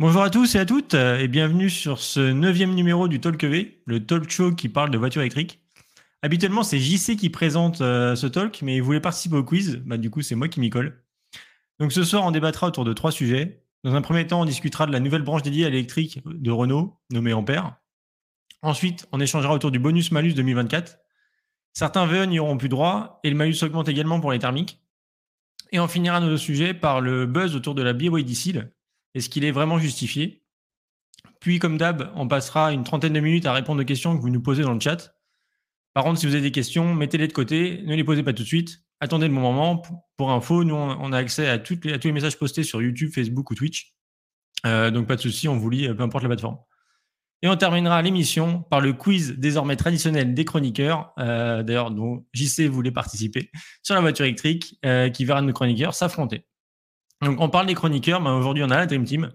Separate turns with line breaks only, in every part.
Bonjour à tous et à toutes et bienvenue sur ce neuvième numéro du Talk V, le talk show qui parle de voitures électriques. Habituellement, c'est JC qui présente euh, ce talk, mais il voulait participer au quiz. Bah, du coup, c'est moi qui m'y colle. Donc ce soir, on débattra autour de trois sujets. Dans un premier temps, on discutera de la nouvelle branche dédiée à l'électrique de Renault, nommée Ampère. Ensuite, on échangera autour du bonus-malus 2024. Certains VE n'y auront plus droit et le malus augmente également pour les thermiques. Et on finira nos sujets par le buzz autour de la BYD est-ce qu'il est vraiment justifié Puis, comme d'hab, on passera une trentaine de minutes à répondre aux questions que vous nous posez dans le chat. Par contre, si vous avez des questions, mettez-les de côté, ne les posez pas tout de suite. Attendez le bon moment. Pour info, nous, on a accès à, tous les messages postés sur YouTube, Facebook ou Twitch. Euh, donc, pas de souci, on vous lit, peu importe la plateforme. Et on terminera l'émission par le quiz désormais traditionnel des chroniqueurs, euh, d'ailleurs dont JC voulait participer, sur la voiture électrique, euh, qui verra nos chroniqueurs s'affronter. Donc, on parle des chroniqueurs, mais aujourd'hui, on a la Dream Team.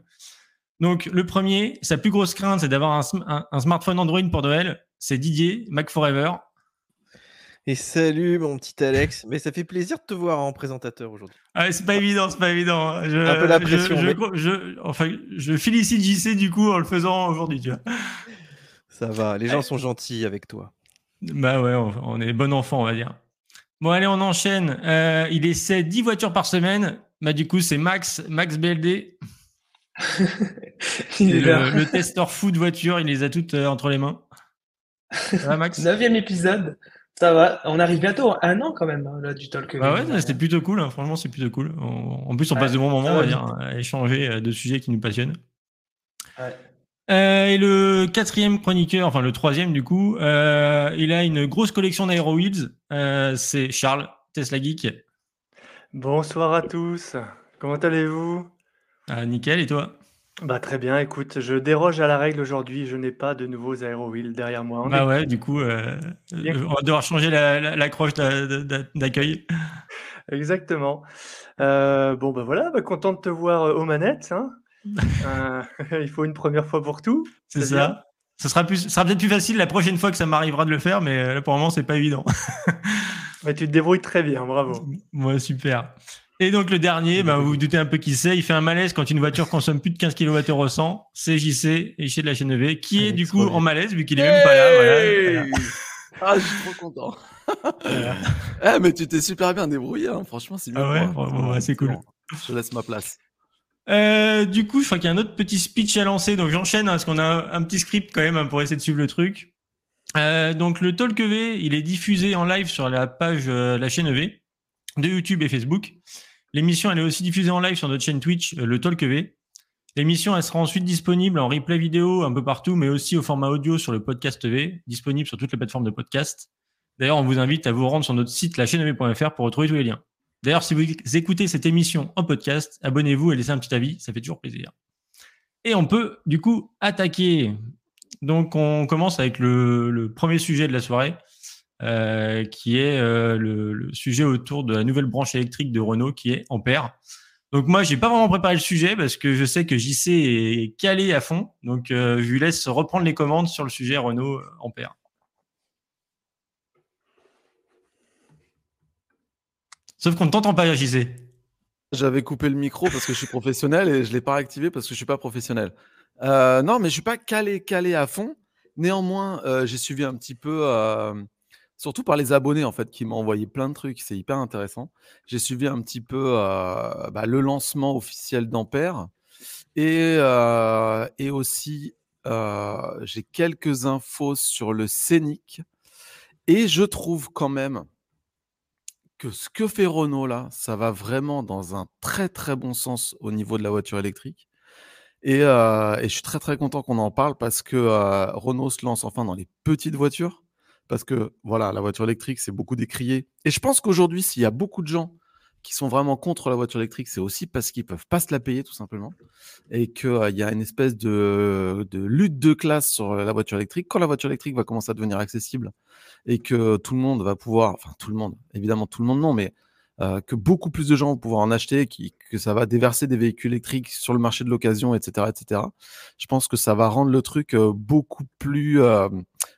Donc, le premier, sa plus grosse crainte, c'est d'avoir un, smartphone Android pour Noël. C'est Didier, Mac Forever.
Et salut, mon petit Alex. Mais ça fait plaisir de te voir en présentateur aujourd'hui.
Ah, c'est pas évident, c'est pas évident.
Je, un peu la pression.
Je, enfin, je félicite JC du coup en le faisant aujourd'hui, tu vois.
Ça va, les gens sont gentils avec toi.
Bah ouais, on, est bon enfant, on va dire. Bon, allez, on enchaîne. Euh, il essaie 10 voitures par semaine. Bah, du coup, c'est Max, Max BLD. le, le, testeur fou de voiture, il les a toutes euh, entre les mains.
Ça va, Max? Neuvième épisode. Ça va. On arrive bientôt à un an quand même, hein, là, du talk.
Bah ouais, c'était plutôt cool. Hein. Franchement, c'est plutôt cool. En plus, on passe de bons moments, on va dire, à échanger euh, de sujets qui nous passionnent. Ouais. Euh, et le quatrième chroniqueur, enfin le troisième du coup, euh, il a une grosse collection d'Aero Wheels. Euh, c'est Charles, Tesla Geek.
Bonsoir à tous, comment allez-vous?
Ah, Nickel, et toi?
Bah très bien, écoute, je déroge à la règle aujourd'hui, je n'ai pas de nouveaux aérowheels derrière moi.
bah ouais, du coup, euh, on va devoir changer la, croche d'accueil.
Exactement. Euh, bon bah voilà, bah, content de te voir euh, aux manettes. Hein. il faut une première fois pour tout.
C'est ça. Ce sera, plus, sera peut-être plus facile la prochaine fois que ça m'arrivera de le faire, mais là pour le moment, c'est pas évident.
Mais tu te débrouilles très bien, bravo.
Ouais, super. Et donc le dernier, bah, vous vous doutez un peu qui c'est, il fait un malaise quand une voiture consomme plus de 15 kWh au 100, c'est JC, et chez de la chaîne EV, qui est du coup en malaise vu qu'il est même pas là.
Ah, je suis trop content. eh, mais tu t'es super bien débrouillé, hein. franchement, c'est bien.
Ah ouais, c'est cool.
Je laisse ma place.
Euh, du coup, je crois qu'il y a un autre petit speech à lancer, donc j'enchaîne hein, parce qu'on a un petit script quand même hein, pour essayer de suivre le truc. Euh, donc le Talk EV, il est diffusé en live sur la page, euh, la chaîne EV de YouTube et Facebook. L'émission, elle est aussi diffusée en live sur notre chaîne Twitch, euh, le Talk EV. L'émission, elle sera ensuite disponible en replay vidéo un peu partout, mais aussi au format audio sur le podcast EV, disponible sur toutes les plateformes de podcast. D'ailleurs, on vous invite à vous rendre sur notre site lachaînev.fr pour retrouver tous les liens. D'ailleurs, si vous écoutez cette émission en podcast, abonnez-vous et laissez un petit avis, ça fait toujours plaisir. Et on peut du coup attaquer donc, on commence avec le, premier sujet de la soirée, euh, qui est euh, le, sujet autour de la nouvelle branche électrique de Renault, qui est Ampère. Donc, moi, j'ai pas vraiment préparé le sujet parce que je sais que JC est calé à fond. Donc, euh, je lui laisse reprendre les commandes sur le sujet Renault Ampère. Sauf qu'on ne t'entend pas, JC.
J'avais coupé le micro parce que je suis professionnel et je ne l'ai pas réactivé parce que je ne suis pas professionnel. Euh, non, mais je suis pas calé, calé à fond. Néanmoins, euh, j'ai suivi un petit peu, euh, surtout par les abonnés en fait, qui m'ont envoyé plein de trucs. C'est hyper intéressant. J'ai suivi un petit peu bah, le lancement officiel d'Ampère et, et aussi j'ai quelques infos sur le Scénic et je trouve quand même que ce que fait Renault là, ça va vraiment dans un très très bon sens au niveau de la voiture électrique. Euh, et, je suis très très content qu'on en parle parce que euh, Renault se lance enfin dans les petites voitures. Parce que voilà, la voiture électrique, c'est beaucoup décrié. Et je pense qu'aujourd'hui, s'il y a beaucoup de gens qui sont vraiment contre la voiture électrique, c'est aussi parce qu'ils peuvent pas se la payer tout simplement. Et qu'il euh, y a une espèce de, de, lutte de classe sur la voiture électrique. Quand la voiture électrique va commencer à devenir accessible et que tout le monde va pouvoir, enfin tout le monde, évidemment tout le monde non, mais euh, que beaucoup plus de gens vont pouvoir en acheter, que ça va déverser des véhicules électriques sur le marché de l'occasion, etc., etc. Je pense que ça va rendre le truc euh, beaucoup plus, euh,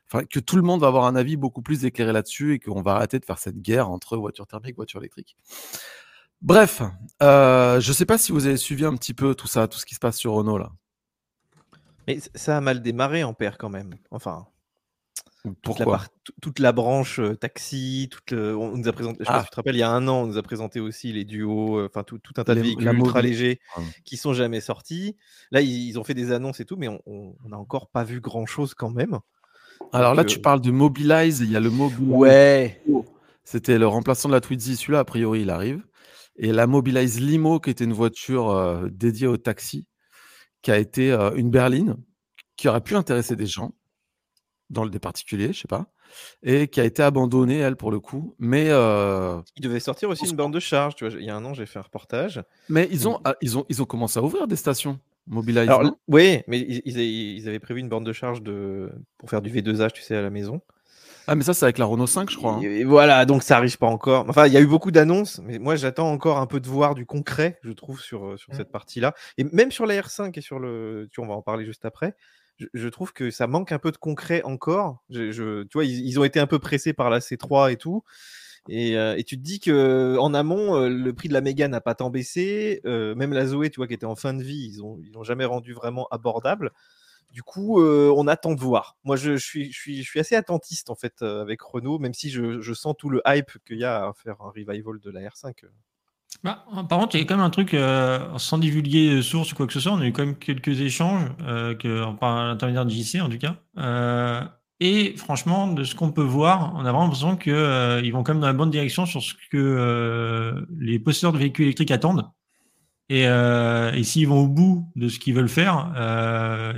enfin que tout le monde va avoir un avis beaucoup plus éclairé là-dessus et qu'on va arrêter de faire cette guerre entre voiture thermique, voiture électrique. Bref, je ne sais pas si vous avez suivi un petit peu tout ça, tout ce qui se passe sur Renault là.
Mais ça a mal démarré en paire quand même. Enfin.
Toute la,
toute la, branche taxi, toute on nous a présenté, je sais pas ah. si tu te rappelles, il y a un an, on nous a présenté aussi les duos, enfin tout, un tas de véhicules ultra légers qui sont jamais sortis. Là, ils, ont fait des annonces et tout, mais on n'a encore pas vu grand chose quand même.
Alors là, tu parles de Mobilize, il y a le Mobilize.
Ouais.
C'était le remplaçant de la Twizy, celui-là, a priori, il arrive. Et la Mobilize Limo, qui était une voiture dédiée au taxi, qui a été une berline, qui aurait pu intéresser des gens dans le des particuliers, je sais pas, et qui a été abandonnée, elle, pour le coup. Mais euh,
il devait sortir aussi une borne de charge. Tu vois, il y a un an, j'ai fait un reportage.
Mais ils ont, ah, ils ont, ils ont commencé à ouvrir des stations Mobilize.
oui, mais ils, ils, avaient prévu une borne de charge de pour faire du V2H, tu sais, à la maison.
Ah, mais ça, c'est avec la Renault 5, je crois. Hein.
Et, voilà, donc ça arrive pas encore. Enfin, il y a eu beaucoup d'annonces, mais moi, j'attends encore un peu de voir du concret, je trouve, sur, euh, sur mmh. cette partie-là. Et même sur la R5 et sur le. Tu on va en parler juste après je, trouve que ça manque un peu de concret encore. Je, tu vois, ils, ont été un peu pressés par la C3 et tout. Et, euh, tu te dis que en amont, euh, le prix de la Mégane n'a pas tant baissé. Euh, même la Zoé, tu vois, qui était en fin de vie, ils n'ont jamais rendu vraiment abordable. Du coup, on attend de voir. Moi, je, suis, je, je assez attentiste en fait avec Renault, même si je, je sens tout le hype qu'il y a à faire un revival de la R5.
Bah, par contre, il y a quand même un truc, euh, sans divulguer source ou quoi que ce soit, on a eu quand même quelques échanges, euh, par l'intermédiaire de JC en tout cas. Euh, et franchement, de ce qu'on peut voir, on a vraiment l'impression qu'ils vont quand même dans la bonne direction sur ce que les possesseurs de véhicules électriques attendent. Et, et s'ils vont au bout de ce qu'ils veulent faire,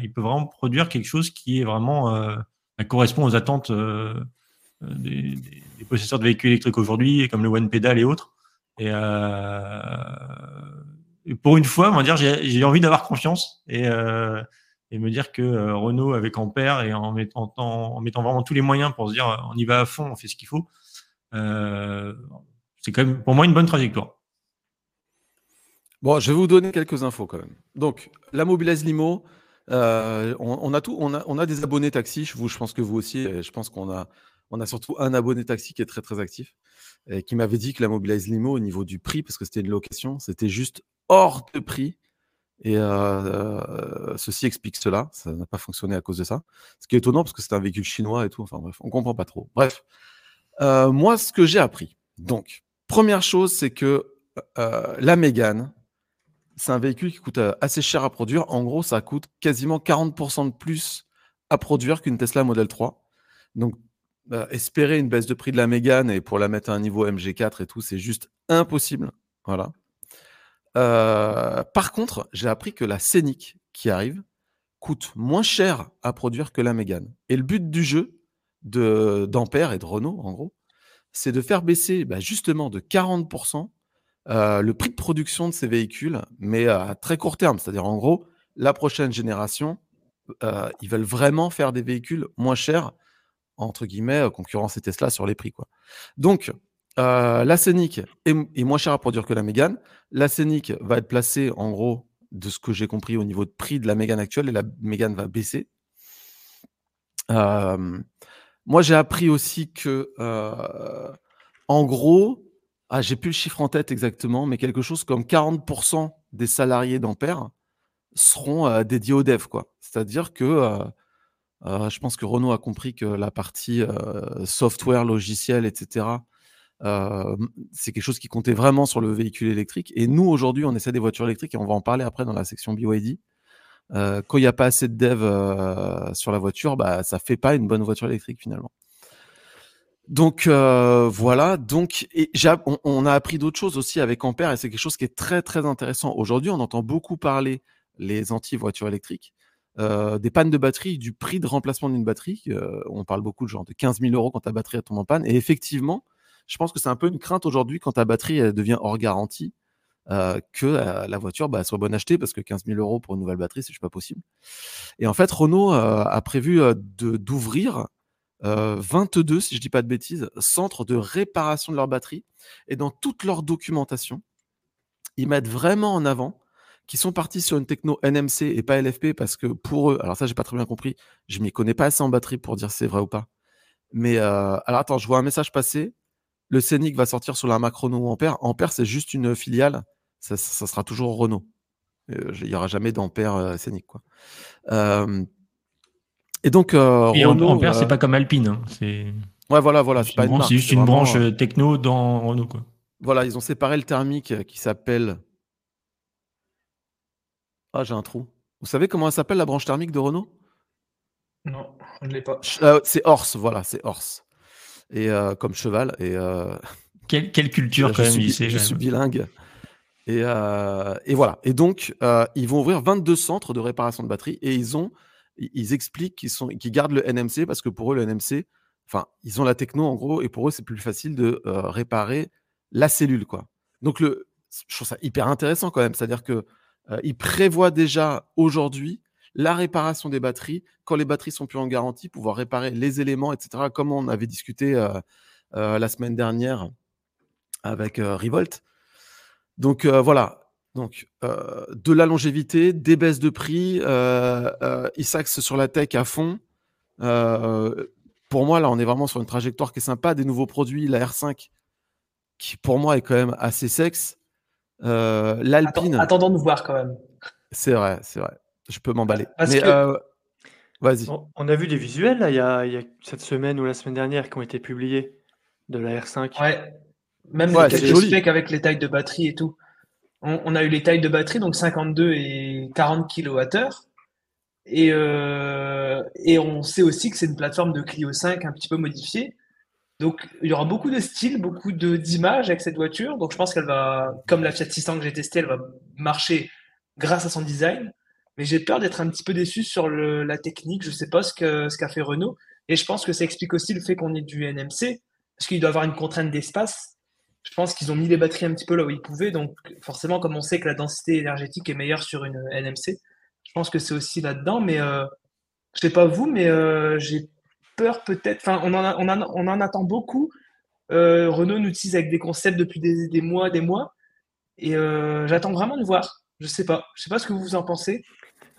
ils peuvent vraiment produire quelque chose qui est vraiment bah, correspond aux attentes des, des, possesseurs de véhicules électriques aujourd'hui, comme le One Pedal et autres. Euh, et, pour une fois, on dire, j'ai envie d'avoir confiance et, euh, et me dire que euh, Renault avec Ampère et en mettant, en mettant vraiment tous les moyens pour se dire on y va à fond, on fait ce qu'il faut, c'est quand même pour moi une bonne trajectoire.
Bon, je vais vous donner quelques infos quand même. Donc, la Mobilize Limo, on, a des abonnés taxi. Vous, je pense que vous aussi. je pense qu'on a, a surtout un abonné taxi qui est très très actif et qui m'avait dit que la Mobilize Limo, au niveau du prix, parce que c'était une location, c'était juste hors de prix. Et euh, ceci explique cela. Ça n'a pas fonctionné à cause de ça. Ce qui est étonnant parce que c'est un véhicule chinois et tout. Enfin bref, on comprend pas trop. Bref, euh, moi, ce que j'ai appris. Donc, première chose, c'est que euh, la Mégane, c'est un véhicule qui coûte assez cher à produire. En gros, ça coûte quasiment 40% de plus à produire qu'une Tesla Model 3. Donc, bah, espérer une baisse de prix de la Mégane et pour la mettre à un niveau MG4 et tout, c'est juste impossible. Voilà. Euh, par contre, j'ai appris que la Scénic qui arrive coûte moins cher à produire que la Mégane. Et le but du jeu d'Ampère et de Renault, en gros, c'est de faire baisser bah, justement de 40% euh, le prix de production de ces véhicules, mais à très court terme. C'est-à-dire, en gros, la prochaine génération, euh, ils veulent vraiment faire des véhicules moins chers entre guillemets, euh, concurrencer Tesla sur les prix. Quoi. Donc, euh, la Scénic est, moins chère à produire que la Mégane. La Scénic va être placée, en gros, de ce que j'ai compris, au niveau de prix de la Mégane actuelle, et la Mégane va baisser. Euh, moi, j'ai appris aussi que, en gros, ah, j'ai plus le chiffre en tête exactement, mais quelque chose comme 40% des salariés d'Ampère seront dédiés au dev. C'est-à-dire que euh, je pense que Renault a compris que la partie euh, software, logiciel, etc., euh, c'est quelque chose qui comptait vraiment sur le véhicule électrique. Et nous, aujourd'hui, on essaie des voitures électriques et on va en parler après dans la section BYD. quand il n'y a pas assez de dev sur la voiture, bah, ça fait pas une bonne voiture électrique finalement. Donc voilà, donc on, on, a appris d'autres choses aussi avec Ampère et c'est quelque chose qui est très très intéressant. Aujourd'hui, on entend beaucoup parler les anti-voitures électriques. Euh, des pannes de batterie, du prix de remplacement d'une batterie. Euh, on parle beaucoup de genre de 15 000 euros quand ta batterie tombe en panne. Et effectivement, je pense que c'est un peu une crainte aujourd'hui quand ta batterie devient hors garantie. Euh, que la voiture bah, soit bonne achetée parce que 15 000 euros pour une nouvelle batterie, c'est pas possible. Et en fait, Renault a prévu d'ouvrir 22, si je dis pas de bêtises, centres de réparation de leur batterie. Et dans toute leur documentation, ils mettent vraiment en avant qui sont partis sur une techno NMC et pas LFP parce que pour eux, alors ça j'ai pas très bien compris, je m'y connais pas assez en batterie pour dire si c'est vrai ou pas. Mais euh, alors attends, je vois un message passer. Le Scénic va sortir sur la Macrono ou Ampère. Ampère c'est juste une filiale, ça, sera toujours Renault. Il n'y aura jamais d'ampère scénique. Quoi. et donc,
et Ampère, c'est pas comme Alpine. Hein, c'est...
Ouais, voilà, voilà.
C'est, c'est juste une branche techno dans Renault. Quoi.
Voilà, ils ont séparé le thermique qui s'appelle. Ah, j'ai un trou. Vous savez comment elle s'appelle la branche thermique de Renault?
Non, je ne l'ai pas.
c'est Horse, voilà, c'est Horse. Et comme cheval. Et
quelle, culture quand même,
je suis bilingue. Et, euh, et, voilà. Et donc, euh, ils vont ouvrir 22 centres de réparation de batterie et ils ont, ils expliquent qu'ils sont, qu'ils gardent le NMC parce que pour eux, le NMC, enfin, ils ont la techno en gros et pour eux, c'est plus facile de euh, réparer la cellule, quoi. Donc, le, je trouve ça hyper intéressant quand même. C'est-à-dire que ils prévoient déjà aujourd'hui la réparation des batteries quand les batteries sont plus en garantie, pouvoir réparer les éléments, etc. Comme on avait discuté la semaine dernière avec Revolt. Donc voilà, donc de la longévité, des baisses de prix, ils s'axent sur la tech à fond. pour moi, là, on est vraiment sur une trajectoire qui est sympa. Des nouveaux produits, la R5, qui pour moi est quand même assez sexe. L'Alpine.
attendons de voir quand même.
C'est vrai, c'est vrai. Je peux m'emballer.
Vas-y. On, a vu des visuels là, il, y a, cette semaine ou la semaine dernière qui ont été publiés de la R5.
Ouais. Même ouais, les avec les tailles de batterie et tout. On, a eu les tailles de batterie, donc 52 et 40 kWh. Et, euh, et on sait aussi que c'est une plateforme de Clio 5 un petit peu modifiée. Donc il y aura beaucoup de style, beaucoup d'images avec cette voiture. Donc je pense qu'elle va, comme la Fiat 600 que j'ai testée, elle va marcher grâce à son design. Mais j'ai peur d'être un petit peu déçu sur la technique. Je ne sais pas ce qu'a ce qu'a fait Renault. Et je pense que ça explique aussi le fait qu'on ait du NMC, parce qu'il doit avoir une contrainte d'espace je pense qu'ils ont mis les batteries un petit peu là où ils pouvaient. Donc, forcément, comme on sait que la densité énergétique est meilleure sur une NMC, je pense que c'est aussi là-dedans. Mais euh, je ne sais pas vous, mais euh, j'ai peur peut-être. Enfin, on en, on, on en attend beaucoup. Euh, Renault nous utilise avec des concepts depuis des, mois, des mois. Et j'attends vraiment de voir. Je sais pas. Je sais pas ce que vous en pensez.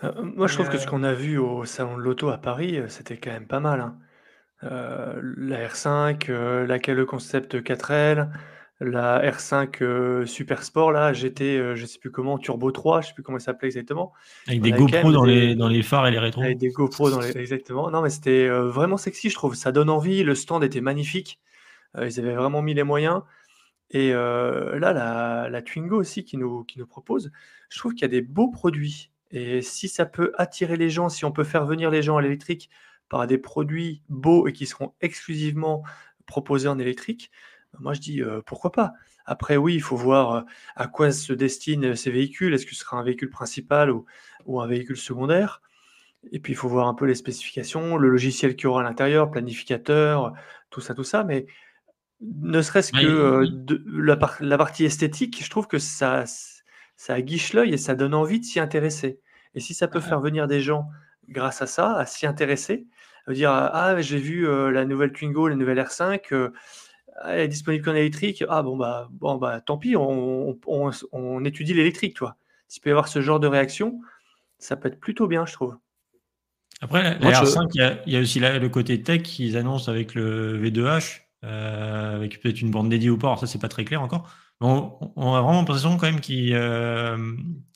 moi, je trouve que ce qu'on a vu au salon de l'auto à Paris, c'était quand même pas mal. Hein. la R5, laquelle le concept 4L, la R5 euh, Super Sport, là, j'étais, euh, je sais plus comment, Turbo 3, je sais plus comment ça s'appelait exactement.
Avec des GoPro dans, les, dans les phares et les rétros.
Avec des GoPro dans les, exactement. Non, mais c'était euh, vraiment sexy, je trouve. Ça donne envie. Le stand était magnifique. ils avaient vraiment mis les moyens. Et là, la, la, Twingo aussi qui nous, qui nous propose, je trouve qu'il y a des beaux produits. Et si ça peut attirer les gens, si on peut faire venir les gens à l'électrique par des produits beaux et qui seront exclusivement proposés en électrique, moi, je dis pourquoi pas? Après, oui, il faut voir à quoi se destinent ces véhicules. Est-ce que ce sera un véhicule principal ou, un véhicule secondaire? Et puis, il faut voir un peu les spécifications, le logiciel qu'il y aura à l'intérieur, planificateur, tout ça, tout ça. Mais ne serait-ce que la, partie esthétique, je trouve que ça, ça guiche l'œil et ça donne envie de s'y intéresser. Et si ça peut faire venir des gens grâce à ça, à s'y intéresser, à dire Ah, j'ai vu la nouvelle Twingo, la nouvelle R5 elle est disponible qu'en électrique. Ah bon bah bon bah tant pis, on, on, étudie l'électrique, toi. S'il peut y avoir ce genre de réaction, ça peut être plutôt bien, je trouve.
Après, la R5, il y, a aussi le côté tech qu'ils annoncent avec le V2H, euh, avec peut-être une borne dédiée au port. Ça, c'est pas très clair encore. On, on, a vraiment l'impression quand même qu'ils euh,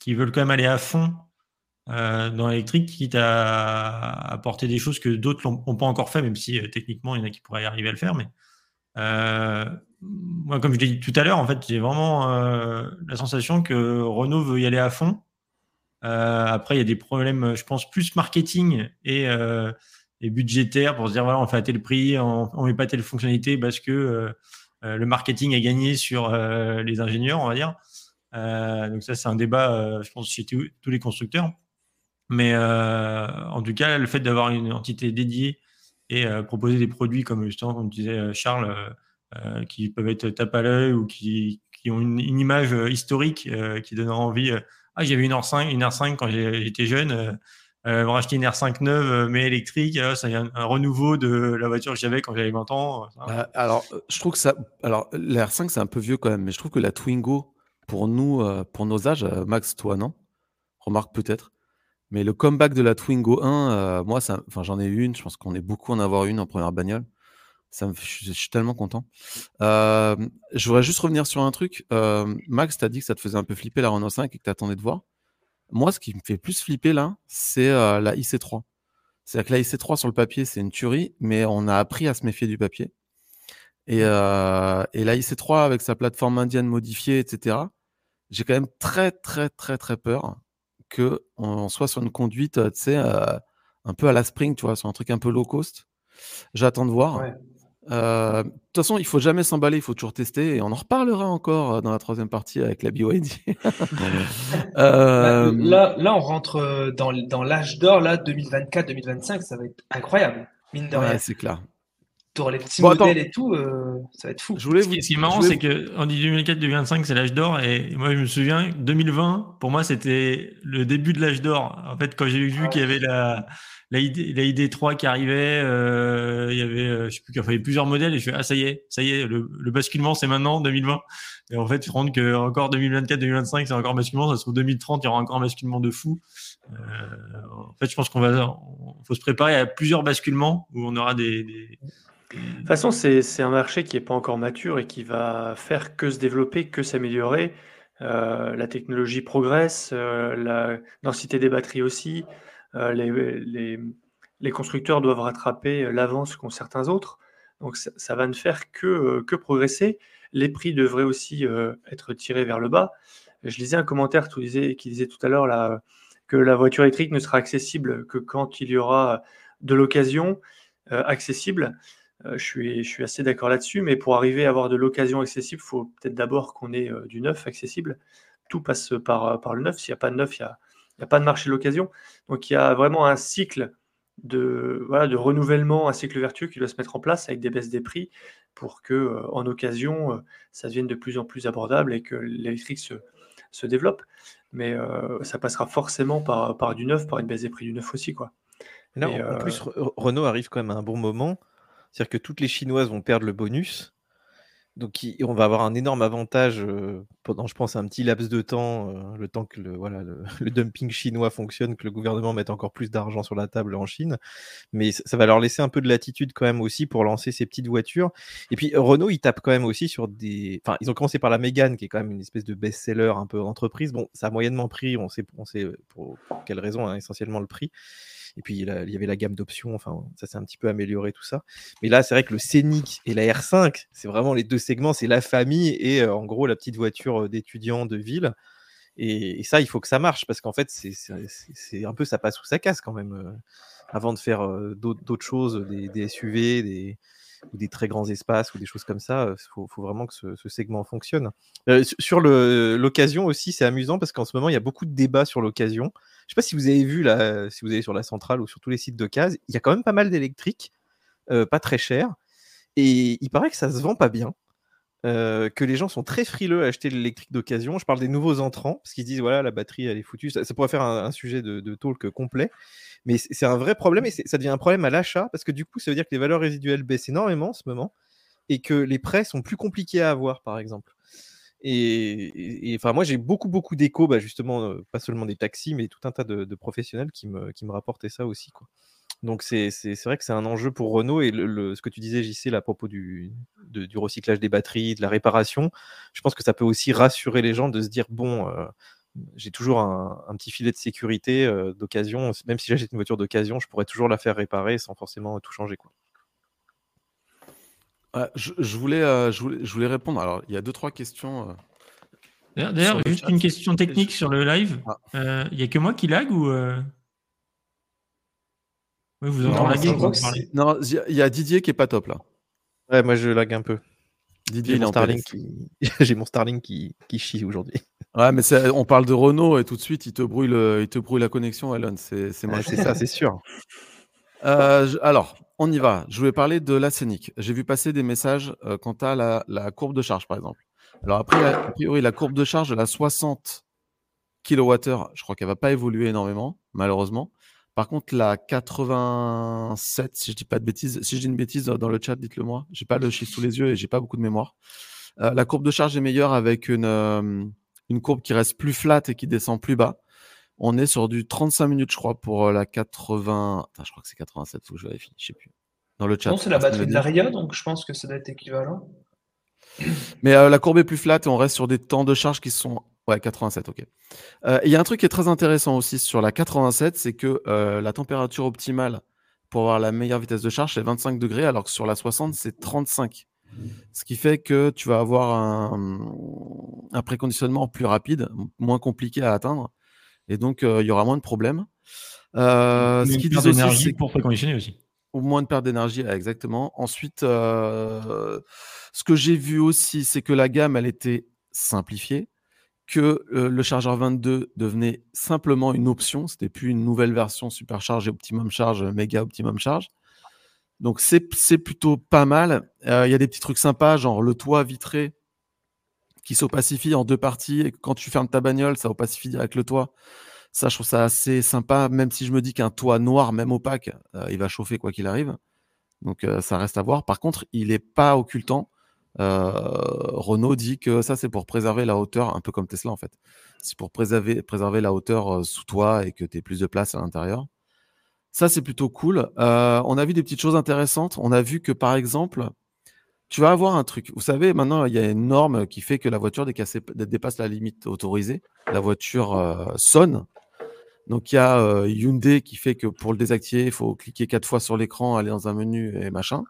veulent quand même aller à fond euh, dans l'électrique, quitte à apporter des choses que d'autres n'ont pas encore fait, même si techniquement, il y en a qui pourraient y arriver à le faire. Mais euh, moi, comme je l'ai dit tout à l'heure, en fait, j'ai vraiment euh, la sensation que Renault veut y aller à fond. Euh, après, il y a des problèmes, je pense, plus marketing et, et budgétaires pour se dire voilà, on fait à tel prix, on, on met pas telle fonctionnalité parce que le marketing a gagné sur les ingénieurs, on va dire. donc ça, c'est un débat, je pense, chez tous les constructeurs. Mais en tout cas, le fait d'avoir une entité dédiée et euh, proposer des produits comme justement, comme disait euh, Charles, euh, qui peuvent être tape à l'œil ou qui, qui ont une, image historique qui donne envie. ah, j'avais une R5, une R5 quand j'étais jeune. Euh, on racheter une R5 neuve mais électrique, c'est un, renouveau de la voiture que j'avais quand j'avais 20 ans.
Bah, alors, je trouve que ça. Alors, la R5, c'est un peu vieux quand même, mais je trouve que la Twingo, pour nous, pour nos âges, Max, toi, non? Remarque peut-être. Mais le comeback de la Twingo 1, euh, moi, enfin, j'en ai une. Je pense qu'on est beaucoup en avoir une en première bagnole. Ça me, je, suis tellement content. Euh, je voudrais juste revenir sur un truc. Euh, Max, tu as dit que ça te faisait un peu flipper la Renault 5 et que tu attendais de voir. Moi, ce qui me fait plus flipper là, c'est la IC3. C'est-à-dire que la IC3 sur le papier, c'est une tuerie, mais on a appris à se méfier du papier. Et, et la IC3 avec sa plateforme indienne modifiée, etc., j'ai quand même très, très, très, très peur qu'on soit sur une conduite, tu sais, un peu à la spring, tu vois, sur un truc un peu low cost. J'attends de voir. Euh, de toute façon, il faut jamais s'emballer, il faut toujours tester et on en reparlera encore dans la troisième partie avec la BYD.
euh... là, là, on rentre dans, dans l'âge d'or, là, 2024-2025, ça va être incroyable, mine de
ouais, c'est clair.
Pour les petits modèles et tout, euh, ça va être fou.
Je voulais vous... Ce qui est marrant, c'est qu'on dit 2004-2025, c'est l'âge d'or. Et moi, je me souviens, 2020, pour moi, c'était le début de l'âge d'or. En fait, quand j'ai vu qu'il y avait la, la, ID, la ID3 qui arrivait, euh, il y avait, euh, je sais plus, il y avait plusieurs modèles. Et je fais, ah, ça y est, ça y est, le, le basculement, c'est maintenant, 2020. Et en fait, tu te rends que encore 2024-2025, c'est encore un basculement. Ça se trouve 2030, il y aura encore un basculement de fou. Euh, en fait, je pense qu'on va, faut se préparer à plusieurs basculements où on aura des, des
de toute façon, c'est un marché qui n'est pas encore mature et qui va faire que se développer, que s'améliorer. Euh, la technologie progresse, euh, la densité des batteries aussi. Euh, les, constructeurs doivent rattraper l'avance qu'ont certains autres. Donc ça, va ne faire que, progresser. Les prix devraient aussi être tirés vers le bas. Je lisais un commentaire qui disait tout à l'heure que la voiture électrique ne sera accessible que quand il y aura de l'occasion accessible. Euh, je, suis, je suis assez d'accord là-dessus, mais pour arriver à avoir de l'occasion accessible, il faut peut-être d'abord qu'on ait euh, du neuf accessible. Tout passe par, euh, par le neuf. S'il n'y a pas de neuf, il n'y a, pas de marché de l'occasion. Donc il y a vraiment un cycle de, voilà, de renouvellement, un cycle vertueux qui doit se mettre en place avec des baisses des prix pour que en occasion, ça devienne de plus en plus abordable et que l'électrique se, se, développe. Mais ça passera forcément par, par du neuf, par une baisse des prix du neuf aussi. Quoi.
Là, en plus, Renault arrive quand même à un bon moment c'est-à-dire que toutes les Chinoises vont perdre le bonus. Donc on va avoir un énorme avantage euh, pendant, je pense, un petit laps de temps, euh, le temps que le, voilà, le, dumping chinois fonctionne, que le gouvernement mette encore plus d'argent sur la table en Chine. Mais ça, va leur laisser un peu de latitude quand même aussi pour lancer ces petites voitures. Et puis Renault, ils tapent quand même aussi sur des... Enfin, ils ont commencé par la Mégane, qui est quand même une espèce de best-seller un peu entreprise. Bon, ça a moyennement pris, on sait, on sait pour, quelle raison, hein, essentiellement le prix. Et puis, il y avait la gamme d'options. Enfin, ça s'est un petit peu amélioré, tout ça. Mais là, c'est vrai que le Scénic et la R5, c'est vraiment les deux segments. C'est la famille et euh, en gros la petite voiture euh, d'étudiant de ville. Et, ça, il faut que ça marche parce qu'en fait, c'est un peu ça passe ou ça casse quand même. Euh, avant de faire d'autres choses, des, SUV, des, ou des très grands espaces ou des choses comme ça, il faut, vraiment que ce, segment fonctionne. sur l'occasion aussi, c'est amusant parce qu'en ce moment, il y a beaucoup de débats sur l'occasion. Je sais pas si vous avez vu, là, si vous allez sur la centrale ou sur tous les sites cases, il y a quand même pas mal d'électriques, euh, pas très cher. Et il paraît que ça se vend pas bien. Euh, que les gens sont très frileux à acheter l'électrique d'occasion. Je parle des nouveaux entrants, parce qu'ils disent voilà, la batterie elle est foutue. Ça, pourrait faire un, sujet de, talk complet, mais c'est un vrai problème et ça devient un problème à l'achat parce que du coup, ça veut dire que les valeurs résiduelles baissent énormément en ce moment et que les prêts sont plus compliqués à avoir, par exemple. Et, enfin, moi, j'ai beaucoup, beaucoup d'échos, bah, justement, pas seulement des taxis, mais tout un tas de, professionnels qui me, qui me rapportaient ça aussi. Quoi. Donc, c'est vrai que c'est un enjeu pour Renault. Et le, ce que tu disais, JC, là, à propos du, du recyclage des batteries, de la réparation, je pense que ça peut aussi rassurer les gens de se dire bon, j'ai toujours un, petit filet de sécurité d'occasion. Même si j'achète une voiture d'occasion, je pourrais toujours la faire réparer sans forcément tout changer. Quoi
je, voulais, euh, je, voulais, je, voulais, répondre. Alors, il y a deux, trois questions.
Euh, d'ailleurs, juste une question technique sur le live. Ah. Euh, il n'y a que moi qui lag ou.
Oui, vous entendez Non, il y a Didier qui est pas top là.
Ouais, moi je lag un peu. Didier, j'ai mon, Starlink qui... j'ai mon Starlink qui, qui chie aujourd'hui.
Ouais, mais on parle de Renault et tout de suite il te brouille, le... il te brouille la connexion, Elon. C'est
c'est ça, c'est sûr.
alors, on y va. Je voulais parler de la scénique. J'ai vu passer des messages euh, quant à la, courbe de charge, par exemple. Alors, après, a priori, la courbe de charge de la 60 kWh, je crois qu'elle ne va pas évoluer énormément, malheureusement. Par contre, la 87, si je dis pas de bêtises, si je dis une bêtise dans le chat, dites-le moi. J'ai pas le chiffre sous les yeux et j'ai pas beaucoup de mémoire. Euh, la courbe de charge est meilleure avec une, euh, une courbe qui reste plus flat et qui descend plus bas. On est sur du 35 minutes, je crois, pour euh, la 80. je crois que c'est 87, il faut que je vérifie, je sais plus.
Dans le chat. Non, c'est la batterie de l'Aria, donc je pense que ça doit être équivalent.
Mais euh, la courbe est plus flat et on reste sur des temps de charge qui sont Ouais, 87, ok. Euh, il y a un truc qui est très intéressant aussi sur la 87, c'est que euh, la température optimale pour avoir la meilleure vitesse de charge, c'est 25 degrés, alors que sur la 60, c'est 35. Ce qui fait que tu vas avoir un, préconditionnement plus rapide, moins compliqué à atteindre. Et donc, euh, il y aura moins de problèmes.
Euh, ce qui dit aussi, pour préconditionner aussi.
Ou moins de perte d'énergie, exactement. Ensuite, euh, ce que j'ai vu aussi, c'est que la gamme, elle était simplifiée, que le chargeur 22 devenait simplement une option. C'était plus une nouvelle version supercharge et optimum charge, méga optimum charge. Donc c'est plutôt pas mal. Euh, il y a des petits trucs sympas, genre le toit vitré qui s'opacifie en deux parties. Et quand tu fermes ta bagnole, ça opacifie avec le toit. Ça, je trouve ça assez sympa, même si je me dis qu'un toit noir, même opaque, euh, il va chauffer quoi qu'il arrive. Donc euh, ça reste à voir. Par contre, il n'est pas occultant. Renault dit que ça, c'est pour préserver la hauteur, un peu comme Tesla en fait. C'est pour préserver, préserver la hauteur sous toi et que tu aies plus de place à l'intérieur. Ça, c'est plutôt cool. Euh, on a vu des petites choses intéressantes. On a vu que, par exemple, tu vas avoir un truc. Vous savez, maintenant, il y a une norme qui fait que la voiture dépasse la limite autorisée. La voiture euh, sonne. Donc, il y a euh, Hyundai qui fait que pour le désactiver, il faut cliquer quatre fois sur l'écran, aller dans un menu et machin.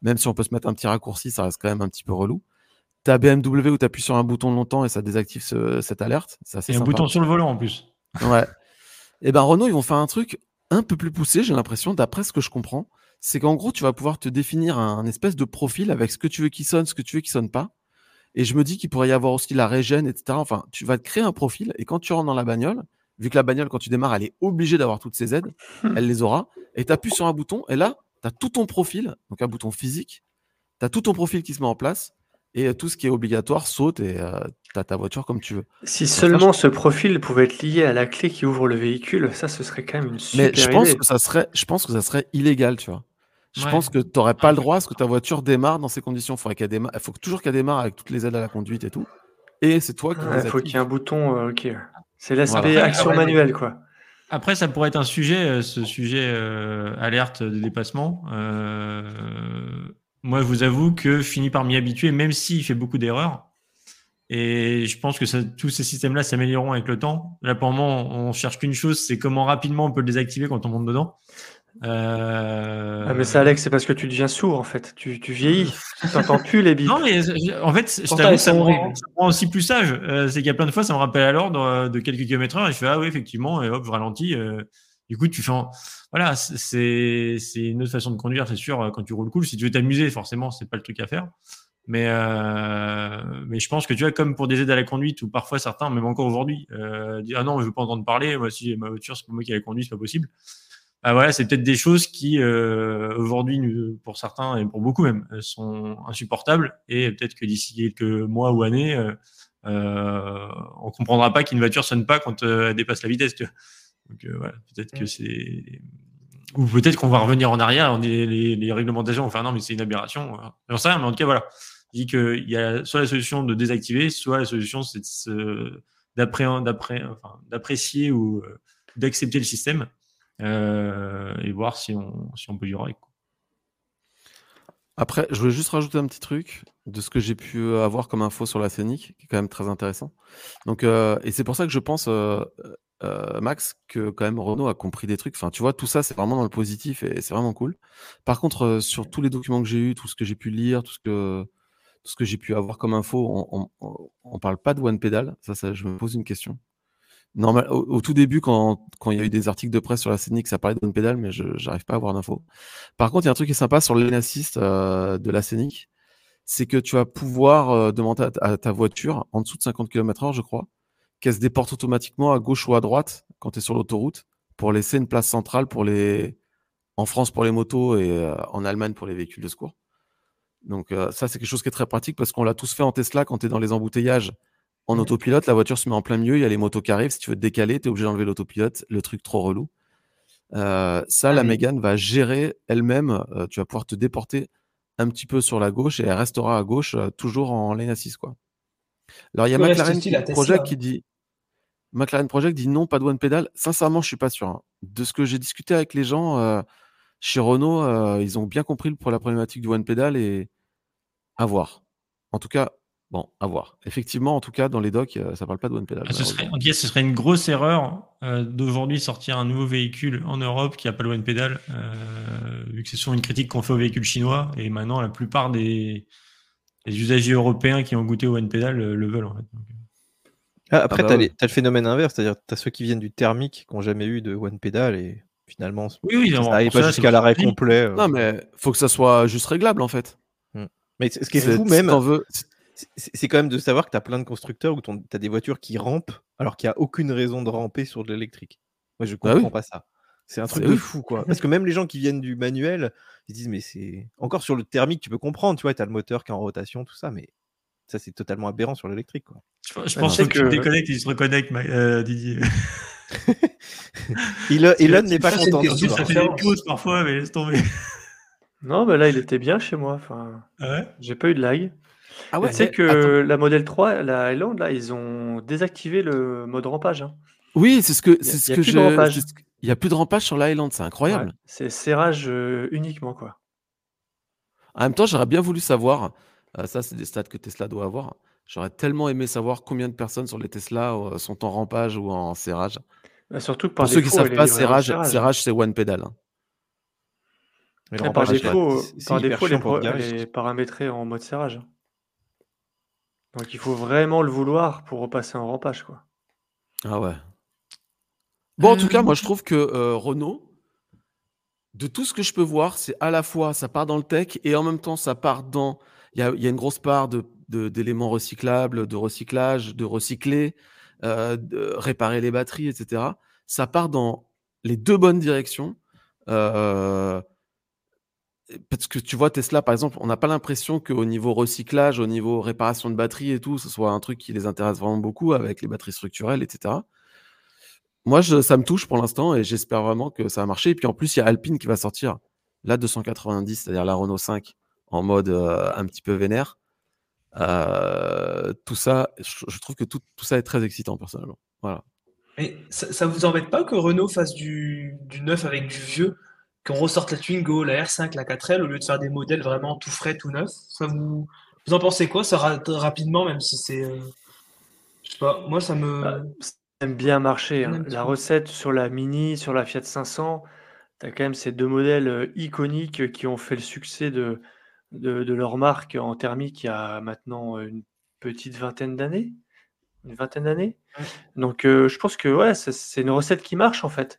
Même si on peut se mettre un petit raccourci, ça reste quand même un petit peu relou. Tu as BMW où tu appuies sur un bouton longtemps et ça désactive cette alerte.
C'est un bouton sur le volant en plus.
Ouais. Et eh ben Renault, ils vont faire un truc un peu plus poussé, j'ai l'impression, d'après ce que je comprends, c'est qu'en gros, tu vas pouvoir te définir un, espèce de profil avec ce que tu veux qui sonne, ce que tu veux qui sonne pas. Et je me dis qu'il pourrait y avoir aussi la régène, etc. Enfin, tu vas te créer un profil et quand tu rentres dans la bagnole, vu que la bagnole, quand tu démarres, elle est obligée d'avoir toutes ses aides, elle les aura. Et tu appuies sur un bouton et là, tu as tout ton profil, donc un bouton physique, tu as tout ton profil qui se met en place et tout ce qui est obligatoire saute et euh, tu as ta voiture comme tu veux.
Si seulement ce profil pouvait être lié à la clé qui ouvre le véhicule, ça ce serait quand même une super
Mais je pense que ça serait je pense que ça serait illégal, tu vois. Je pense que tu n'aurais pas le droit à ce que ta voiture démarre dans ces conditions. Faudrait qu'elle démarre... Il faut toujours qu'elle démarre avec toutes les aides à la conduite et tout. Et c'est toi qui.
Il faut qu'il y ait un bouton. Euh, ok. C'est l'aspect action manuelle, quoi.
Après, ça pourrait être un sujet, euh, ce sujet alerte de dépassement. Moi, je vous avoue que je finis par m'y habituer, même s'il fait beaucoup d'erreurs. Et je pense que ça, tous ces systèmes-là s'amélioreront avec le temps. Là, pour le moment, on cherche qu'une chose, c'est comment rapidement on peut le désactiver quand on monte dedans.
Euh... Ah, mais ça, Alex, c'est parce que tu deviens sourd, en fait. Tu, tu vieillis. tu n'entends plus les bips.
Non, mais en fait, je t'avoue, ça, me rend, aussi plus sage. Euh, c'est qu'il y a plein de fois, ça me rappelle à l'ordre euh, de quelques kilomètres heure et je fais, ah oui, effectivement, et hop, je ralentis. Euh, du coup, tu fais, voilà, c'est une autre façon de conduire, c'est sûr, quand tu roules cool. Si tu veux t'amuser, forcément, c'est pas le truc à faire. Mais, euh, mais je pense que tu vois, comme pour des aides à la conduite, ou parfois certains, même encore aujourd'hui, euh, disent Ah non, je veux pas entendre parler, moi, si ma voiture, c'est pas moi qui la conduit, c'est pas possible. Ah, voilà, c'est peut-être des choses qui, euh, aujourd'hui, pour certains et pour beaucoup même, sont insupportables. Et peut-être que d'ici quelques mois ou années, euh, on comprendra pas qu'une voiture sonne pas quand elle dépasse la vitesse. Tu vois. Donc euh, voilà, peut-être que c'est ou peut-être qu'on va revenir en arrière, les, les, les réglementations vont faire non mais c'est une aberration. J'en sais rien, mais en tout cas voilà, je dis qu'il y a soit la solution de désactiver, soit la solution c'est d'apprécier ou euh, d'accepter le système euh, et voir si on, peut y avec.
Après, je voulais juste rajouter un petit truc de ce que j'ai pu avoir comme info sur la scénique, qui est quand même très intéressant. Donc, et c'est pour ça que je pense, euh, Max, que quand même Renault a compris des trucs. Enfin, tu vois, tout ça, c'est vraiment dans le positif et c'est vraiment cool. Par contre, euh, sur tous les documents que j'ai eus, tout ce que j'ai pu lire, tout ce que, ce que j'ai pu avoir comme info, on, on, parle pas de One Pedal. Ça, ça, je me pose une question. Normal, au, tout début, quand, il y a eu des articles de presse sur la Scénic, ça parlait de One Pedal, mais je n'arrive pas à avoir d'infos. Par contre, il y a un truc qui est sympa sur le assist euh, de la Scénic, c'est que tu vas pouvoir demander à, ta voiture en dessous de 50 km/h, je crois, qu'elle se déporte automatiquement à gauche ou à droite quand tu es sur l'autoroute pour laisser une place centrale pour les en France pour les motos et euh, en Allemagne pour les véhicules de secours. Donc euh, ça c'est quelque chose qui est très pratique parce qu'on l'a tous fait en Tesla quand tu es dans les embouteillages en autopilote, la voiture se met en plein milieu, il y a les motos qui arrivent, si tu veux te décaler, tu es obligé d'enlever l'autopilote, le truc trop relou. Euh, ça, ah la Mégane va gérer elle-même, tu vas pouvoir te déporter un petit peu sur la gauche et elle restera à gauche toujours en lane assise quoi. Alors il y a McLaren Project qui dit McLaren Project dit non, pas de one pedal. Sincèrement, je suis pas sûr. Hein. De ce que j'ai discuté avec les gens euh, chez Renault, euh, ils ont bien compris pour la problématique du one pedal et à voir. En tout cas, Bon, à voir. Effectivement, en tout cas, dans les docs, euh, ça parle pas de One Pedal.
Ah, ce, serait, ce serait une grosse erreur euh, d'aujourd'hui sortir un nouveau véhicule en Europe qui n'a pas le One Pedal, euh, vu que c'est souvent une critique qu'on fait aux véhicules chinois. Et maintenant, la plupart des, usagers européens qui ont goûté au One Pedal le, veulent. En fait.
Ah, après, ah bah tu as, le phénomène inverse, c'est-à-dire tu as ceux qui viennent du thermique qui n'ont jamais eu de One Pedal et finalement,
oui, oui,
ça n'arrive pas jusqu'à l'arrêt complet.
Non, mais faut que ça soit juste réglable en fait.
Hmm. Mais ce qui est, fou même, c'est quand même de savoir que tu as plein de constructeurs où tu as des voitures qui rampent alors qu'il n'y a aucune raison de ramper sur de l'électrique. Moi, je bah comprends pas ça. C'est un truc de fou, quoi. Parce que même les gens qui viennent du manuel, ils disent, mais c'est. Encore sur le thermique, tu peux comprendre, tu vois, tu as le moteur qui est en rotation, tout ça, mais ça, c'est totalement aberrant sur l'électrique, quoi.
Je, pensais que, tu déconnectes et tu te reconnectes, euh, Didier.
Elon n'est pas content.
Ça fait des pauses parfois, mais laisse tomber.
Non, mais là, il était bien chez moi. Enfin,
ah
j'ai pas eu de lag. Ah ouais, tu sais que la modèle 3, la Highland, là, ils ont désactivé le mode rampage. Hein.
Oui, c'est ce que, c'est ce que je. Il n'y a plus de rampage sur la Highland, c'est incroyable.
c'est serrage euh, uniquement, quoi.
En même temps, j'aurais bien voulu savoir, euh, ça, c'est des stats que Tesla doit avoir. J'aurais tellement aimé savoir combien de personnes sur les Tesla euh, sont en rampage ou en serrage.
Bah, surtout
Pour ceux qui ne savent pas, serrage, serrage c'est one pedal. Hein.
par défaut, par défaut les, paramétrés en mode serrage. Donc il faut vraiment le vouloir pour repasser en rampage, quoi.
Ah ouais. Bon, en tout cas, moi je trouve que euh, Renault, de tout ce que je peux voir, c'est à la fois ça part dans le tech et en même temps ça part dans. Il y a, une grosse part de, d'éléments recyclables, de recyclage, de recycler, euh, de réparer les batteries, etc. Ça part dans les deux bonnes directions. Euh, parce que tu vois, Tesla, par exemple, on n'a pas l'impression qu'au niveau recyclage, au niveau réparation de batteries et tout, ce soit un truc qui les intéresse vraiment beaucoup avec les batteries structurelles, etc. Moi, ça me touche pour l'instant et j'espère vraiment que ça va marcher. Et puis en plus, il y a Alpine qui va sortir la 290, c'est-à-dire la Renault 5 en mode euh, un petit peu vénère. Euh, tout ça, je, trouve que tout, tout, ça est très excitant personnellement. Voilà.
Et ça, ne vous embête pas que Renault fasse du, du neuf avec du vieux qu'on ressorte la Twingo, la R5, la 4L, au lieu de faire des modèles vraiment tout frais, tout neufs? Ça vous, vous en pensez quoi Ça rapidement, même si c'est. Euh, je sais pas, moi ça me. Bah,
ça aime bien marcher. Hein. La recette sur la Mini, sur la Fiat 500, tu as quand même ces deux modèles euh, iconiques qui ont fait le succès de, de, leur marque en thermique il y a maintenant une petite vingtaine d'années. Une vingtaine d'années. Donc euh, je pense que ouais, c'est une recette qui marche en fait.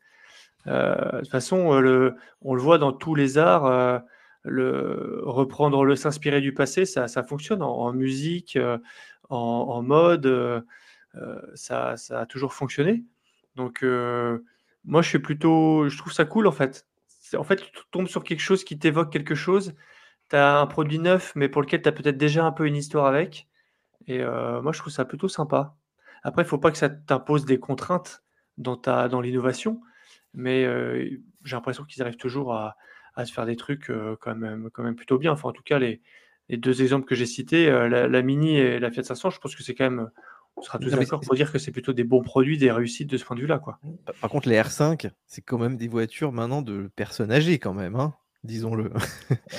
Euh, de toute façon, euh, le, on le voit dans tous les arts, euh, le, reprendre, le s'inspirer du passé, ça, ça fonctionne en, musique, en, mode, ça, ça, a toujours fonctionné. Donc, moi, je suis plutôt, je trouve ça cool en fait. En fait, tu tombes sur quelque chose qui t'évoque quelque chose. Tu as un produit neuf, mais pour lequel tu as peut-être déjà un peu une histoire avec. Et moi, je trouve ça plutôt sympa. Après, il ne faut pas que ça t'impose des contraintes dans, ta, dans l'innovation mais j'ai l'impression qu'ils arrivent toujours à, se faire des trucs quand, même, quand même plutôt bien. Enfin, en tout cas, les, les deux exemples que j'ai cités, la, Mini et la Fiat 500, je pense que c'est quand même. On sera tous d'accord pour dire que c'est plutôt des bons produits, des réussites de ce point de vue-là. Quoi.
Par contre, les R5, c'est quand même des voitures maintenant de personnes âgées, quand même. Hein disons-le.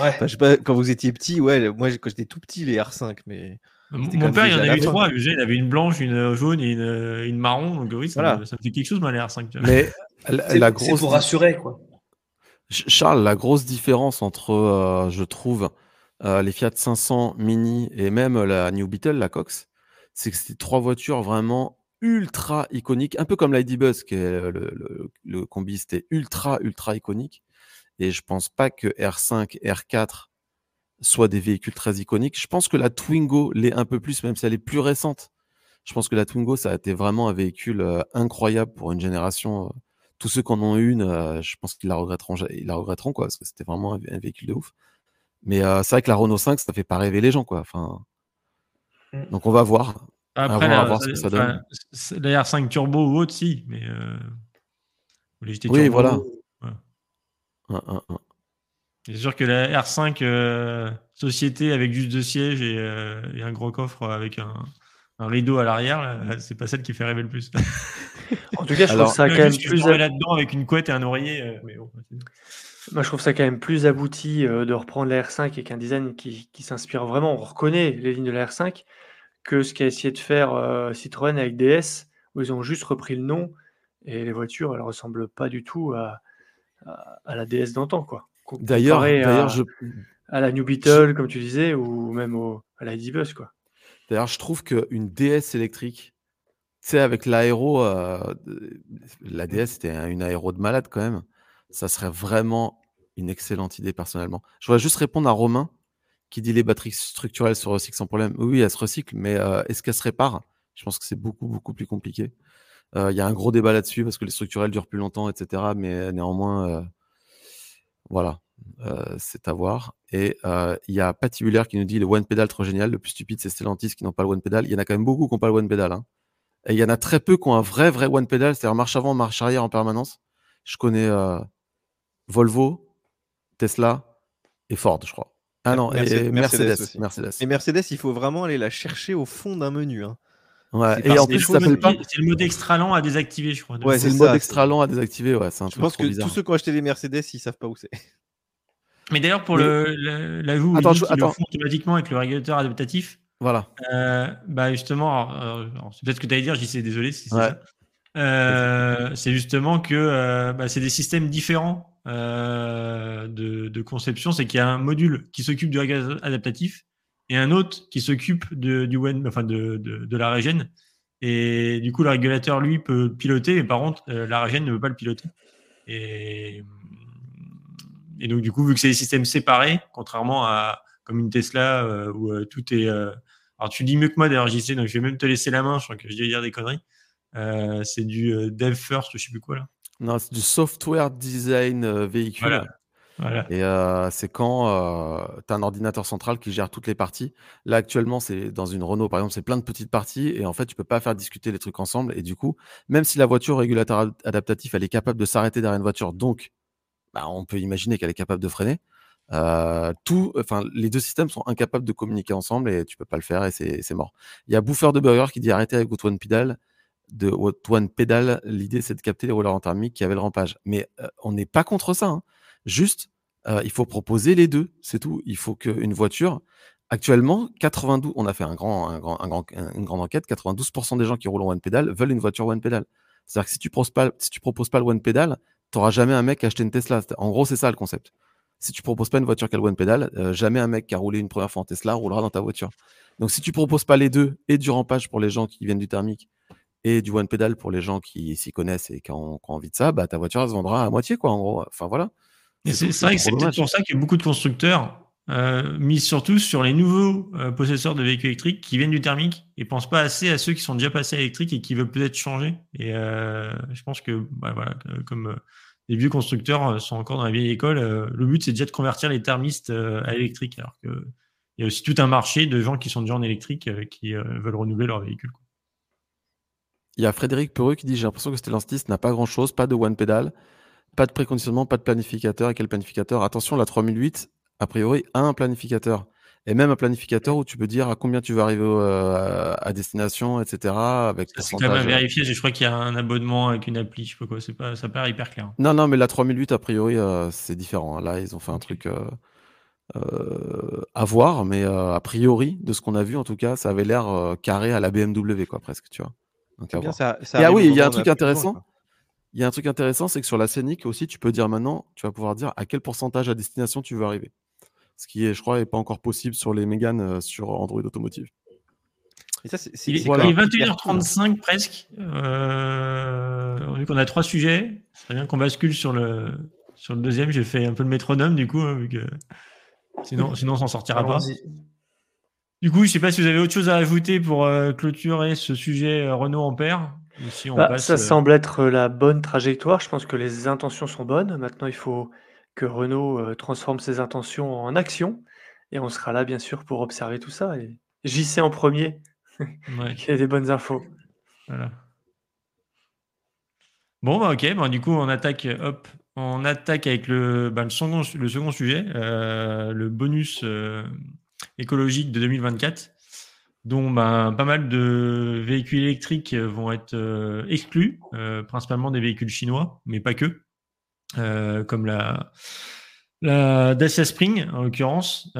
Ouais. je sais pas, quand vous étiez petit, ouais, moi quand j'étais tout petit, les R5, mais.
Mon père, il en avait eu trois. Il avait une blanche, une jaune et une, une marron. Donc oui, ça, voilà. me, ça fait quelque chose, moi, les R5.
Mais la, grosse...
pour rassurer, quoi.
Charles, la grosse différence entre, euh, je trouve, euh, les Fiat 500 Mini et même la New Beetle, la Cox, c'est que c'est trois voitures vraiment ultra iconiques, un peu comme l'ID Buzz, qui est le, le, combi, c'était ultra, ultra iconique. Et je pense pas que R5, R4 soient des véhicules très iconiques. Je pense que la Twingo l'est un peu plus, même si elle est plus récente. Je pense que la Twingo, ça a été vraiment un véhicule euh, incroyable pour une génération tous ceux qui en ont une, euh, je pense qu'ils la regretteront, ils la regretteront quoi, parce que c'était vraiment un, véhicule de ouf. Mais euh, c'est vrai que la Renault 5, ça fait pas rêver les gens quoi. Enfin, mm. donc on va voir.
Après, la, voir ce que ça donne. La R5 Turbo ou autre, si, mais euh,
oui, voilà.
C'est sûr que la R5 société avec juste deux sièges et, et, un gros coffre avec un, un rideau à l'arrière, c'est pas celle qui fait rêver le plus.
En tout cas, je trouve ça quand même plus.
là-dedans avec une couette et un oreiller. Euh,
Moi, je trouve ça quand même plus abouti euh, de reprendre la R5 avec un design qui, qui s'inspire vraiment. On reconnaît les lignes de la R5 que ce qu'a essayé de faire Citroën avec DS, où ils ont juste repris le nom et les voitures, elles ressemblent pas du tout à, à, la DS d'antan, quoi.
D'ailleurs, je
à la New Beetle, comme tu disais, ou même au, à la Bus, quoi.
D'ailleurs, je trouve qu'une DS électrique, tu sais, avec l'aéro, euh, la DS, c'était une aéro de malade quand même. Ça serait vraiment une excellente idée personnellement. Je voudrais juste répondre à Romain qui dit les batteries structurelles se recyclent sans problème. Oui, elles se recyclent, mais euh, est-ce qu'elles se réparent? Je pense que c'est beaucoup, beaucoup plus compliqué. Euh, il y a un gros débat là-dessus parce que les structurelles durent plus longtemps, etc. Mais néanmoins, voilà. Euh, c'est à voir. Et euh, il y a Patibulaire qui nous dit le one pedal trop génial. Le plus stupide, c'est Stellantis qui n'ont pas le one pedal. Il y en a quand même beaucoup qui n'ont pas le one pedal. Hein. Et il y en a très peu qui ont un vrai, vrai one pedal, c'est-à-dire marche avant, marche arrière en permanence. Je connais euh, Volvo, Tesla et Ford, je crois. Ah non, et Mercedes. Mercedes,
Et Mercedes, il faut vraiment aller la chercher au fond d'un menu. Hein.
Ouais, et en plus, ça s'appelle pas.
C'est le mode extra lent à désactiver, je crois.
Ouais, c'est le mode extra lent à désactiver. Ouais,
je pense que tous ceux qui ont acheté des Mercedes, ils savent pas où c'est.
Mais d'ailleurs, pour l'ajout, le, le, qu'ils le font automatiquement avec le régulateur adaptatif.
Voilà.
Euh, bah justement, c'est peut-être ce que tu allais dire, j'y sais, désolé si c'est ça. Euh, c'est justement que euh, bah, c'est des systèmes différents de, de, conception. C'est qu'il y a un module qui s'occupe du régulateur adaptatif et un autre qui s'occupe de, du enfin de, de, de, la régène. Et du coup, le régulateur, lui, peut piloter, mais par contre, la régène ne veut pas le piloter. Et et donc, du coup, vu que c'est des systèmes séparés, contrairement à comme une Tesla euh, où euh, tout est. Euh, alors, tu dis mieux que moi d'ailleurs, JC, donc je vais même te laisser la main, je crois que je vais dire des conneries. c'est du dev first, je sais plus quoi là.
Non, c'est du software design véhicule.
Voilà.
Et c'est quand tu as un ordinateur central qui gère toutes les parties. Là, actuellement, c'est dans une Renault, par exemple, c'est plein de petites parties et en fait, tu peux pas faire discuter les trucs ensemble. Et du coup, même si la voiture régulateur adaptatif, elle est capable de s'arrêter derrière une voiture, donc bah, on peut imaginer qu'elle est capable de freiner. Euh, tout, enfin, les deux systèmes sont incapables de communiquer ensemble et tu peux pas le faire et c'est mort. Il y a Bouffer de Burger qui dit arrêtez avec votre one pedal. De one pedal, l'idée c'est de capter les rouleurs en thermique qui avaient le rampage. Mais euh, on n'est pas contre ça. Hein. Juste, euh, il faut proposer les deux, c'est tout. Il faut qu'une voiture, actuellement, 92, on a fait un grand, un grand, un grand, une grande enquête, 92% des gens qui roulent en one pedal veulent une voiture one pedal. C'est-à-dire que si tu proposes pas, proposes pas le one pedal, tu n'auras jamais un mec qui a acheté une Tesla. En gros, c'est ça le concept. Si tu proposes pas une voiture qui a le one pedal, euh, jamais un mec qui a roulé une première fois en Tesla roulera dans ta voiture. Donc si tu proposes pas les deux, et du rampage pour les gens qui viennent du thermique, et du one pedal pour les gens qui s'y connaissent et qui ont, envie de ça, bah, ta voiture elle se vendra à moitié, quoi, en gros. Enfin voilà.
C'est vrai que c'est peut-être pour ça que beaucoup de constructeurs euh, misent surtout sur les nouveaux euh, possesseurs de véhicules électriques qui viennent du thermique et pensent pas assez à ceux qui sont déjà passés à l'électrique et qui veulent peut-être changer. Et je pense que bah, voilà, comme les vieux constructeurs euh, sont encore dans la vieille école. Euh, le but, c'est déjà de convertir les thermistes euh, à l'électrique. Alors qu'il y a aussi tout un marché de gens qui sont déjà en électrique qui veulent renouveler leur véhicule.
Il y a Frédéric Peureux qui dit J'ai l'impression que Stellantis n'a pas grand chose, pas de one pedal, pas de préconditionnement, pas de planificateur. Et quel planificateur? Attention, la 3008, a priori, a un planificateur et même un planificateur où tu peux dire à combien tu veux arriver euh, à destination, etc. Avec
c'est quand même à euh. vérifier. Je crois qu'il y a un abonnement avec une appli. Je sais pas quoi. C'est pas, ça paraît hyper clair.
Non, non, mais la 3008 a priori euh, c'est différent. Là, ils ont fait un truc à voir, mais a priori de ce qu'on a vu en tout cas, ça avait l'air carré à la BMW quoi, presque, tu vois. Donc, à voir. Et ah oui, il y a un truc intéressant. Il y a un truc intéressant, c'est que sur la scénique aussi, tu peux dire maintenant, tu vas pouvoir dire à quel pourcentage à destination tu veux arriver ce qui est, je crois, n'est pas encore possible sur les Mégane euh, sur Android Automotive.
Et ça, c'est, il, est, 21h35 presque. Euh, vu qu'on a trois sujets, c'est bien qu'on bascule sur le, sur le deuxième. J'ai fait un peu le métronome du coup, hein, vu que sinon, sinon on s'en sortira pas. Du coup, je ne sais pas si vous avez autre chose à ajouter pour euh, clôturer ce sujet Renault Ampère.
Si on bah, ça semble être la bonne trajectoire. Je pense que les intentions sont bonnes. Maintenant, il faut que Renault transforme ses intentions en action. Et on sera là, bien sûr, pour observer tout ça. Et j'y sais en premier qu'il y a des bonnes infos.
Bon, bah, ok. Bah, du coup, on attaque, hop, on attaque avec le, bah, le, second, le second sujet, le bonus écologique de 2024, dont bah, pas mal de véhicules électriques vont être exclus, principalement des véhicules chinois, mais pas que. Euh, comme la, la Dacia Spring en l'occurrence.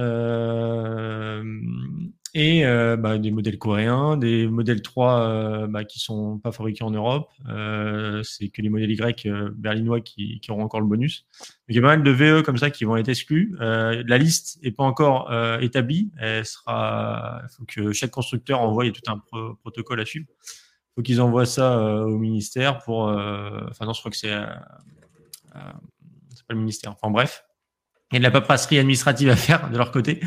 Et euh, bah, des modèles coréens, des modèles 3 euh, bah, qui sont pas fabriqués en Europe. Euh, c'est que les modèles Y berlinois qui, auront encore le bonus. il y a pas mal de VE comme ça qui vont être exclus. la liste est pas encore établie. Il faut que chaque constructeur envoie. Tout un protocole à suivre. Il faut qu'ils envoient ça au ministère pour. Enfin non, je crois que c'est. c'est pas le ministère. Enfin bref. Il de la paperasserie administrative à faire de leur côté.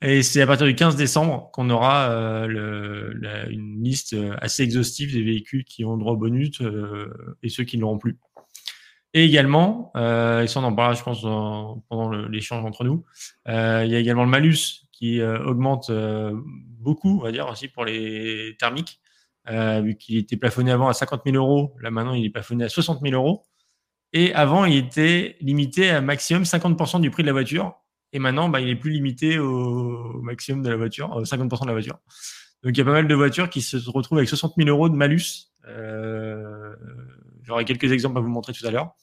Et c'est à partir du 15 décembre qu'on aura euh, une liste euh, assez exhaustive des véhicules qui ont droit au bonus euh, et ceux qui ne l'auront plus. Et également, euh, et ça on en je pense pendant l'échange entre nous, il y a également le malus qui augmente beaucoup, on va dire aussi pour les thermiques, vu qu'il était plafonné avant à 50 000 euros, là maintenant il est plafonné à 60 000 euros. Et avant, il était limité à maximum 50% du prix de la voiture. Et maintenant, bah, il est plus limité au maximum de la voiture, 50% de la voiture. Donc il y a pas mal de voitures qui se retrouvent avec 60 000 euros de malus. Euh, J'aurai quelques exemples à vous montrer tout à l'heure.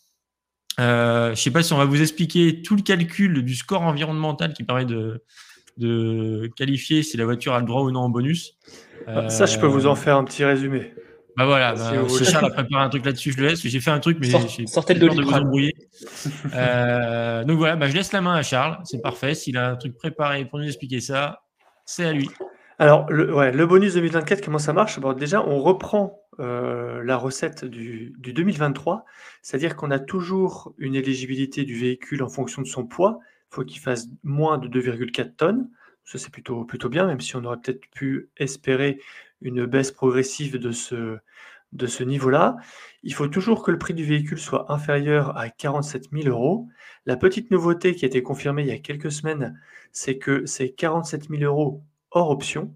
Euh, je ne sais pas si on va vous expliquer tout le calcul du score environnemental qui permet de, de qualifier si la voiture a le droit ou non au bonus.
Euh, Ça, je peux vous en faire un petit résumé.
Bah voilà, bah, Charles a préparé un truc là-dessus, je le laisse. J'ai fait un truc, mais j'ai
sortez le de vous embrouiller.
euh, donc voilà, bah, je laisse la main à Charles, c'est parfait. S'il a un truc préparé pour nous expliquer ça, c'est à lui.
Alors, le, ouais, le bonus 2024, comment ça marche? Bon, Déjà, on reprend euh, la recette du, du 2023, c'est-à-dire qu'on a toujours une éligibilité du véhicule en fonction de son poids. Il faut qu'il fasse moins de 2,4 tonnes. Ça, c'est plutôt, plutôt bien, même si on aurait peut-être pu espérer une baisse progressive de ce, niveau-là. Il faut toujours que le prix du véhicule soit inférieur à 47 000 euros. La petite nouveauté qui a été confirmée il y a quelques semaines, c'est que c'est 47 000 euros hors option.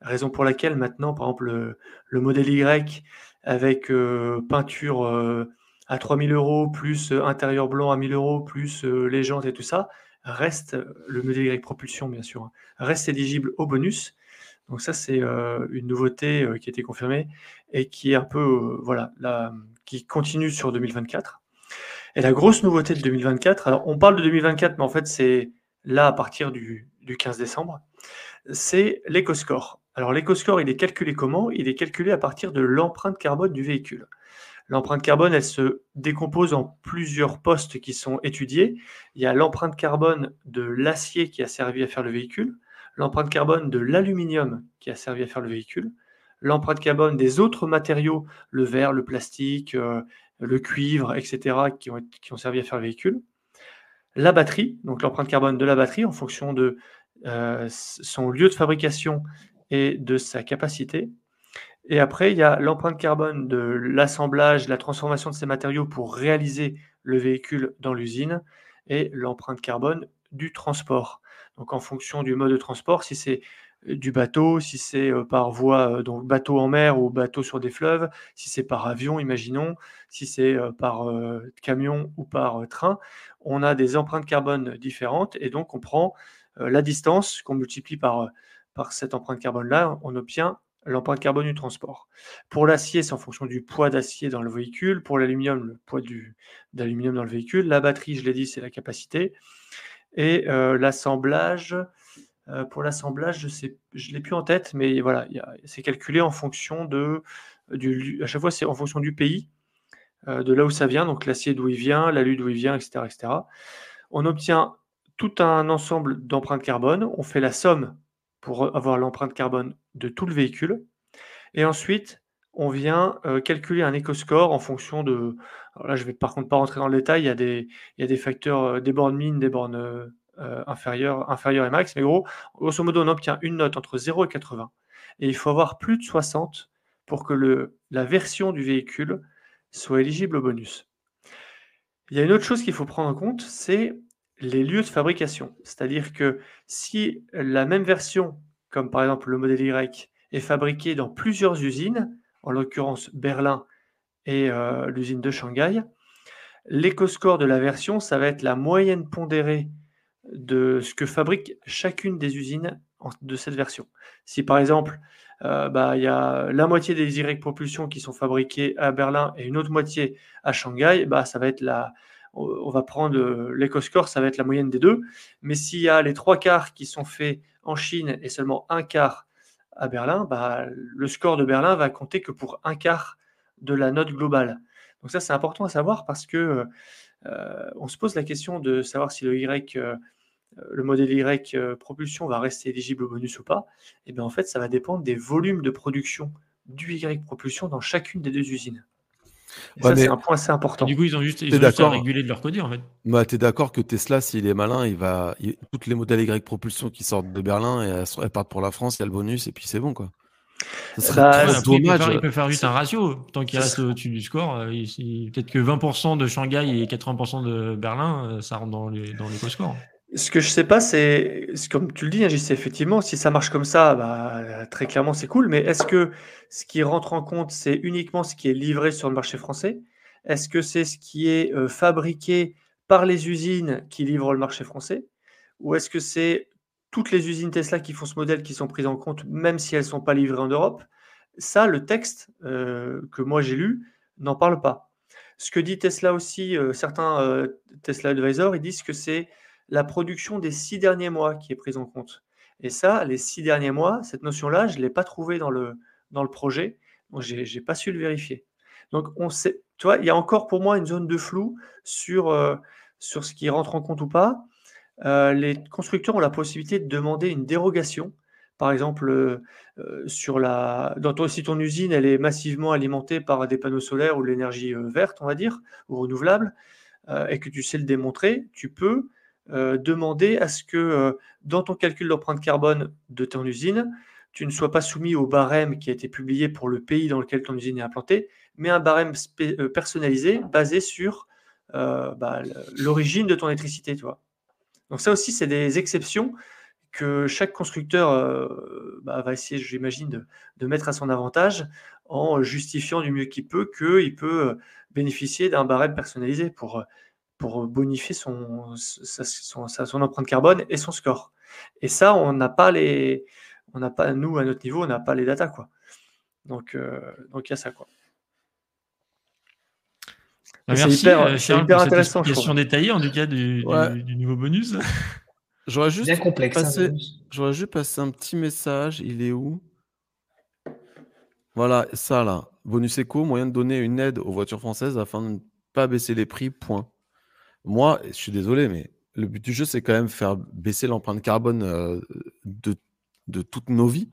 Raison pour laquelle maintenant, par exemple, le, modèle Y avec euh, peinture euh, à 3 000 euros, plus euh, intérieur blanc à 1 000 euros, plus les jantes et tout ça, reste, le modèle Y propulsion bien sûr, hein, reste éligible au bonus. Donc ça, c'est euh, une nouveauté euh, qui a été confirmée et qui est un peu, euh, voilà, qui continue sur 2024. Et la grosse nouveauté de 2024, alors on parle de 2024, mais en fait c'est là à partir du, 15 décembre, c'est l'éco-score. Alors l'éco-score, il est calculé comment? Il est calculé à partir de l'empreinte carbone du véhicule. L'empreinte carbone, elle se décompose en plusieurs postes qui sont étudiés. Il y a l'empreinte carbone de l'acier qui a servi à faire le véhicule, l'empreinte carbone de l'aluminium qui a servi à faire le véhicule, l'empreinte carbone des autres matériaux, le verre, le plastique, euh, le cuivre, etc., qui ont, servi à faire le véhicule, la batterie, donc l'empreinte carbone de la batterie en fonction de euh, son lieu de fabrication et de sa capacité. Et après, il y a l'empreinte carbone de l'assemblage, la transformation de ces matériaux pour réaliser le véhicule dans l'usine et l'empreinte carbone du transport. Donc en fonction du mode de transport, si c'est euh, du bateau, si c'est euh, par voie, euh, donc bateau en mer ou bateau sur des fleuves, si c'est par avion, imaginons, si c'est par camion ou par train, on a des empreintes carbone différentes et donc on prend la distance qu'on multiplie par, par cette empreinte carbone-là, on obtient l'empreinte carbone du transport. Pour l'acier, c'est en fonction du poids d'acier dans le véhicule. Pour l'aluminium, le poids d'aluminium dans le véhicule. La batterie, je l'ai dit, c'est la capacité. Et euh, l'assemblage, euh, pour l'assemblage, je ne l'ai plus en tête, mais voilà, c'est calculé en fonction de, du, à chaque fois c'est en fonction du pays, euh, de là où ça vient, donc l'acier d'où il vient, l'alu d'où il vient, etc., etc. On obtient tout un ensemble d'empreintes carbone, on fait la somme pour avoir l'empreinte carbone de tout le véhicule, et ensuite on vient calculer un éco-score en fonction de. Alors là, je vais par contre pas rentrer dans le détail. Il y a des, y a des facteurs, des bornes mines, des bornes inférieures, inférieures et max. Mais gros, grosso modo, on obtient une note entre 0 et 80. Et il faut avoir plus de 60 pour que la version du véhicule soit éligible au bonus. Il y a une autre chose qu'il faut prendre en compte, c'est les lieux de fabrication. C'est-à-dire que si la même version, comme par exemple le modèle Y, est fabriquée dans plusieurs usines, en l'occurrence Berlin et euh, l'usine de Shanghai. L'éco-score de la version, ça va être la moyenne pondérée de ce que fabrique chacune des usines de cette version. Si par exemple, euh, bah, il y a la moitié des Y propulsion qui sont fabriquées à Berlin et une autre moitié à Shanghai, bah, ça va être la, on va prendre l'éco-score, ça va être la moyenne des deux. Mais s'il y a les trois quarts qui sont faits en Chine et seulement un quart à Berlin, bah, le score de Berlin va compter que pour un quart de la note globale. Donc ça, c'est important à savoir parce que euh, on se pose la question de savoir si le Y, euh, le modèle Y euh, propulsion va rester éligible au bonus ou pas. Et bien en fait, ça va dépendre des volumes de production du Y propulsion dans chacune des deux usines. Ça, c'est un point assez important.
Du coup, ils ont juste, ils ont à réguler de leur côté, en fait.
Bah, tu es d'accord que Tesla, s'il est malin, il va. Toutes les modèles Y propulsion qui sortent de Berlin, et elles, partent pour la France, il y a le bonus, et puis c'est bon, quoi.
Bah, il, peut faire, juste un ratio. Tant qu'il reste au-dessus du score, euh, peut-être que 20% de Shanghai et 80% de Berlin, euh, ça rentre dans les, dans les scores.
Ce que je sais pas, c'est, comme tu le dis, hein, effectivement, si ça marche comme ça, bah, très clairement, c'est cool. Mais est-ce que ce qui rentre en compte, c'est uniquement ce qui est livré sur le marché français? Est-ce que c'est ce qui est euh, fabriqué par les usines qui livrent le marché français? Ou est-ce que c'est toutes les usines Tesla qui font ce modèle qui sont prises en compte, même si elles ne sont pas livrées en Europe? Ça, le texte euh, que moi j'ai lu n'en parle pas. Ce que dit Tesla aussi, euh, certains Tesla Advisors, ils disent que c'est la production des six derniers mois qui est prise en compte. Et ça, les six derniers mois, cette notion-là, je ne l'ai pas trouvée dans le, dans le projet, donc je n'ai pas su le vérifier. Donc on sait, il y a encore pour moi une zone de flou sur, sur ce qui rentre en compte ou pas. Euh, les constructeurs ont la possibilité de demander une dérogation. Par exemple, euh, euh, sur la, si ton usine elle est massivement alimentée par des panneaux solaires ou l'énergie verte, on va dire, ou renouvelable, et que tu sais le démontrer, tu peux demander à ce que dans ton calcul d'empreinte carbone de ton usine, tu ne sois pas soumis au barème qui a été publié pour le pays dans lequel ton usine est implantée, mais un barème personnalisé basé sur bah, l'origine de ton électricité. Tu vois. Donc ça aussi, c'est des exceptions que chaque constructeur euh, bah, va essayer, j'imagine, de, mettre à son avantage en justifiant du mieux qu'il peut qu'il peut euh, bénéficier d'un barème personnalisé pour, pour bonifier son, son, empreinte carbone et son score. Et ça, on n'a pas les, on n'a pas, nous, à notre niveau, on n'a pas les datas, quoi. Donc, euh, donc il y a ça, quoi.
Bah, merci, hyper, euh, Charles, hyper intéressant. Question détaillée en tout cas du, du, niveau bonus.
J'aurais juste,
Bien complexe, hein,
passé, j'aurais juste passé un petit message. Il est où? Voilà, ça là. Bonus éco, moyen de donner une aide aux voitures françaises afin de ne pas baisser les prix. Point. Moi, je suis désolé, mais le but du jeu, c'est quand même faire baisser l'empreinte carbone euh, de, de toutes nos vies.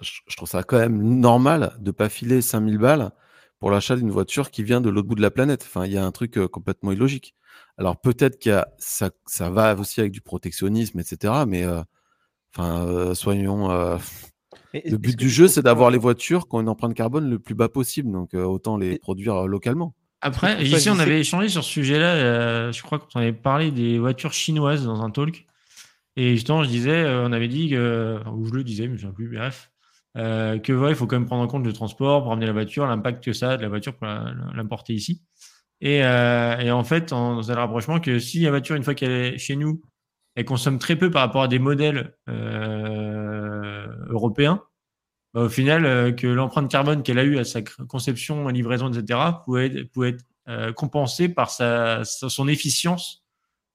Je, je, trouve ça quand même normal de ne pas filer 5000 balles pour l'achat d'une voiture qui vient de l'autre bout de la planète. Enfin, il y a un truc euh, complètement illogique. Alors peut-être que ça, ça va aussi avec du protectionnisme, etc. Mais euh, enfin, soyons. le but du jeu, c'est d'avoir les voitures qui ont une empreinte carbone le plus bas possible. Donc autant les produire localement.
Après, ici, on avait échangé sur ce sujet-là. je crois qu'on avait parlé des voitures chinoises dans un talk. Et justement, je disais, on avait dit que, ou je le disais, mais je ne sais plus, bref, euh, que il faut quand même prendre en compte le transport pour amener la voiture, l'impact que ça a de la voiture pour l'importer ici. Et, euh, et, en fait, on faisait le rapprochement que si la voiture, une fois qu'elle est chez nous, elle consomme très peu par rapport à des modèles euh, européens, bah, au final, euh, que l'empreinte carbone qu'elle a eue à sa conception, livraison, etc., pouvait être, pouvait être euh, compensée par sa, son efficience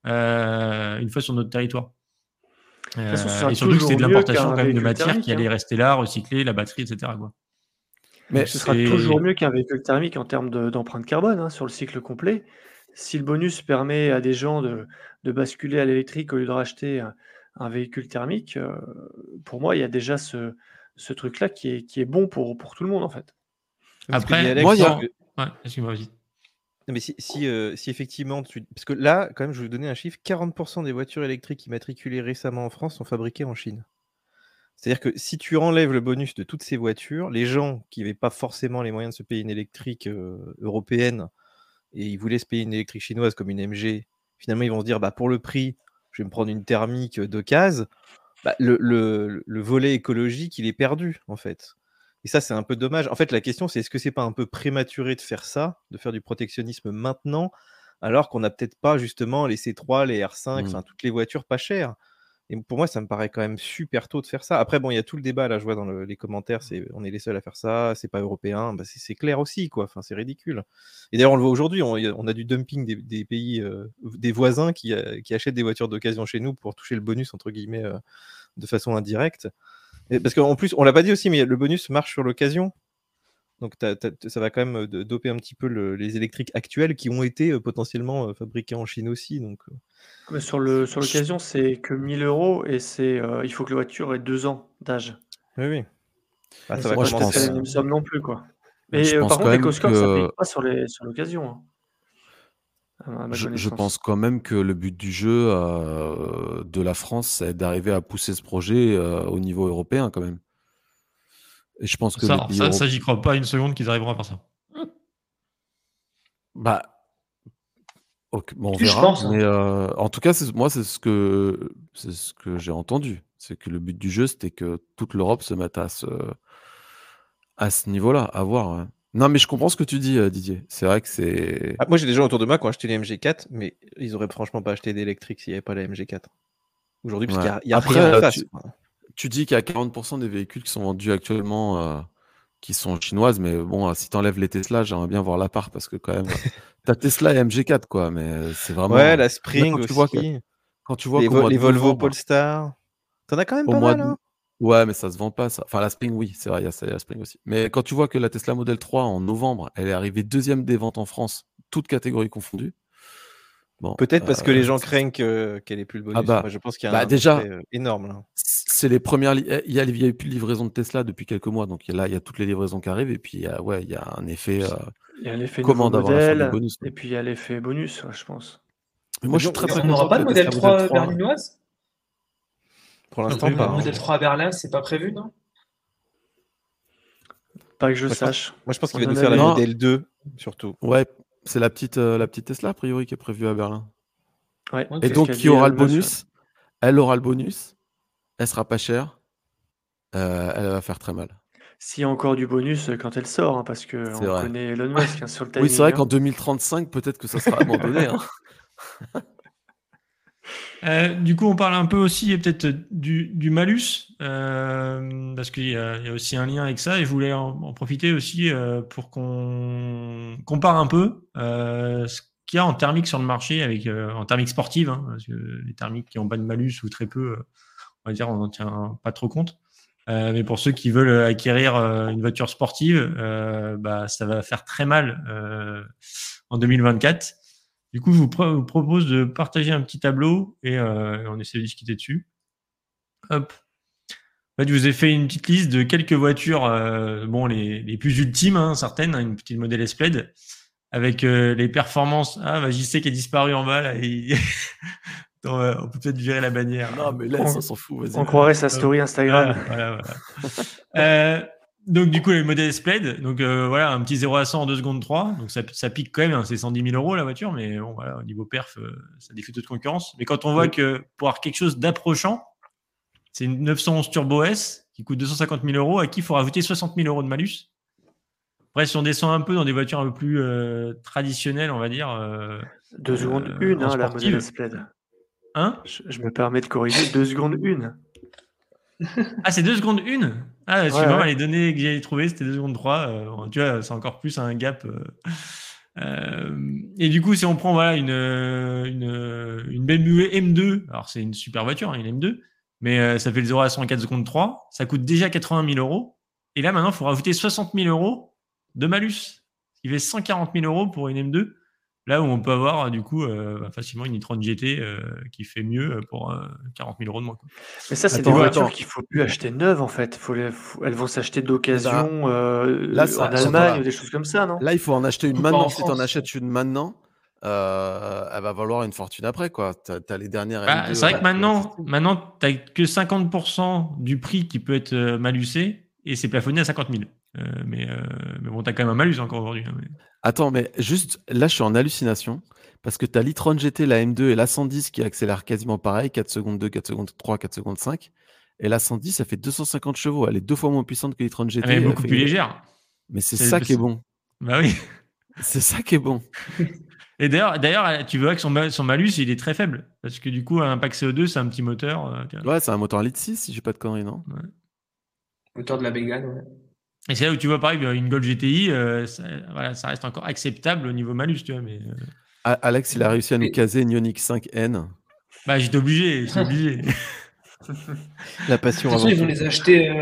une fois sur notre territoire. Euh, et surtout que c'était de l'importation quand même de matière qui allait hein. rester là, recycler, la batterie, etc.
Mais ce sera toujours mieux qu'un véhicule thermique en termes d'empreinte carbone hein, sur le cycle complet. Si le bonus permet à des gens de, basculer à l'électrique au lieu de racheter un, véhicule thermique, euh, pour moi, il y a déjà ce, truc-là qui est, qui est bon pour, pour tout le monde en fait.
Après, moi, il y a... ouais, excuse-moi, vas-y
mais si, euh, si, effectivement, tu... parce que là, quand même, je vais vous donner un chiffre 40% des voitures électriques immatriculées récemment en France sont fabriquées en Chine. C'est-à-dire que si tu enlèves le bonus de toutes ces voitures, les gens qui n'avaient pas forcément les moyens de se payer une électrique euh, européenne et ils voulaient se payer une électrique chinoise comme une MG, finalement, ils vont se dire bah, pour le prix, je vais me prendre une thermique de case. Bah, le, le, volet écologique, il est perdu, en fait. Et ça, c'est un peu dommage. En fait, la question, c'est est-ce que c'est pas un peu prématuré de faire ça, de faire du protectionnisme maintenant, alors qu'on n'a peut-être pas justement les C3, les R5, mmh. enfin toutes les voitures pas chères? Et pour moi, ça me paraît quand même super tôt de faire ça. Après, bon, il y a tout le débat, là, je vois dans les commentaires, c'est on est les seuls à faire ça, c'est pas européen. Bah, c'est clair aussi, quoi. Enfin, c'est ridicule. Et d'ailleurs, on le voit aujourd'hui, on, a du dumping des, pays, euh, des voisins qui, euh, qui, achètent des voitures d'occasion chez nous pour toucher le bonus, entre guillemets, euh, de façon indirecte. Parce qu'en plus, on l'a pas dit aussi, mais le bonus marche sur l'occasion. Donc ça va quand même doper un petit peu les électriques actuels qui ont été potentiellement fabriqués en Chine aussi. Donc,
sur le sur l'occasion, c'est que 1000 euros et c'est il faut que la voiture ait deux ans d'âge.
Oui, oui.
Ah, ça va je pense... une somme non plus quoi. Mais par contre, les Coscor, ça ne paye pas sur l'occasion. Hein.
Je, pense quand même que le but du jeu de la France, c'est d'arriver à pousser ce projet au niveau européen quand même.
Et je pense que ça, ça, j'y crois pas une seconde qu'ils arriveront à faire ça.
Bah, on verra. Hein. mais euh, en tout cas, moi, c'est ce que c'est ce que j'ai entendu. C'est que le but du jeu, c'était que toute l'Europe se mette à ce à ce niveau-là, à voir. Hein. Non, mais je comprends ce que tu dis, euh, Didier. C'est vrai que c'est.
Ah, moi, j'ai des gens autour de moi qui ont acheté les MG4, mais ils auraient franchement pas acheté d'électrique s'il n'y avait pas la MG4. Aujourd'hui, parce qu'il y a, rien à face
tu dis qu'il y a 40% des véhicules qui sont vendus actuellement euh, qui sont chinoises, mais bon, si tu enlèves les Tesla, j'aimerais bien voir la part parce que quand même, ta Tesla et MG4, quoi, mais euh, c'est vraiment.
Ouais, la Spring quand aussi. Tu vois
quand tu vois
les, les Volvo Polestar, t'en as quand même pas mal, hein?
Ouais, mais ça se vend pas, ça. Enfin, la Spring, oui, c'est vrai, il y a la Spring aussi. Mais quand tu vois que la Tesla Model 3 en novembre, elle est arrivée deuxième des ventes en France, toutes catégories confondues.
Peut-être parce que les euh, gens craignent qu'elle ait plus le bonus. Ah
bah,
je pense qu'il y a
bah, un déjà
euh, énorme.
C'est les premières. Il y a, il y a plus de livraison de Tesla depuis quelques mois, donc là il y a toutes les livraisons qui arrivent et puis ouais, il y a un effet. Euh,
il y a l'effet bonus. Et puis il y a l'effet bonus, je pense.
Mais moi je suis très très On n'aura pas de modèle 3 berlinoise?
Pour l'instant pas.
Le modèle 3 à Berlin, c'est pas prévu, non?
Pas que je sache.
moi je pense qu'il va nous faire la modèle 2 surtout.
Ouais, c'est la petite, euh, la petite Tesla, a priori, qui est prévue à Berlin.
Ouais,
Et donc, qui aura le bonus Elle aura le bonus. Elle sera pas chère. Euh, elle va faire très mal.
S'il y a encore du bonus euh, quand elle sort, hein, parce que on connaît Elon Musk hein, sur le timing.
Oui, c'est vrai qu'en 2035, peut-être que ça sera abandonné. Hein.
Euh, du coup, on parle un peu aussi peut-être du, malus, euh, parce qu'il y, a aussi un lien avec ça, et je voulais en, profiter aussi euh, pour qu'on compare un peu ce qu'il y a en thermique sur le marché, avec en thermique sportive, hein, parce que les thermiques qui ont pas de malus ou très peu, on va dire, on n'en tient pas trop compte. mais pour ceux qui veulent acquérir une voiture sportive, bah, ça va faire très mal en 2024. Du coup, je vous, propose de partager un petit tableau et euh, on essaie de discuter dessus. Hop. En fait, je vous ai fait une petite liste de quelques voitures, euh, bon, les, plus ultimes, hein, certaines, hein, une petite modèle S-Plaid, avec euh, les performances. Ah, bah, JC qui a disparu en bas, là, on peut peut-être virer la bannière.
Non, mais là, on s'en fout.
On croirait sa story Instagram.
Voilà, voilà, donc, du coup, le modèle Splade, donc euh, voilà, un petit 0 à 100 en 2 secondes 3. Donc, ça, ça pique quand même, hein, c'est 110 000 euros la voiture, mais bon, voilà, au niveau perf, euh, ça défie toute concurrence. Mais quand on voit que pour avoir quelque chose d'approchant, c'est une 911 Turbo S qui coûte 250 000 euros, à qui il faut rajouter 60 000 euros de malus. Après, si on descend un peu dans des voitures un peu plus euh, traditionnelles, on va dire.
2 secondes 1, hein, la modèle Splade.
Hein?
Je, je, me permets de corriger 2 secondes 1.
ah, c'est 2 secondes 1 ah, ouais, les données que j'ai trouvées, c'était 2 secondes 3. Euh, tu vois, c'est encore plus un gap. Euh, euh, et du coup, si on prend voilà, une, une, une BMW M2, alors c'est une super voiture, hein, une M2, mais ça fait le 0 à 104 secondes 3, ça coûte déjà 80 000 euros. Et là, maintenant, il faut rajouter 60 000 euros de malus, ce qui fait 140 000 euros pour une M2. Là où on peut avoir du coup euh, bah, facilement une e-tron GT euh, qui fait mieux pour 40 euh, 000 euros de moins.
Mais ça, c'est des voitures qu'il ne faut plus acheter neuves en fait. Faut elles vont s'acheter d'occasion là, en Allemagne ou des choses comme ça, non?
Là, il faut en acheter une maintenant. Si tu en achètes une maintenant, elle va valoir une fortune après. quoi. Tu as, les dernières.
Bah, c'est vrai que maintenant, maintenant tu n'as que 50% du prix qui peut être malusé et c'est plafonné à 50 000. mais, mais bon, tu as quand même un malus encore aujourd'hui. Hein,
Attends, mais juste là, je suis en hallucination parce que tu as l'e-tron GT, la M2 et la 110 qui accélèrent quasiment pareil, 4 secondes 2, 4 secondes 3, 4 secondes 5. Et la 110, ça fait 250 chevaux. Elle est deux fois moins puissante que l'e-tron GT.
Elle est beaucoup plus légère.
Mais c'est ça qui est bon.
Bah oui.
C'est ça qui est bon.
Et d'ailleurs, d'ailleurs, tu vois que son, son, malus, il est très faible. Parce que du coup, un pack CO2, c'est un petit moteur.
Euh, ouais, c'est un moteur litre 6, si j'ai pas de conneries, non?
Moteur de la Bégane, ouais.
Et c'est là où tu vois, pareil, une Golf GTI, euh, ça, voilà, ça reste encore acceptable au niveau malus, tu vois. Mais,
euh. Alex, il a réussi à nous caser une Ioniq 5N.
Bah, j'étais obligé, j'étais obligé.
la passion.
De ils vont les acheter,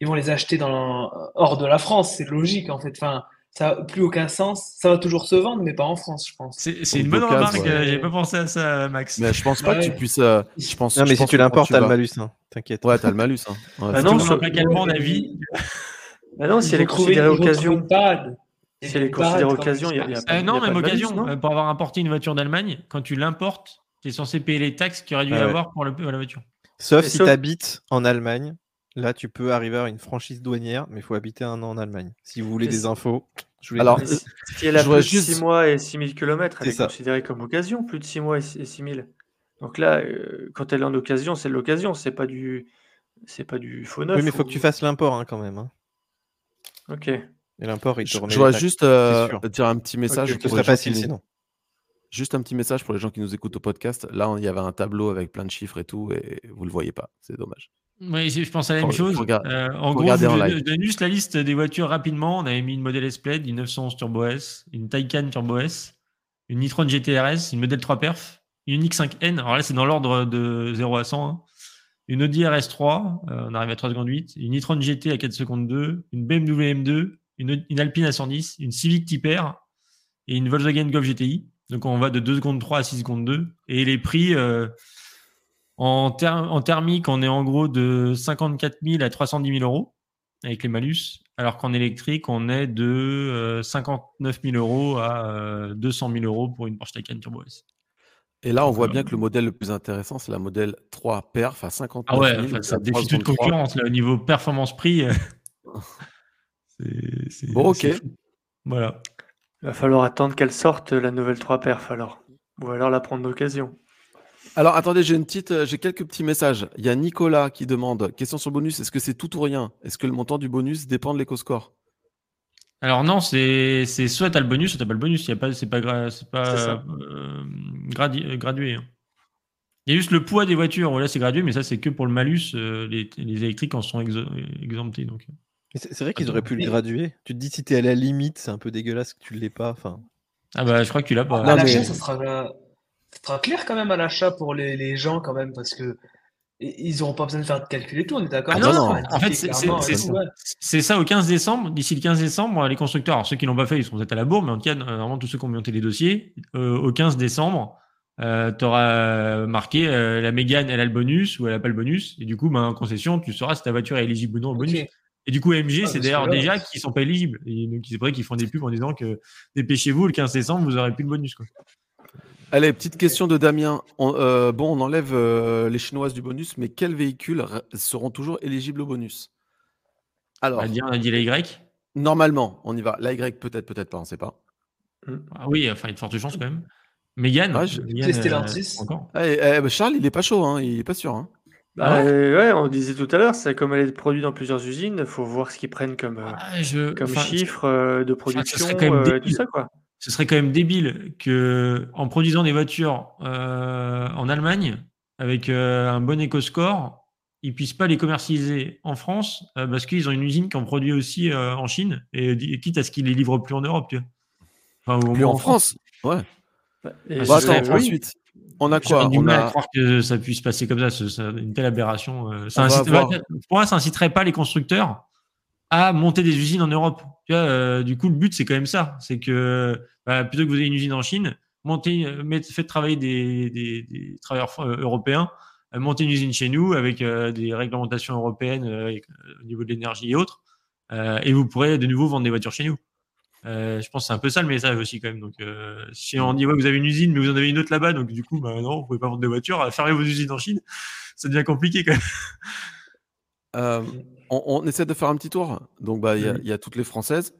ils vont les acheter dans hors de la France, c'est logique en fait. Enfin, ça n'a plus aucun sens. Ça va toujours se vendre, mais pas en France, je pense.
C'est une bonne remarque. Ouais. J'avais pas pensé à ça, Max.
Mais je pense pas que tu puisses. Euh, je pense,
non, mais si tu l'importes, t'as le malus. Hein. T'inquiète.
Ouais, t'as le malus. Hein.
Ouais, bah non, sur le calmant d'avis.
Bah non, si elle est considérée occasion. Si elle est considérée occasion, il y a,
pas. Euh, non, même occasion. Euh, pour avoir importé une voiture d'Allemagne, quand tu l'importes, tu es censé payer les taxes qu'il aurait dû y avoir pour la voiture.
Sauf si tu habites en Allemagne Là, tu peux arriver à une franchise douanière, mais il faut habiter un an en Allemagne. Si vous voulez des infos,
je vais Alors, si elle a plus de 6 mois et 6000 km, elle est, considérée comme occasion, plus de 6 mois et 6000. Donc là, euh, quand elle est en occasion, c'est l'occasion, c'est pas du c'est pas du faux neuf.
Oui, mais il faut que tu fasses l'import hein, quand même. Hein.
Ok.
Et l'import, il te
Je voudrais juste euh, dire un petit message.
Okay. Ce facile sinon.
Juste un petit message pour les gens qui nous écoutent au podcast. Là, il y avait un tableau avec plein de chiffres et tout, et vous le voyez pas. C'est dommage.
Oui, je pense à la même chose. euh, en gros, je donne juste la liste des voitures rapidement. On avait mis une modèle S-Plaid, une 911 Turbo S, une Taycan Turbo S, une Nitron GTRS, une modèle 3 Perf, une X5N. Alors là, c'est dans l'ordre de 0 à 100. Hein. Une Audi RS3, euh, on arrive à 3 secondes 8, une Nitron GT à 4 secondes 2, une BMW M2, une, Alpine à 110, une Civic Type et une Volkswagen Golf GTI. Donc on va de 2 secondes 3 à 6 secondes 2. Et les prix, euh, en, thermique, on est en gros de 54 000 à 310 000 euros avec les malus, alors qu'en électrique, on est de 59 euh, 000 euros à 200 euh, 000 euros pour une Porsche Taycan Turbo S.
Et là, on voit bien que le modèle le plus intéressant, c'est la modèle 3 Perf à 59 000.
Ah ouais, ça défie toute concurrence. Là, au niveau performance-prix, euh,
c'est. Bon, ok.
Voilà.
Il va falloir attendre qu'elle sorte, la nouvelle 3 Perf, alors. Ou alors la prendre d'occasion.
Alors attendez, j'ai une petite, euh, j'ai quelques petits messages. Il y a Nicolas qui demande question sur le bonus. Est-ce que c'est tout ou rien? Est-ce que le montant du bonus dépend de l'éco-score?
Alors non, c'est soit tu as le bonus, soit tu pas le bonus. Il y a pas, c'est pas, c'est pas euh, gradué. Hein. Il y a juste le poids des voitures. Là, c'est gradué, mais ça, c'est que pour le malus. Euh, les, électriques en sont exemptés. Donc.
C'est vrai qu'ils auraient pu le graduer. Tu te dis si tu es à la limite, c'est un peu dégueulasse que tu l'aies pas. Enfin.
Ah bah, je crois que tu l'as pas.
Ah, ça sera ça sera clair quand même à l'achat pour les, les, gens quand même parce que ils n'auront pas besoin de faire de calcul et tout, on est d'accord
ah non, non. En fait, c'est ça au 15 décembre. D'ici le 15 décembre, les constructeurs, alors ceux qui l'ont pas fait, ils seront peut-être à la bourre, mais en tout cas, normalement, tous ceux qui ont monté les dossiers, euh, au 15 décembre, euh, tu auras marqué euh, la Mégane, elle a le bonus ou elle a pas le bonus. Et du coup, ben, en concession, tu sauras si ta voiture est éligible ou non au bonus. Et du coup, MG, ah, c'est d'ailleurs déjà qui sont pas éligibles. Et donc, c'est vrai qu'ils font des pubs en disant que dépêchez-vous, le 15 décembre, vous aurez plus de bonus. Quoi.
Allez, petite question de Damien. Euh, bon, on enlève euh, les chinoises du bonus, mais quels véhicules seront toujours éligibles au bonus?
Alors, on a dit, on a dit la Y?
Normalement, on y va. La Y, peut-être, peut-être pas, on ne sait pas.
Ah oui, enfin, une forte chance quand même. Mégane, ah,
Stellantis.
Euh, ah, eh, bah, Charles, il n'est pas chaud, hein, il n'est pas sûr. Hein.
Bah, ouais, on disait tout à l'heure, c'est comme elle est produite dans plusieurs usines, il faut voir ce qu'ils prennent comme, comme chiffre de production, tout ça quoi
ce serait quand même débile que, en produisant des voitures euh, en Allemagne avec euh, un bon éco-score, ils puissent pas les commercialiser en France euh, parce qu'ils ont une usine qui en produit aussi en Chine et, quitte à ce qu'ils les livrent plus en Europe. Tu vois.
Enfin, au plus en, France. Ouais. Bah, attends, ensuite, on a quoi
du on mal a... à croire que ça puisse passer comme ça, une telle aberration. Ça incite... Pour moi, ça inciterait pas les constructeurs à monter des usines en Europe. Tu vois, euh, du coup, le but, c'est quand même ça. C'est que bah, plutôt que vous ayez une usine en Chine, montez, euh, faites travailler des, des, des travailleurs euh, européens, montez une usine chez nous avec des réglementations européennes au niveau de l'énergie et autres, et vous pourrez de nouveau vendre des voitures chez nous. je pense que c'est un peu ça le message aussi quand même. Donc, si on dit ouais, vous avez une usine, mais vous en avez une autre là-bas, donc du coup, bah, non, vous pouvez pas vendre des voitures, fermez vos usines en Chine, ça devient compliqué quand
même. On, essaie de faire un petit tour. Donc, bah, il y, a toutes les françaises.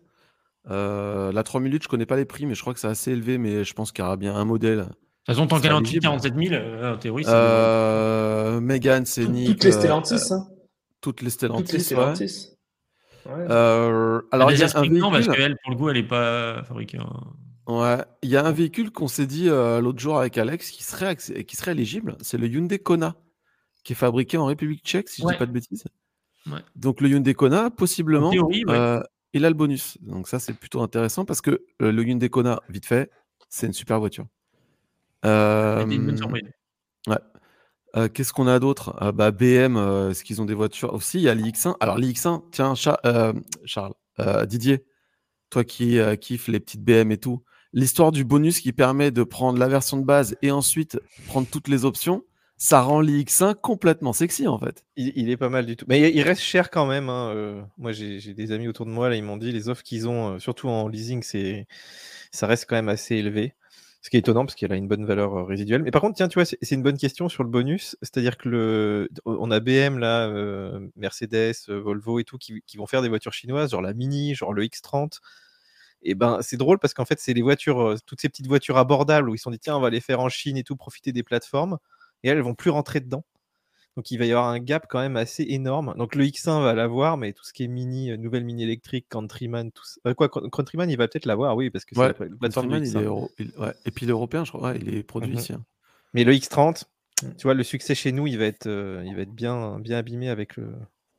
Euh, la 3 minutes, je connais pas les prix, mais je crois que c'est assez élevé. Mais je pense qu'il y aura bien un modèle. De
toute façon, tant qu'elle est en 47 000, en théorie, c'est.
Euh, Mégane, Scénic.
Toutes les Stellantis. Hein.
Toutes les Stellantis.
Toutes les Stellantis.
Ouais. Euh, alors, il y a un véhicule...
parce qu'elle, pour le coup, elle n'est pas fabriquée.
Ouais, il y a un véhicule qu'on s'est dit euh, l'autre jour avec Alex qui serait, qui serait éligible. C'est le Hyundai Kona, qui est fabriqué en République tchèque, si je ne dis pas de bêtises. Donc le Hyundai Kona, possiblement, euh, il a le bonus. Donc ça, c'est plutôt intéressant parce que euh, le Hyundai Kona, vite fait, c'est une super voiture. Ouais. Qu'est-ce qu'on a d'autre? Bah, BM, est-ce qu'ils ont des voitures aussi? Il y a l'IX1. Alors l'IX1, tiens, Charles, Didier, toi qui kiffes les petites BM et tout, l'histoire du bonus qui permet de prendre la version de base et ensuite prendre toutes les options, ça rend l'IX1 complètement sexy en fait.
Il, est pas mal du tout. Mais il reste cher quand même. Hein, euh. moi, j'ai des amis autour de moi, là, ils m'ont dit les offres qu'ils ont, euh, surtout en leasing, ça reste quand même assez élevé. Ce qui est étonnant parce qu'elle a une bonne valeur euh, résiduelle. Mais par contre, tiens, tu vois, c'est une bonne question sur le bonus. C'est-à-dire que le, on a BM Mercedes, Volvo et tout qui, vont faire des voitures chinoises, genre la Mini, genre le X30 et ben c'est drôle parce qu'en fait c'est les voitures, toutes ces petites voitures abordables où ils sont dit tiens on va les faire en Chine et tout, profiter des plateformes, et elles, vont plus rentrer dedans. Donc il va y avoir un gap quand même assez énorme. Donc le X1 va l'avoir, mais tout ce qui est mini, euh, nouvelle mini électrique, Countryman, tout ça. Euh, quoi, Countryman il va peut-être l'avoir, oui, parce que
c'est la plateforme il est Et puis l'européen, je crois, il est produit mmh ici. Hein.
Mais le X30, mmh. tu vois, le succès chez nous, il va être, il va être bien, bien abîmé avec le,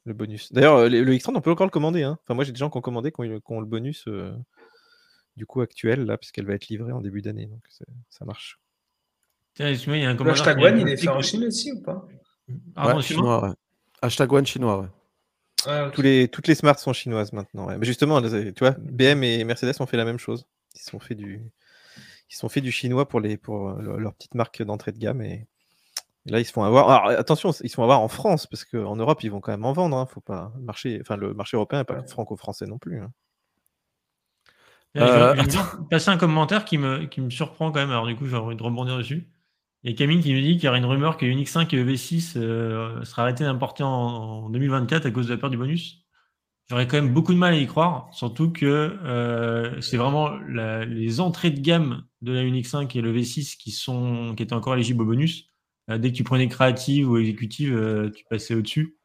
bonus. D'ailleurs, le, X30, on peut encore le commander. Hein. Enfin, moi, j'ai des gens qui ont commandé, qui ont, le bonus du coup actuelle, là, puisqu'elle va être livrée en début d'année. Donc ça marche.
Tiens, il y a un Hashtag One, il est fait en Chine aussi ou pas?
Ah, ouais, chinois, ouais. Hashtag One chinois, ouais.
Ah, Tous les, toutes les smarts sont chinoises maintenant. Mais justement, tu vois, BM et Mercedes ont fait la même chose. Ils sont fait du, ils sont fait du chinois pour, les, pour euh, leur petite marque d'entrée de gamme. Et, là, ils se font avoir. Alors, attention, ils se font avoir en France, parce qu'en Europe, ils vont quand même en vendre. Hein. Faut pas... le, marché... Enfin, le marché européen n'est pas franco-français non plus. Hein.
Euh, je, passer un commentaire qui me, qui me surprend quand même. Alors, du coup, j'ai envie de rebondir dessus. Il y a Camille qui me dit qu'il y aurait une rumeur que Unix 5 et EV6 euh, seraient arrêtés d'importer en, 2024 à cause de la peur du bonus. J'aurais quand même beaucoup de mal à y croire, surtout que euh, c'est vraiment les entrées de gamme de la Unix 5 et le V6 qui, sont, qui étaient encore éligibles au bonus. Euh, dès que tu prenais créative ou exécutive, tu passais au-dessus.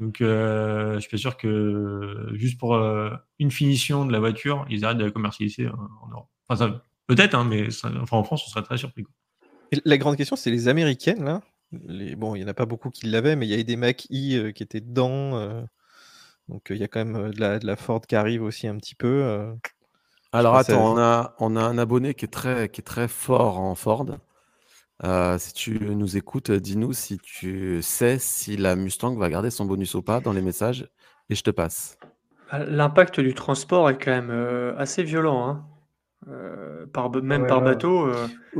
Donc, euh, je suis pas sûr que juste pour euh, une finition de la voiture, ils arrêtent de la commercialiser en Europe. Enfin, peut-être, hein, mais enfin, en France, on serait très surpris.
La grande question, c'est les américaines, là. Les... Bon, il n'y en a pas beaucoup qui l'avaient, mais il y a des Mac i euh, qui étaient dedans. donc, il y a quand même de la, de la, Ford qui arrive aussi un petit peu.
Alors, attends, on, a, on a un abonné qui est très, qui est très fort en Ford. Euh, si tu nous écoutes, dis-nous si tu sais si la Mustang va garder son bonus ou pas dans les messages et je te passe.
Bah, l'impact du transport est quand même euh, assez violent, hein. Euh, par, même par bateau.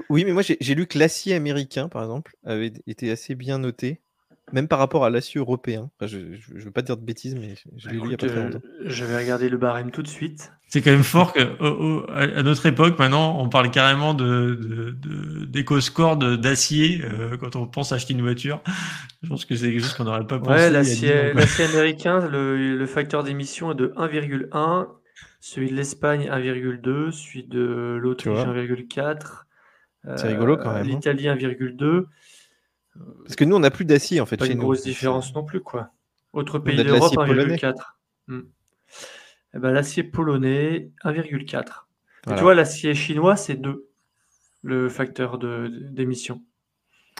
Oui, mais moi j'ai lu que l'acier américain, par exemple, avait été assez bien noté même par rapport à l'acier européen. je ne veux pas dire de bêtises, mais je l'ai lu il y a pas très longtemps.
Euh, je vais regarder le barème tout de suite.
C'est quand même fort qu'à notre époque, maintenant, on parle carrément de, d'éco-score d'acier euh, quand on pense acheter une voiture. Je pense que c'est quelque chose qu'on n'aurait pas pensé.
Ouais, l'acier, l'acier américain, le, le facteur d'émission est de 1,1, celui de l'Espagne 1,2, celui de l'Autriche 1,4.
C'est rigolo quand même. Hein.
L'Italie 1,2.
Parce que nous, on n'a plus d'acier en fait.
Pas une grosse différence non plus, quoi. Autre pays d'Europe, 1,4. Hmm. Eh ben, l'acier polonais, 1,4. Tu vois, l'acier chinois, c'est 2, le facteur d'émission.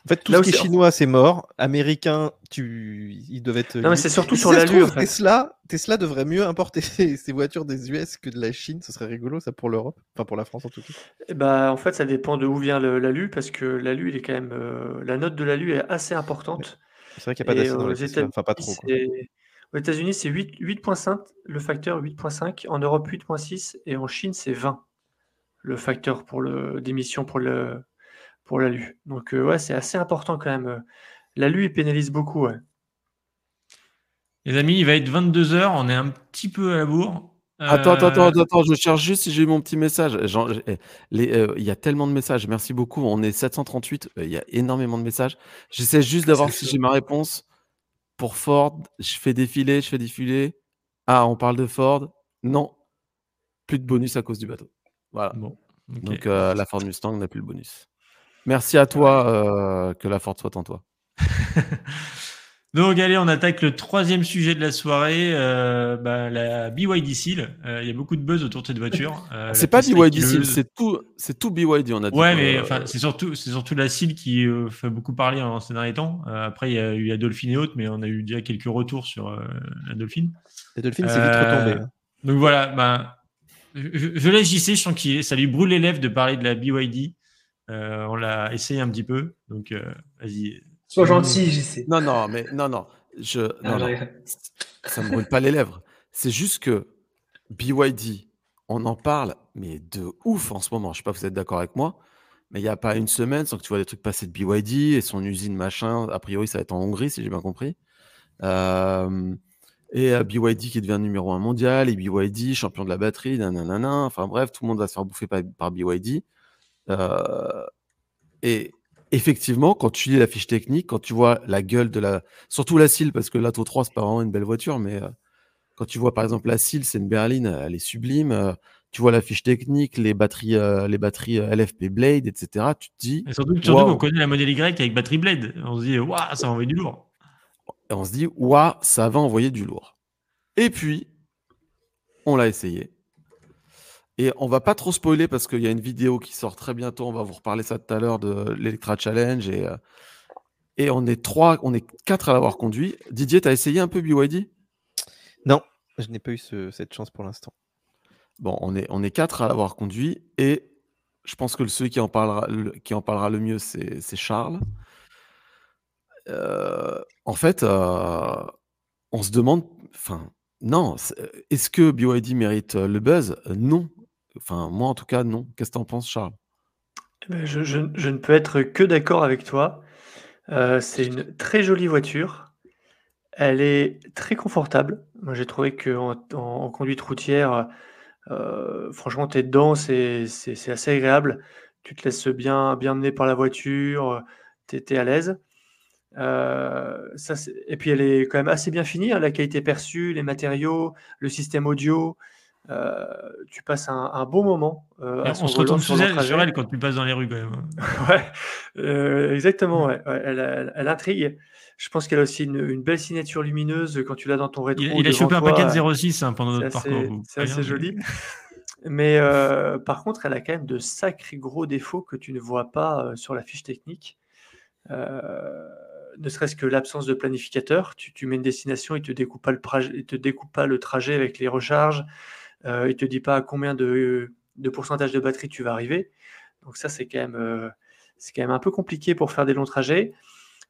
En fait, tout ce qui est chinois, c'est mort. Américain, tu... ils doivent être.
Non, mais c'est surtout sur. En fait.
Tesla, Tesla devrait mieux importer ses voitures des US que de la Chine. Ce serait rigolo, ça, pour l'Europe. Enfin, pour la France, en tout cas.
Bah, en fait, ça dépend de où vient l'alu, parce que l'alu, il est quand même. Euh, la note de l'alu est assez importante.
C'est vrai qu'il n'y a pas d'acier dans les Tesla. Enfin, pas trop.
Aux États-Unis, c'est 8,5, le facteur 8,5. En Europe, 8,6. Et en Chine, c'est 20, le facteur pour le d'émission pour le pour l'alu. Donc euh, ouais, c'est assez important quand même. Euh, l'alu, il pénalise beaucoup. Ouais.
Les amis, il va être 22h, on est un petit peu à la bourre.
Attends, attends, attends, euh, attends, je cherche juste si j'ai eu mon petit message. Eh, il y a tellement de messages, merci beaucoup. On est 738, il y a énormément de messages. J'essaie juste d'avoir si j'ai ma réponse. Pour Ford, je fais défiler, je fais défiler. Ah, on parle de Ford? Non, plus de bonus à cause du bateau. Voilà. Bon, Donc la Ford Mustang n'a plus le bonus. Merci à toi, euh, que la force soit en toi.
Donc allez, on attaque le troisième sujet de la soirée, euh, bah, la BYD Seal. Euh, il y a beaucoup de buzz autour de cette voiture.
Euh, c'est pas BYD Seal, c'est tout, c'est tout BYD. On a
dit ouais, mais enfin, c'est surtout, c'est surtout la Seal qui fait beaucoup parler en ces derniers temps. après, il y a eu la Dolphin et autres, mais on a eu déjà quelques retours sur la Dolphin.
La Dolphin, c'est vite retombé.
Hein. Donc voilà, ben, je, je, laisse JC, je sens qu'il ça lui brûle les lèvres de parler de la BYD. On l'a essayé un petit peu, donc vas-y.
Sois gentil, JC.
Non, non, mais non, non. Je, non, non. Ça me brûle pas les lèvres. C'est juste que BYD, on en parle, mais de ouf en ce moment. Je sais pas si vous êtes d'accord avec moi, mais il n'y a pas une semaine sans que tu vois des trucs passer de BYD et son usine machin. A priori, ça va être en Hongrie, si j'ai bien compris. Euh, et euh, BYD qui devient numéro un mondial, et BYD champion de la batterie, nanana. Enfin bref, tout le monde va se faire bouffer par, par BYD. Euh, et effectivement, quand tu lis la fiche technique, quand tu vois la gueule de la. Surtout la CIL, parce que l'Ato 3, c'est pas vraiment une belle voiture, mais euh, quand tu vois par exemple la CIL, c'est une berline, elle est sublime. Euh, tu vois la fiche technique, les batteries, euh, les batteries LFP Blade, etc. Tu te dis.
Et surtout, surtout qu'on connaît la modèle Y avec batterie Blade. On se dit, waouh, ça va envoyer du lourd.
Et on se dit, waouh, ça va envoyer du lourd. Et puis, on l'a essayé. Et on va pas trop spoiler parce qu'il y a une vidéo qui sort très bientôt. On va vous reparler ça tout à l'heure de l'Electra Challenge. Et, euh, et on est trois, on est quatre à l'avoir conduit. Didier, tu as essayé un peu BYD
Non, je n'ai pas eu cette chance pour l'instant.
Bon, on est, on est quatre à l'avoir conduit. Et je pense que celui qui en parlera le, qui en parlera le mieux, c'est Charles. Euh, en fait, euh, on se demande, enfin, non, est-ce que BYD mérite le buzz? Non, Enfin, moi, en tout cas, non. Qu'est-ce que tu en penses, Charles?
Eh ben, je, ne peux être que d'accord avec toi. Euh, c'est une très jolie voiture. Elle est très confortable. Moi, j'ai trouvé qu'en en, conduite routière, euh, franchement, tu es dedans, c'est assez agréable. Tu te laisses bien, bien mener par la voiture, tu es, à l'aise. Euh, et puis, elle est quand même assez bien finie. Hein, la qualité perçue, les matériaux, le système audio. Euh, tu passes un, bon moment.
Euh, on se retourne sur elle, sur elle, quand tu passes dans les rues quand même.
ouais, euh, exactement. Ouais. Elle, intrigue. Je pense qu'elle a aussi une, belle signature lumineuse quand tu l'as dans ton rétro.
Il, a chopé un paquet de 06 hein, pendant notre parcours.
C'est assez joli. Mais par contre, elle a quand même de sacrés gros défauts que tu ne vois pas sur la fiche technique. ne serait-ce que l'absence de planificateur. Tu, mets une destination, il ne te, découpe pas le, te découpe pas le trajet avec les recharges. Euh, il ne te dit pas à combien de, pourcentage de batterie tu vas arriver. Donc ça, c'est quand, même, euh, quand même un peu compliqué pour faire des longs trajets.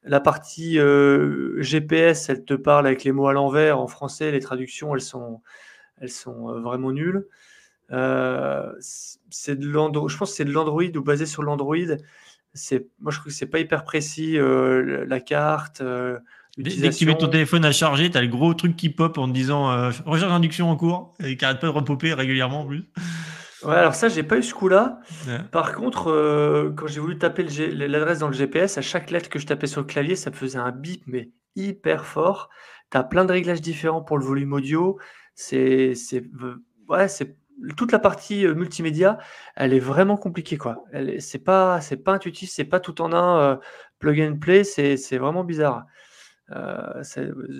La partie euh, GPS, elle te parle avec les mots à l'envers. En français, les traductions, elles sont, elles sont vraiment nulles. c'est de je pense que c'est de l'Android ou basé sur l'Android. C'est, moi, je trouve que c'est pas hyper précis la carte.
Dès que tu mets ton téléphone à charger, tu as le gros truc qui pop en te disant euh, recherche d'induction en cours et qui arrête pas de repopper régulièrement en plus.
Ouais, alors ça, j'ai pas eu ce coup-là. Par contre, euh, quand j'ai voulu taper l'adresse dans le GPS, à chaque lettre que je tapais sur le clavier, ça me faisait un bip, mais hyper fort. Tu as plein de réglages différents pour le volume audio. C'est, ouais, c'est toute la partie euh, multimédia, elle est vraiment compliquée quoi. Elle, c'est pas, c'est pas intuitif, c'est pas tout en un plug and play, c'est, c'est vraiment bizarre. Euh,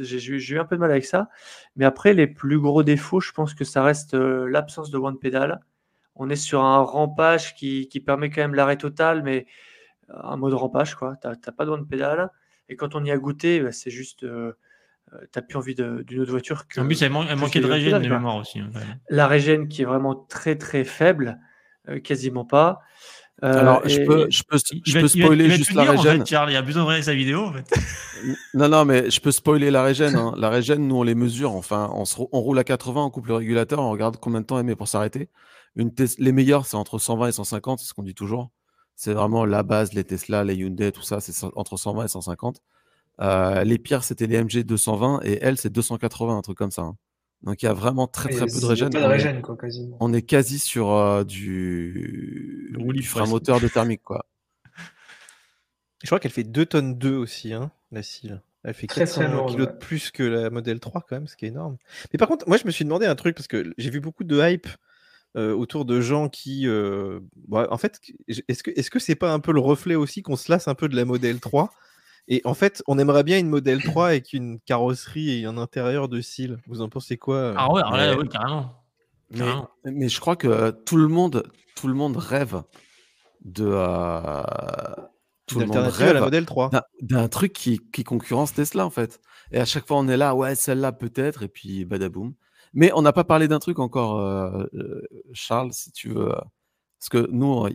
j'ai eu un peu de mal avec ça. Mais après, les plus gros défauts, je pense que ça reste euh, l'absence de one pedal. On est sur un rampage qui, permet quand même l'arrêt total, mais un mode rampage, quoi. Tu n'as pas de one pedal. Et quand on y a goûté, bah, c'est juste. Euh, tu n'as plus envie d'une autre voiture.
Que, en plus, elle, manquait de régène de mémoire aussi. Hein,
La régène qui est vraiment très très faible, quasiment pas.
Euh, Alors, je peux, je peux, je peux spoiler juste la régène.
Charles, il a besoin de regarder sa vidéo, en fait.
non, non, mais je peux spoiler la régène. Hein. La régène, nous, on les mesure. Enfin, on, on, roule à 80, on coupe le régulateur, on regarde combien de temps elle met pour s'arrêter. Une les meilleurs, c'est entre 120 et 150, c'est ce qu'on dit toujours. C'est vraiment la base, les Tesla, les Hyundai, tout ça, c'est entre 120 et 150. Euh, les pires, c'était les MG 220 et elle, c'est 280, un truc comme ça. Hein. Donc il y a vraiment très très peu de régène. on, est, quasi sur euh, du, du frein moteur de thermique quoi.
Je crois qu'elle fait 2 tonnes 2 aussi, hein, la cile. Elle fait 400 kg de plus que la modèle 3 quand même, ce qui est énorme. Mais par contre, moi je me suis demandé un truc parce que j'ai vu beaucoup de hype euh, autour de gens qui, euh, en fait, est-ce que est-ce que c'est pas un peu le reflet aussi qu'on se lasse un peu de la modèle 3 Et en fait, on aimerait bien une modèle 3 avec une carrosserie et un intérieur de cils. Vous en pensez quoi euh
Ah ouais, ouais, carrément.
Mais, je crois que tout le monde, tout le monde rêve de. Euh,
tout le monde rêve à la modèle 3.
D'un truc qui, qui, concurrence Tesla, en fait. Et à chaque fois, on est là, ouais, celle-là peut-être, et puis badaboum. Mais on n'a pas parlé d'un truc encore, euh, Charles, si tu veux. Parce que nous,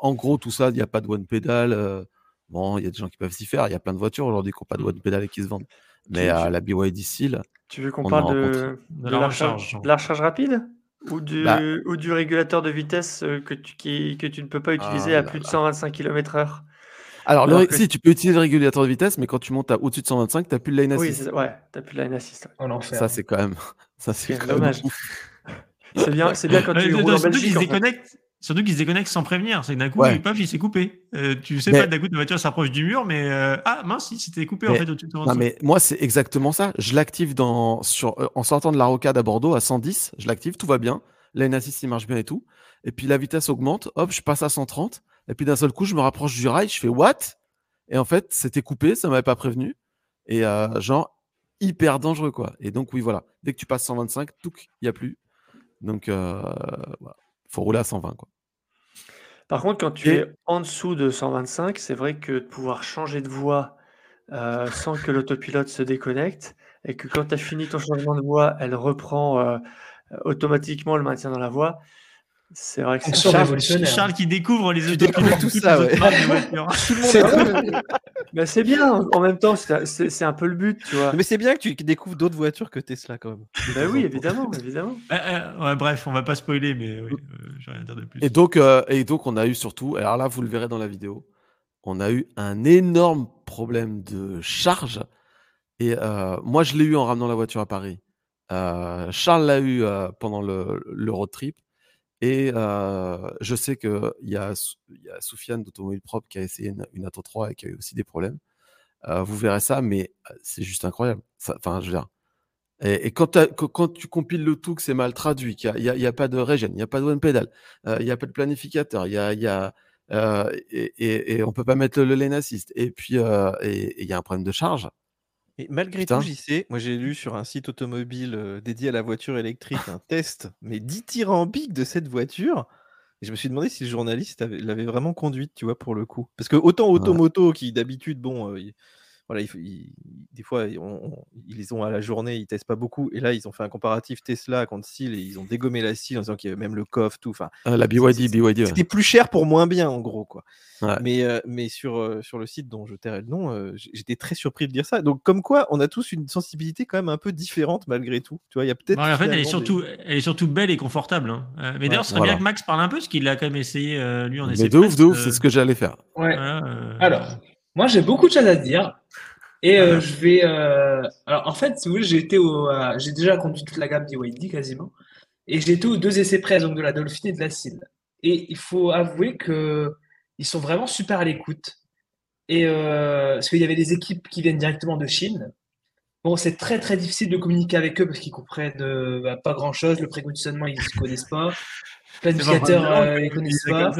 en gros, tout ça, il n'y a pas de one pedal. Bon, il y a des gens qui peuvent s'y faire. Il y a plein de voitures aujourd'hui qui n'ont pas de one pedal et qui se vendent. Mais à la BYD Seal.
Tu veux qu'on parle de, la, recharge, la recharge rapide ou du, bah ou du régulateur de vitesse euh, que tu, qui, que tu ne peux pas utiliser ah à plus de 125 km/h
alors, si, tu peux utiliser le régulateur de vitesse, mais quand tu montes à au-dessus de 125, tu n'as plus de line assist.
Oui, ouais, tu n'as plus de line assist.
Ça, c'est quand même. Ça, c'est
dommage. c'est bien, bien quand tu roules en Belgique.
Surtout qu'ils se déconnectent sans prévenir. C'est d'un coup, il s'est coupé. Euh, tu sais pas, d'un coup, ta voiture s'approche du mur, mais euh, ah mince, il s'était coupé en fait au-dessus de
Non, mais moi, c'est exactement ça. Je l'active dans, sur, euh, en sortant de la rocade à Bordeaux à 110. Je l'active, tout va bien. Lane assist, il marche bien et tout. Et puis la vitesse augmente. Hop, je passe à 130. Et puis d'un seul coup, je me rapproche du rail. Je fais what? Et en fait, c'était coupé. Ça m'avait pas prévenu. Et genre, hyper dangereux, quoi. Et donc, oui, voilà. Dès que tu passes 125, tout, il n'y a plus. Donc, voilà. faut rouler à 120, quoi.
Par contre, quand tu es en dessous de 125, c'est vrai que de pouvoir changer de voie euh, sans que l'autopilote se déconnecte et que quand tu as fini ton changement de voie, elle reprend euh, automatiquement le maintien dans la voie, c'est vrai que c'est
Charles, Charles, qui découvre les autopilotes.
tout ça, ouais.
Mais c'est bien, en même temps, c'est un peu le but, tu vois.
Mais c'est bien que tu découvres d'autres voitures que Tesla, quand même.
Bah oui, évidemment, évidemment.
Euh, euh, ouais, bref, on va pas spoiler, mais oui, euh, j'ai rien à dire de plus.
Et donc, et donc, on a eu surtout, alors là, vous le verrez dans la vidéo, on a eu un énorme problème de charge. Et moi, je l'ai eu en ramenant la voiture à Paris. Charles l'a eu pendant le, le road trip. Et je sais qu'il y a, Soufiane d'Automobile Propre qui a essayé une, Atto 3 et qui a eu aussi des problèmes. vous verrez ça, mais c'est juste incroyable. Enfin, je. Et, quand, tu compiles le tout, que c'est mal traduit, qu'il n'y a, pas de régène, il n'y a pas de one pedal, il n'y a pas de planificateur, et, on peut pas mettre le, lane assist, et puis il y a un problème de charge.
Et malgré tout, j'y sais, moi j'ai lu sur un site automobile dédié à la voiture électrique un test, mais dithyrambique de cette voiture. Et je me suis demandé si le journaliste l'avait vraiment conduite, tu vois, pour le coup. Parce que autant Automoto, qui d'habitude, bon, voilà, des fois, ils les ont à la journée, ils testent pas beaucoup. Et là, ils ont fait un comparatif Tesla contre SIL et ils ont dégommé la SIL en disant qu'il y avait même le coffre, tout. Enfin,
ah, la BYD, BYD.
C'était plus cher pour moins bien, en gros, quoi. Mais, euh, mais sur, euh, sur le site dont je tairai le nom, euh, j'étais très surpris de dire ça. Donc, comme quoi, on a tous une sensibilité quand même un peu différente malgré tout. Tu vois, il y a peut-être.
en fait, elle est, surtout, elle est surtout belle et confortable. Hein. mais d'ailleurs, ce serait bien que Max parle un peu, parce qu'il a quand même essayé, lui, en essayant.
Mais de ouf, de ouf, c'est ce que j'allais faire.
Ouais. Alors. Moi, j'ai beaucoup de choses à dire. Et euh, je vais. Euh... Alors, en fait, si vous voulez, j'ai été au. Euh, j'ai déjà conduit toute la gamme BYD quasiment. Et j'ai été aux deux essais près, donc de la Dolphin et de la Seal. Et il faut avouer que ils sont vraiment super à l'écoute. Et euh, parce qu'il y avait des équipes qui viennent directement de Chine. Bon, c'est très très difficile de communiquer avec eux parce qu'ils comprennent bah, pas grand chose. Le préconditionnement, ils ne connaissent pas. Le planificateur, ils ne connaissent pas.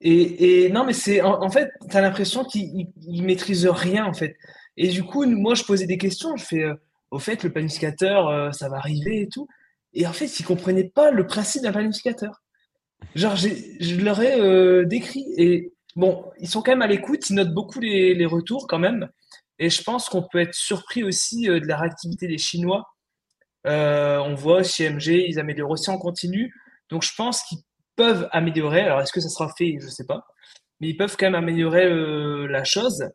Et, non, mais c'est en, fait, tu as l'impression qu'ils maîtrisent rien en fait. Et du coup, moi, je posais des questions. Je fais, euh, au fait, le planificateur, euh, ça va arriver et tout. Et en fait, ils comprenaient pas le principe d'un planificateur. Genre, je leur ai euh, décrit. Et bon, ils sont quand même à l'écoute. Ils notent beaucoup les, les, retours quand même. Et je pense qu'on peut être surpris aussi de la réactivité des Chinois. on voit chez MG, ils améliorent aussi en continu. Donc, je pense qu'ils peuvent améliorer. Alors, est-ce que ça sera fait Je ne sais pas. Mais ils peuvent quand même améliorer euh, la chose.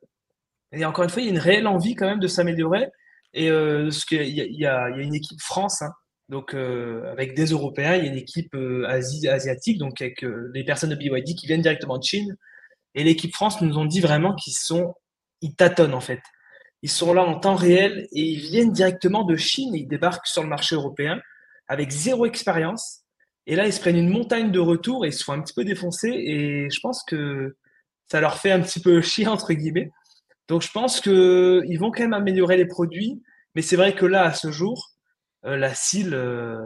Et encore une fois, il y a une réelle envie quand même de s'améliorer. Et euh, parce qu'il y, y, y, a une équipe France, hein. donc euh, avec des Européens, il y a une équipe Asie, asiatique, donc avec les personnes de BYD qui viennent directement de Chine. Et l'équipe France nous ont dit vraiment qu'ils sont, ils tâtonnent en fait. Ils sont là en temps réel et ils viennent directement de Chine ils débarquent sur le marché européen avec zéro expérience et là, ils se prennent une montagne de retour et ils se font un petit peu défoncer. Et je pense que ça leur fait un petit peu chier, entre guillemets. Donc, je pense qu'ils vont quand même améliorer les produits. Mais c'est vrai que là, à ce jour, euh, la CIL, euh,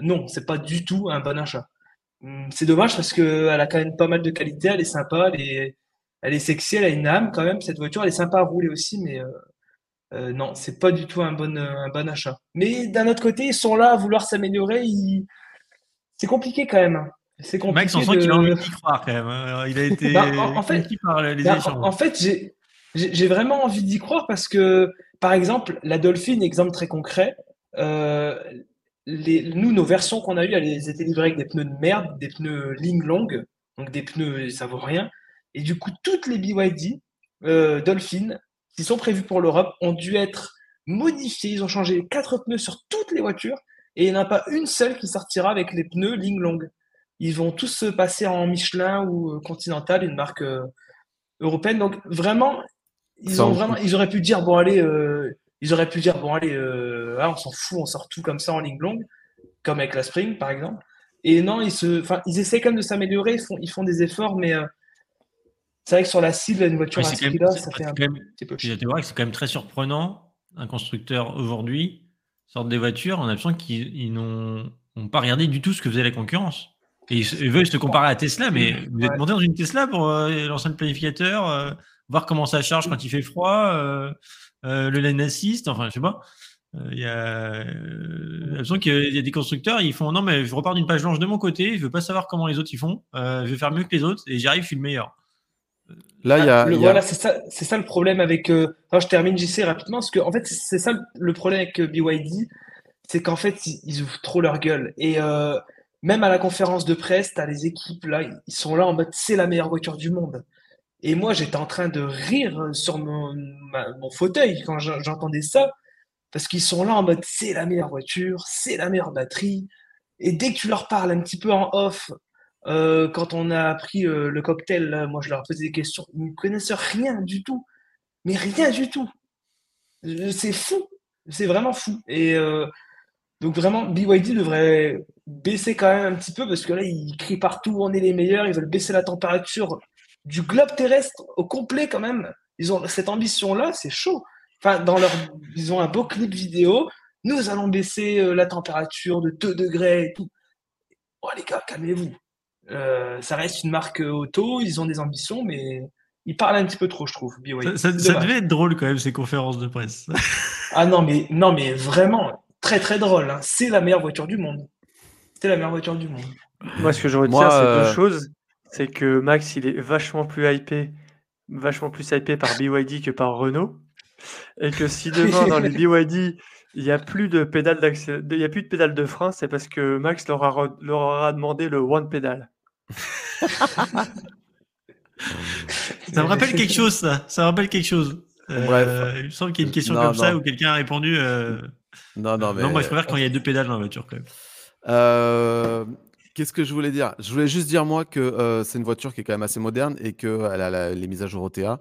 non, c'est pas du tout un bon achat. Hum, c'est dommage parce qu'elle a quand même pas mal de qualité, elle est sympa, elle est, elle est sexy, elle a une âme quand même. Cette voiture, elle est sympa à rouler aussi, mais euh, non, c'est pas du tout un bon, un bon achat. Mais d'un autre côté, ils sont là à vouloir s'améliorer. C'est compliqué quand même. C'est compliqué.
Max, on sent qu'il a envie d'y croire quand même. Hein. Il a été
bah, en, fait, par les bah, En, fait, j'ai vraiment envie d'y croire parce que, par exemple, la Dolphin, exemple très concret, euh, les, nous, nos versions qu'on a eues, elles étaient livrées avec des pneus de merde, des pneus ligne longue, donc des pneus, ça vaut rien. Et du coup, toutes les BYD euh, Dolphin qui sont prévus pour l'Europe ont dû être modifiés. Ils ont changé quatre pneus sur toutes les voitures et il n'y en a pas une seule qui sortira avec les pneus ligne longue. Ils vont tous se passer en Michelin ou euh, Continental, une marque euh, européenne. Donc vraiment, ils ont vraiment, ils auraient pu dire bon allez, euh, ils auraient pu dire bon allez, ah, on s'en fout, on sort tout comme ça en ligne longue, comme avec la Spring par exemple. Et non, ils se, enfin, ils essaient quand même de s'améliorer, ils font, ils font des efforts, mais c'est vrai que sur la cible, une voiture à ce ça fait un petit peu
C'est quand même très surprenant. Un constructeur aujourd'hui sort des voitures, on a l'impression qu'ils n'ont pas regardé du tout ce que faisait la concurrence. Et ils, veulent se comparer à Tesla, mais vous êtes monté dans une Tesla pour euh, lancer le planificateur, euh, voir comment ça charge quand il fait froid, euh, le lane assist, enfin, je sais pas. Il y a l'impression qu'il y a des constructeurs, ils font non, mais je repars d'une page blanche de mon côté, je veux pas savoir comment les autres ils font, je vais faire mieux que les autres et j'y arrive, je suis le meilleur.
Là, il y a. Ah, voilà, c'est ça, c'est ça le problème avec. Euh... je termine JC rapidement parce que en fait, c'est ça le problème avec euh, BYD, c'est qu'en fait, ils, ouvrent trop leur gueule. Et euh, même à la conférence de presse, t'as les équipes là, ils sont là en mode c'est la meilleure voiture du monde. Et moi, j'étais en train de rire sur mon, mon fauteuil quand j'entendais ça, parce qu'ils sont là en mode c'est la meilleure voiture, c'est la meilleure batterie. Et dès que tu leur parles un petit peu en off euh, quand on a pris euh, le cocktail, moi je leur posais des questions. Ils ne connaissent rien du tout. Mais rien du tout. C'est fou. C'est vraiment fou. Et euh, donc vraiment, BYD devrait baisser quand même un petit peu parce que là, ils crient partout, on est les meilleurs. Ils veulent baisser la température du globe terrestre au complet quand même. Ils ont cette ambition-là, c'est chaud. Enfin, dans leur, ils ont un beau clip vidéo. Nous allons baisser la température de 2 degrés et tout. Oh les gars, calmez-vous. Euh, ça reste une marque auto, ils ont des ambitions, mais ils parlent un petit peu trop, je trouve.
Ça, devait être drôle quand même ces conférences de presse.
ah non, mais non, mais vraiment très très drôle. Hein. C'est la meilleure voiture du monde. C'est la meilleure voiture du monde.
Moi, ce que je retiens, c'est deux euh, choses. C'est que Max, il est vachement plus hypé, vachement plus hypé par BYD que par Renault, et que si demain dans les BYD il n'y a plus de pédale il y a plus de pédale de frein, c'est parce que Max leur, leur aura demandé le one pédale
ça me rappelle quelque chose, ça. Ça me rappelle quelque chose. Euh, il me semble qu'il y a une question comme ça où quelqu'un a répondu. Euh,
non, non, mais.
Non, moi je préfère quand il y a deux pédales dans la voiture quand même.
Euh, qu'est-ce que je voulais dire? Je voulais juste dire moi que c'est une voiture qui est quand même assez moderne et qu'elle a les mises à jour OTA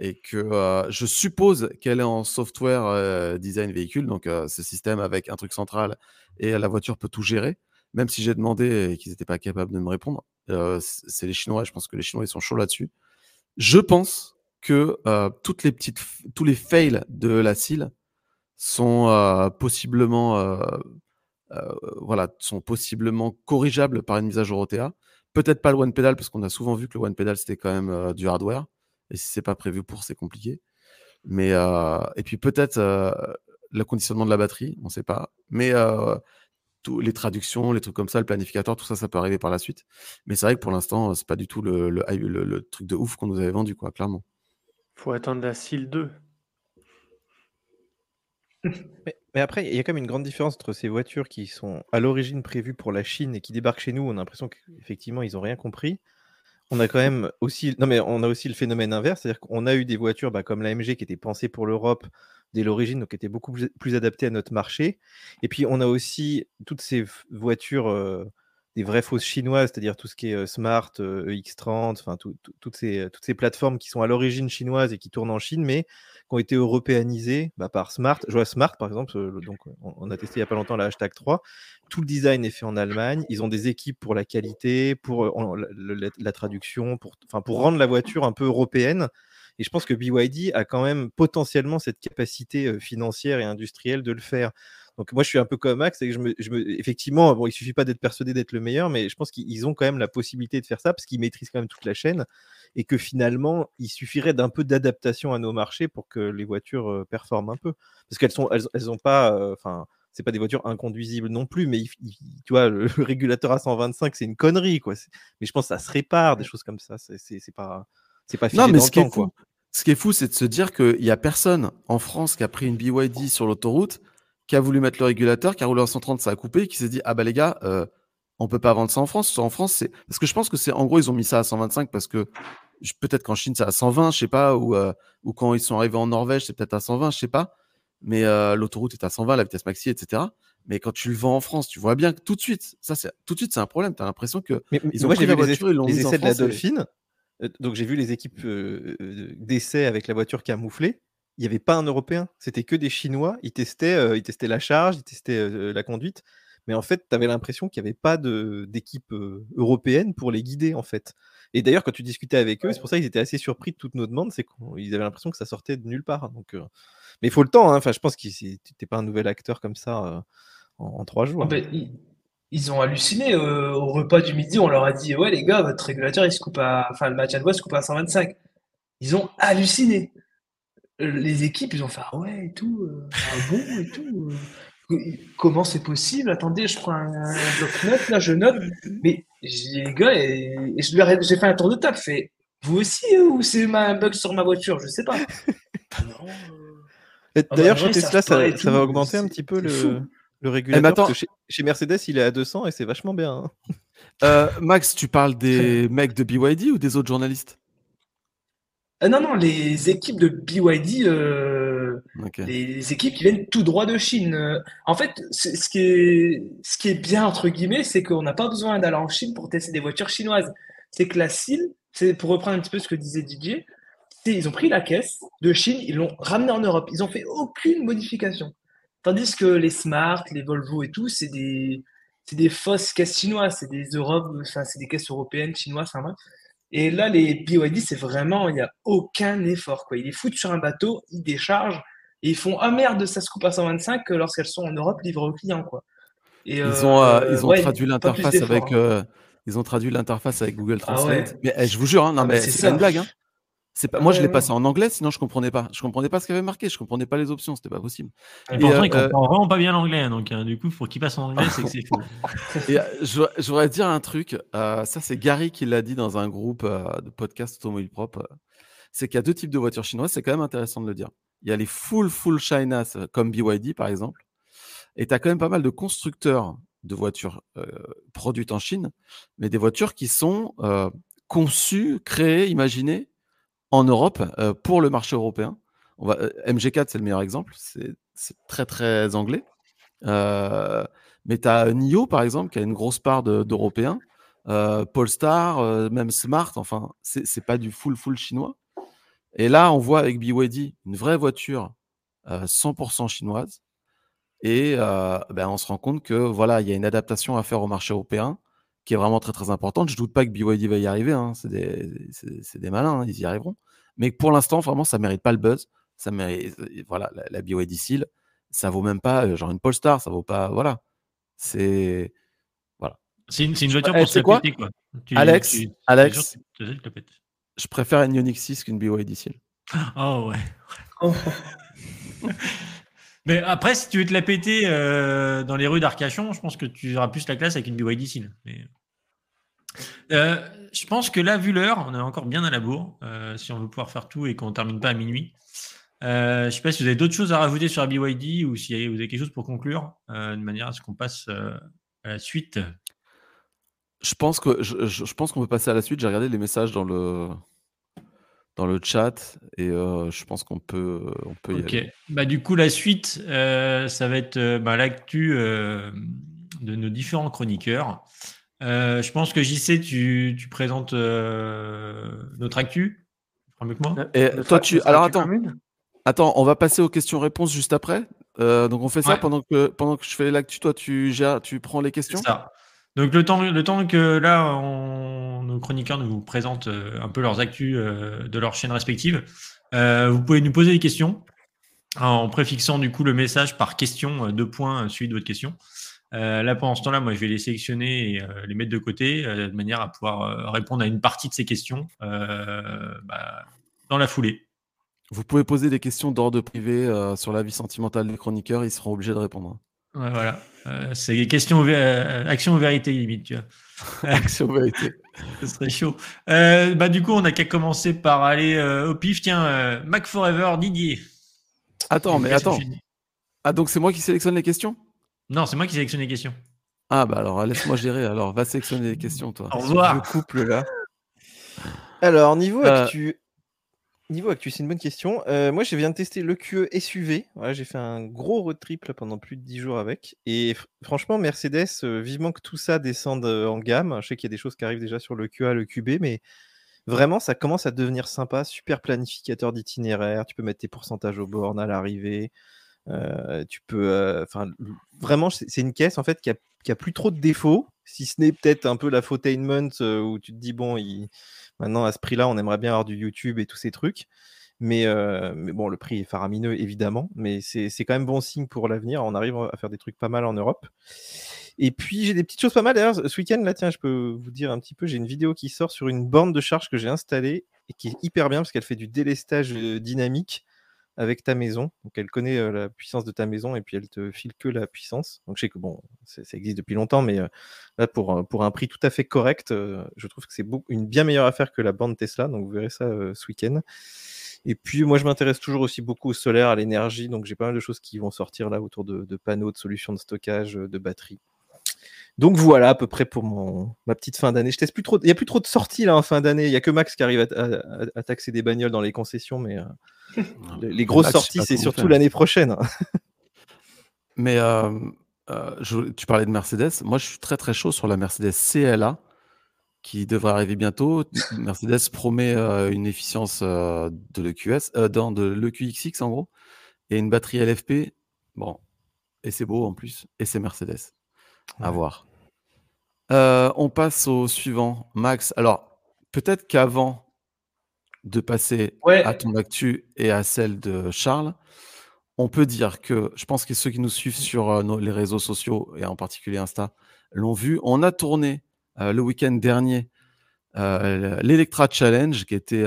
et que je suppose qu'elle est en software design véhicule, donc ce système avec un truc central et la voiture peut tout gérer même si j'ai demandé et qu'ils n'étaient pas capables de me répondre, euh, c'est les Chinois. Je pense que les Chinois ils sont chauds là-dessus. Je pense que euh, toutes les petites, tous les fails de la CIL sont euh, possiblement, voilà, sont possiblement corrigeables par une mise à jour OTA. Peut-être pas le one pedal parce qu'on a souvent vu que le one pedal c'était quand même du hardware et si c'est pas prévu pour, c'est compliqué. Mais et puis peut-être le conditionnement de la batterie, on ne sait pas. Mais les traductions, les trucs comme ça, le planificateur, tout ça, ça peut arriver par la suite. Mais c'est vrai que pour l'instant, c'est pas du tout le, le, truc de ouf qu'on nous avait vendu, quoi, clairement.
Faut attendre la SIL 2.
Mais, après, il y a quand même une grande différence entre ces voitures qui sont à l'origine prévues pour la Chine et qui débarquent chez nous. On a l'impression qu'effectivement, ils n'ont rien compris. On a quand même aussi, non mais on a aussi le phénomène inverse, c'est-à-dire qu'on a eu des voitures bah, comme l'AMG qui étaient pensées pour l'Europe, dès l'origine, donc était beaucoup plus, adapté à notre marché. Et puis on a aussi toutes ces voitures, euh, des vraies fausses chinoises, c'est-à-dire tout ce qui est euh, Smart, EX30, e enfin toutes, ces, toutes ces plateformes qui sont à l'origine chinoise et qui tournent en Chine, mais qui ont été européanisées bah, par Smart. Je vois Smart, par exemple, euh, donc on, a testé il n'y a pas longtemps la hashtag 3. Tout le design est fait en Allemagne. Ils ont des équipes pour la qualité, pour la, la, traduction, pour, pour rendre la voiture un peu européenne. Et je pense que BYD a quand même potentiellement cette capacité financière et industrielle de le faire. Donc moi, je suis un peu comme Max, et je me, je me, effectivement, bon, il suffit pas d'être persuadé d'être le meilleur, mais je pense qu'ils ont quand même la possibilité de faire ça parce qu'ils maîtrisent quand même toute la chaîne et que finalement, il suffirait d'un peu d'adaptation à nos marchés pour que les voitures euh, performent un peu, parce qu'elles sont, elles, elles ont pas, euh, enfin. c'est pas des voitures inconduisibles non plus, mais tu vois, le, régulateur à 125, c'est une connerie, quoi. Mais je pense que ça se répare, des choses comme ça. C'est pas, c'est pas
non, mais ce, qui est fou, ce qui est fou, c'est de se dire qu'il y a personne en France qui a pris une BYD sur l'autoroute qui a voulu mettre le régulateur, qui a roulé en 130, ça a coupé, qui s'est dit ah bah les gars, euh, on peut pas vendre ça en France. En France, c'est parce que je pense que c'est en gros ils ont mis ça à 125 parce que peut-être qu'en Chine c'est à 120, je sais pas, ou euh, ou quand ils sont arrivés en Norvège c'est peut-être à 120, je sais pas. Mais euh, l'autoroute est à 120, la vitesse maxi, etc. Mais quand tu le vends en France, tu vois bien que tout de suite, ça c'est tout de suite c'est un problème. Tu as l'impression que
ils ont pris la voiture, ils l'ont mis essais de la Dolphin. Donc j'ai vu les équipes d'essai avec la voiture camouflée il n'y avait pas un Européen, c'était que des Chinois. Ils testaient, euh, ils testaient la charge, ils testaient euh, la conduite. Mais en fait, tu avais l'impression qu'il n'y avait pas d'équipe euh, européenne pour les guider, en fait. Et d'ailleurs, quand tu discutais avec eux, c'est pour ça qu'ils étaient assez surpris de toutes nos demandes, c'est qu'ils avaient l'impression que ça sortait de nulle part. Donc, Mais il faut le temps, hein. enfin, je pense que tu n'es pas un nouvel acteur comme ça en, trois jours.
Ah ben, ils, ont halluciné au repas du midi, on leur a dit Ouais, les gars, votre régulateur, il se coupe à. Enfin, le match à se coupe à 125. Ils ont halluciné les équipes, ils ont fait ah ouais et tout, euh, ah bon et tout. Euh, comment c'est possible? Attendez, je prends un, bloc-notes, là, je note. Mais les gars, et, j'ai fait un tour de table, fait vous aussi ou c'est un bug sur ma voiture? Je sais pas.
Ah d'ailleurs, chez Tesla, ça, va augmenter un petit peu le, le, régulateur. chez, Mercedes, il est à 200 et c'est vachement bien. Hein.
Euh, Max, tu parles des mecs de BYD ou des autres journalistes?
Euh, non, non, les équipes de BYD, euh, les équipes qui viennent tout droit de Chine. En fait, ce qui est, ce qui est bien, entre guillemets, c'est qu'on n'a pas besoin d'aller en Chine pour tester des voitures chinoises. C'est que la CIL, c'est pour reprendre un petit peu ce que disait Didier, ils ont pris la caisse de Chine, ils l'ont ramenée en Europe. Ils n'ont fait aucune modification. Tandis que les Smart, les Volvo et tout, c'est des, des fausses caisses chinoises, c'est des Europes, enfin, c'est des caisses européennes, chinoises, enfin et là, les BYD, c'est vraiment, il n'y a aucun effort. Quoi. Ils les foutent sur un bateau, ils déchargent, et ils font Ah merde, ça se coupe à 125 lorsqu'elles sont en Europe livrées aux clients. Quoi.
Et, ils ont, euh, euh, ils ont traduit l'interface avec. Hein. Euh, ils ont traduit l'interface avec Google ah Translate. Mais eh, je vous jure, hein, non, ah, mais c'est une blague. Hein pas... Moi, je l'ai passé en anglais, sinon je comprenais pas. Je comprenais pas ce qu'il avait marqué. Je comprenais pas les options. C'était pas possible.
Et, pourtant, il comprend vraiment pas bien l'anglais. Hein, donc, du coup, pour qu'il passe en anglais, c'est que c'est fou.
je, voudrais dire un truc. ça, c'est Gary qui l'a dit dans un groupe de podcast automobile propre. c'est qu'il y a deux types de voitures chinoises. C'est quand même intéressant de le dire. Il y a les full, full China, comme BYD, par exemple. Et tu as quand même pas mal de constructeurs de voitures produites en Chine, mais des voitures qui sont conçues, créées, imaginées en Europe euh, pour le marché européen. On va, euh, MG4, c'est le meilleur exemple. C'est très, très anglais. Euh, mais tu as NIO, par exemple, qui a une grosse part d'Européens. Polestar, même Smart, enfin, c'est pas du full, full chinois. Et là, on voit avec BYD une vraie voiture 100% chinoise. Et ben, on se rend compte que voilà, il y a une adaptation à faire au marché européen qui est vraiment très très importante. Je doute pas que BYD va y arriver. Hein. C'est des, des, malins, hein. ils y arriveront. Mais pour l'instant, vraiment, ça mérite pas le buzz. Ça mérite, voilà, la, la BYD Seal, ça vaut même pas euh, genre une Polestar, ça vaut pas, voilà. C'est voilà.
C'est une, une, voiture pour se quoi, quoi.
Alex, Alex, je préfère une Ioniq 6 qu'une BYD Seal.
Oh ouais. Oh. Mais après, si tu veux te la péter euh, dans les rues d'Arcachon, je pense que tu auras plus la classe avec une BYD Seal. Mais... Euh, je pense que là, vu l'heure, on est encore bien à la bourre. Euh, si on veut pouvoir faire tout et qu'on ne termine pas à minuit. Je ne sais pas si vous avez d'autres choses à rajouter sur la BYD ou si vous avez quelque chose pour conclure, de manière à ce qu'on passe à la suite.
Je pense je, pense qu'on peut passer à la suite. J'ai regardé les messages dans le dans le chat et je pense qu'on peut on peut y aller.
Bah du coup la suite, ça va être bah, l'actu de nos différents chroniqueurs. Euh, je pense que JC, tu, tu présentes euh, notre actu.
Avec moi. Et toi, tu. Alors attends. Attends, on va passer aux questions-réponses juste après. Euh, donc on fait ça pendant que pendant que je fais l'actu. Toi, tu gères, tu prends les questions.
Ça. Donc le temps, que là, nos chroniqueurs nous présentent un peu leurs actus de leurs chaînes respectives, vous pouvez nous poser des questions. en préfixant du coup le message par question, deux points suite de votre question. là, pendant ce temps-là, moi, je vais les sélectionner et les mettre de côté de manière à pouvoir répondre à une partie de ces questions bah, dans la foulée.
Vous pouvez poser des questions d'ordre privé sur la vie sentimentale des chroniqueurs, ils seront obligés de répondre.
Voilà. c'est questions, action ou vérité limite, tu vois.
action ou vérité.
Ce serait chaud. Euh, bah, du coup, on n'a qu'à commencer par aller euh, au pif. Tiens, euh, Mac Forever, Didier.
Attends, mais attends. Ah, donc c'est moi qui sélectionne les questions?
Non, c'est moi qui sélectionne les questions.
Ah, bah alors, laisse-moi gérer. Alors, va sélectionner les questions, toi.
Au revoir.
Le couple, là. Alors, niveau actu, Niveau actu, c'est une bonne question. Euh, moi, je viens de tester le QE SUV. j'ai fait un gros road trip pendant plus de 10 jours avec. Et franchement, Mercedes, euh, vivement que tout ça descende euh, en gamme. Je sais qu'il y a des choses qui arrivent déjà sur le QA, le QB, mais vraiment, ça commence à devenir sympa. Super planificateur d'itinéraire. Tu peux mettre tes pourcentages au bornes à l'arrivée. tu peux. Enfin, vraiment, c'est une caisse en fait qui a, plus trop de défauts, si ce n'est peut-être un peu la fotainment où tu te dis, bon, il Maintenant, à ce prix-là, on aimerait bien avoir du YouTube et tous ces trucs. Mais, euh, bon, le prix est faramineux, évidemment. Mais c'est quand même bon signe pour l'avenir. On arrive à faire des trucs pas mal en Europe. Et puis, j'ai des petites choses pas mal. D'ailleurs, ce week-end, là, tiens, je peux vous dire un petit peu. J'ai une vidéo qui sort sur une borne de charge que j'ai installée et qui est hyper bien parce qu'elle fait du délestage euh, dynamique avec ta maison. Donc elle connaît la puissance de ta maison et puis elle te file que la puissance. Donc je sais que bon, ça existe depuis longtemps, mais là pour, un prix tout à fait correct, je trouve que c'est une bien meilleure affaire que la bande Tesla. Donc vous verrez ça ce week-end. Et puis moi je m'intéresse toujours aussi beaucoup au solaire, à l'énergie. Donc j'ai pas mal de choses qui vont sortir là autour de panneaux, de solutions de stockage, de batteries. Donc voilà à peu près pour mon, ma petite fin d'année. Je teste plus trop. Il n'y a plus trop de sorties là en fin d'année. Il n'y a que Max qui arrive à, taxer des bagnoles dans les concessions, mais euh, les, grosses sorties, c'est surtout l'année prochaine.
mais euh, euh, tu parlais de Mercedes. Moi, je suis très très chaud sur la Mercedes CLA qui devrait arriver bientôt. Mercedes promet une efficience de l'EQS, dans de l'EQXX en gros, et une batterie LFP. Bon, et c'est beau en plus, et c'est Mercedes. À voir. Euh, on passe au suivant, Max. Alors, peut-être qu'avant de passer à ton actu et à celle de Charles, on peut dire que je pense que ceux qui nous suivent sur euh, les réseaux sociaux et en particulier Insta l'ont vu. On a tourné euh, le week-end dernier l'Electra Challenge, qui était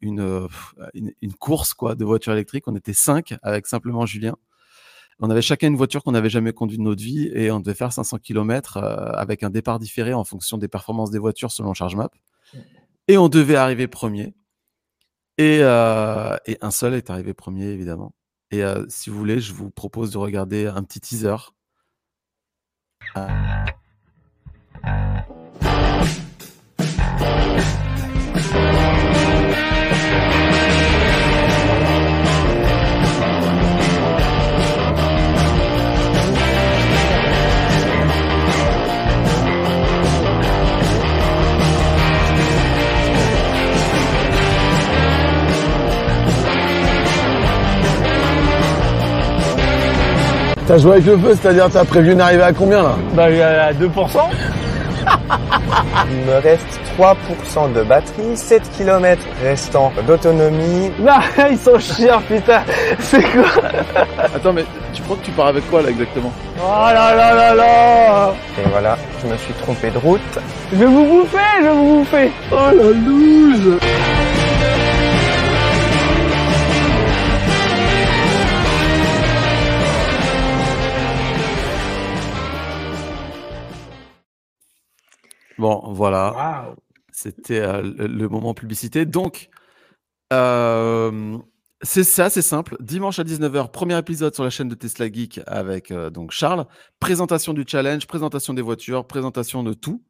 une, une, course quoi, de voitures électriques. On était cinq avec simplement Julien. On avait chacun une voiture qu'on n'avait jamais conduite de notre vie et on devait faire 500 km euh, avec un départ différé en fonction des performances des voitures selon charge map. Et on devait arriver premier. Et, euh, un seul est arrivé premier, évidemment. Et euh, si vous voulez, je vous propose de regarder un petit teaser. T'as joué avec le feu, c'est-à-dire t'as prévu une arrivée à combien là
Bah à 2%.
Il me reste 3% de batterie, 7 km restants d'autonomie.
Non, ils sont chiants putain C'est quoi
Attends mais tu crois que tu pars avec quoi là exactement
Oh là là là là
Et voilà, je me suis trompé de route.
Je vais vous bouffer, je vais vous bouffer
Oh la loose Bon, voilà. C'était euh, le, moment publicité. Donc, euh, c'est ça, c'est simple. Dimanche à 19h, premier épisode sur la chaîne de Tesla Geek avec euh, donc Charles. Présentation du challenge, présentation des voitures, présentation de tout.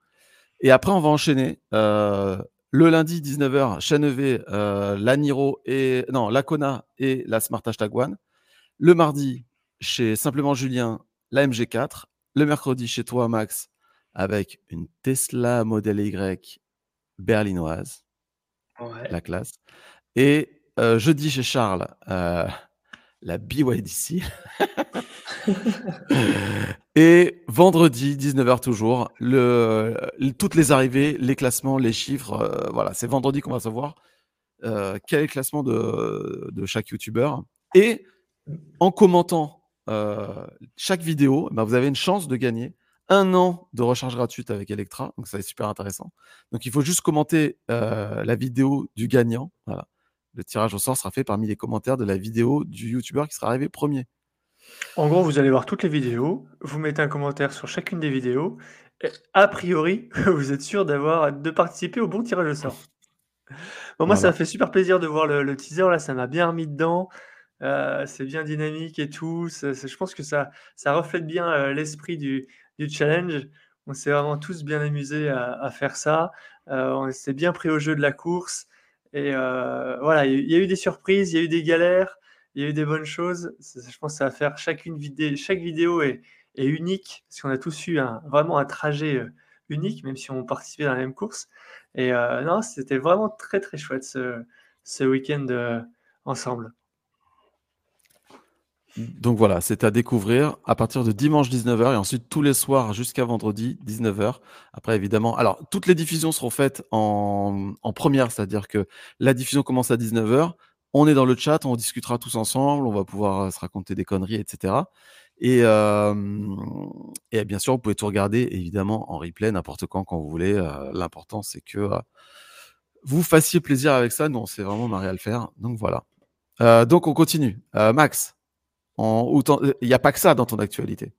Et après, on va enchaîner. le lundi 19h, chaîne EV, la Niro et non, la Kona et la Smart Hashtag One. Le mardi, chez Simplement Julien, la MG4. Le mercredi, chez toi, Max, avec une Tesla Model Y berlinoise. La classe. Et euh, jeudi chez Charles, euh, la BYDC. et vendredi, 19h toujours, le, toutes les arrivées, les classements, les chiffres. Euh, voilà, c'est vendredi qu'on va savoir quel est le classement de, de chaque YouTuber. Et en commentant chaque vidéo, bah, vous avez une chance de gagner un an de recharge gratuite avec Electra. Donc, ça est super intéressant. Donc, il faut juste commenter la vidéo du gagnant. Voilà. Le tirage au sort sera fait parmi les commentaires de la vidéo du YouTuber qui sera arrivé premier.
En gros, vous allez voir toutes les vidéos, vous mettez un commentaire sur chacune des vidéos, et a priori, vous êtes sûr d'avoir de participer au bon tirage au sort. Bon, moi, ça m'a fait super plaisir de voir le, teaser, là, ça m'a bien remis dedans. Euh, c'est bien dynamique et tout. je pense que ça, ça reflète bien euh, l'esprit du, challenge. On s'est vraiment tous bien amusés à, faire ça. Euh, on s'est bien pris au jeu de la course. Et voilà, il y, a eu des surprises, il y a eu des galères, il y a eu des bonnes choses. Je pense que ça va faire chacune chaque vidéo est, unique, parce qu'on a tous eu vraiment un trajet unique, même si on participait dans la même course. Et non, c'était vraiment très très chouette ce week-end ensemble.
Donc voilà, c'est à découvrir à partir de dimanche 19h et ensuite tous les soirs jusqu'à vendredi 19h. Après, évidemment, alors toutes les diffusions seront faites en, première, c'est-à-dire que la diffusion commence à 19h. On est dans le chat, on discutera tous ensemble, on va pouvoir euh, se raconter des conneries, etc. Et, et bien sûr, vous pouvez tout regarder évidemment en replay n'importe quand, quand vous voulez. Euh, l'important, c'est que euh, vous fassiez plaisir avec ça. Nous, on s'est vraiment marré à le faire. Donc voilà. donc on continue. Max il n'y a pas que ça dans ton actualité?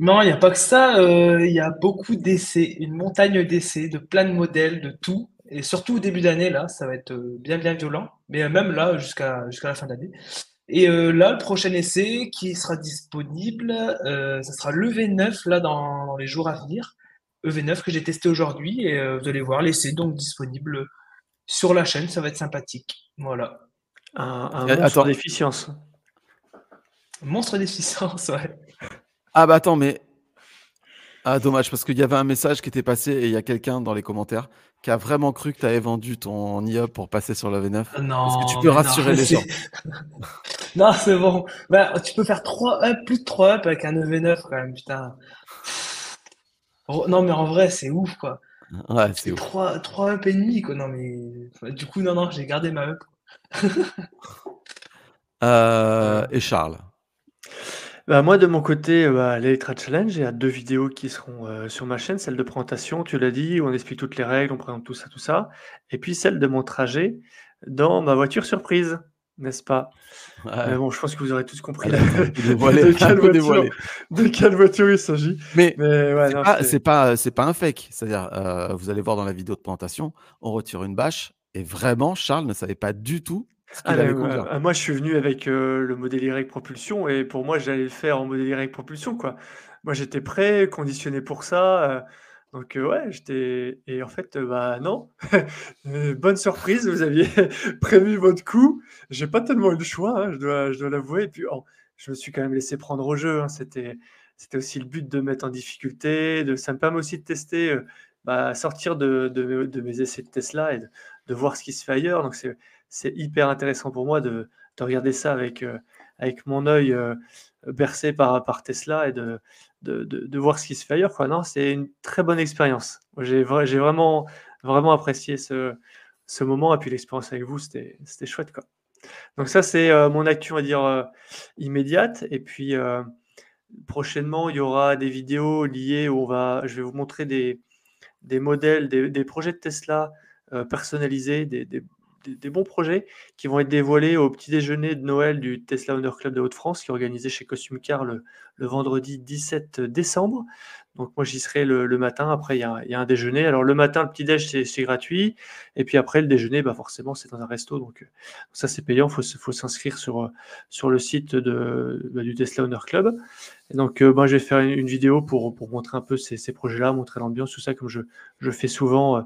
Non, il n'y a pas que ça. Euh, il y a beaucoup d'essais, une montagne d'essais, de plein de modèles, de tout. Et surtout au début d'année, là, ça va être euh, bien, bien violent. Mais euh, même là, jusqu'à jusqu'à la fin d'année. Et là, le prochain essai qui sera disponible, ça sera l'EV9, là, dans, les jours à venir. EV9 que j'ai testé aujourd'hui. Et vous allez voir, l'essai donc disponible sur la chaîne. Ça va être sympathique. Voilà.
Un, un d'efficience.
Monstre d'efficience, ouais.
Ah bah attends, mais. Ah, dommage, parce qu'il y avait un message qui était passé et il y a quelqu'un dans les commentaires qui a vraiment cru que tu avais vendu ton IA pour passer sur la V9.
Non.
Est-ce que tu peux rassurer les gens?
Non, c'est bon. Bah, tu peux faire 3 up, plus de 3 up avec un EV9 quand même, putain. Non, mais en vrai, c'est ouf, quoi.
Ouais, c'est ouf.
3, 3 up et demi, quoi. Non, mais. Du coup, non, non, j'ai gardé ma up.
euh, et Charles
bah, moi, de mon côté, bah, l'Electra Challenge, il y a deux vidéos qui seront euh, sur ma chaîne. Celle de présentation, tu l'as dit, où on explique toutes les règles, on présente tout ça, tout ça. Et puis celle de mon trajet dans ma voiture surprise, n'est-ce pas? Mais bon, je pense que vous aurez tous compris de, quelle voiture, il s'agit.
Mais, c'est pas, c'est pas, un fake. C'est-à-dire, euh, vous allez voir dans la vidéo de présentation, on retire une bâche. Et vraiment, Charles ne savait pas du tout
ah, ah, moi, je suis venu avec le modèle Y propulsion et pour moi, j'allais le faire en modèle Y propulsion, quoi. Moi, j'étais prêt, conditionné pour ça. donc, ouais, j'étais. Et en fait, bah non. bonne surprise, vous aviez prévu votre coup. J'ai pas tellement eu le choix, hein, je dois, je dois l'avouer. Et puis, oh, je me suis quand même laissé prendre au jeu. Hein. C'était, c'était aussi le but de mettre en difficulté. De, ça me permet aussi de tester, bah, sortir de, de, mes essais de Tesla et de, de voir ce qui se fait ailleurs. Donc, c'est c'est hyper intéressant pour moi de, regarder ça avec, euh, avec mon œil euh, bercé par, par Tesla et de, de, voir ce qui se fait ailleurs. Quoi. Non, c'est une très bonne expérience. J'ai vraiment, vraiment apprécié ce, ce moment et puis l'expérience avec vous, c'était chouette. Quoi. Donc ça, c'est euh, mon actu, on va dire, immédiate. Et puis, prochainement, il y aura des vidéos liées où on va, je vais vous montrer des, des modèles, des, projets de Tesla personnalisés, des, des, bons projets qui vont être dévoilés au petit déjeuner de Noël du Tesla Owner Club de Haute-France, qui est organisé chez Costume Car le, vendredi 17 décembre. Donc moi j'y serai le, matin, après il y, a, un déjeuner. Alors le matin, le petit-déj c'est gratuit, et puis après le déjeuner, bah forcément c'est dans un resto, donc ça c'est payant, il faut, s'inscrire sur, sur le site de, bah, du Tesla Owner Club. Donc moi je vais faire une, vidéo pour, pour montrer un peu ces, projets-là, montrer l'ambiance, tout ça, comme je, je fais souvent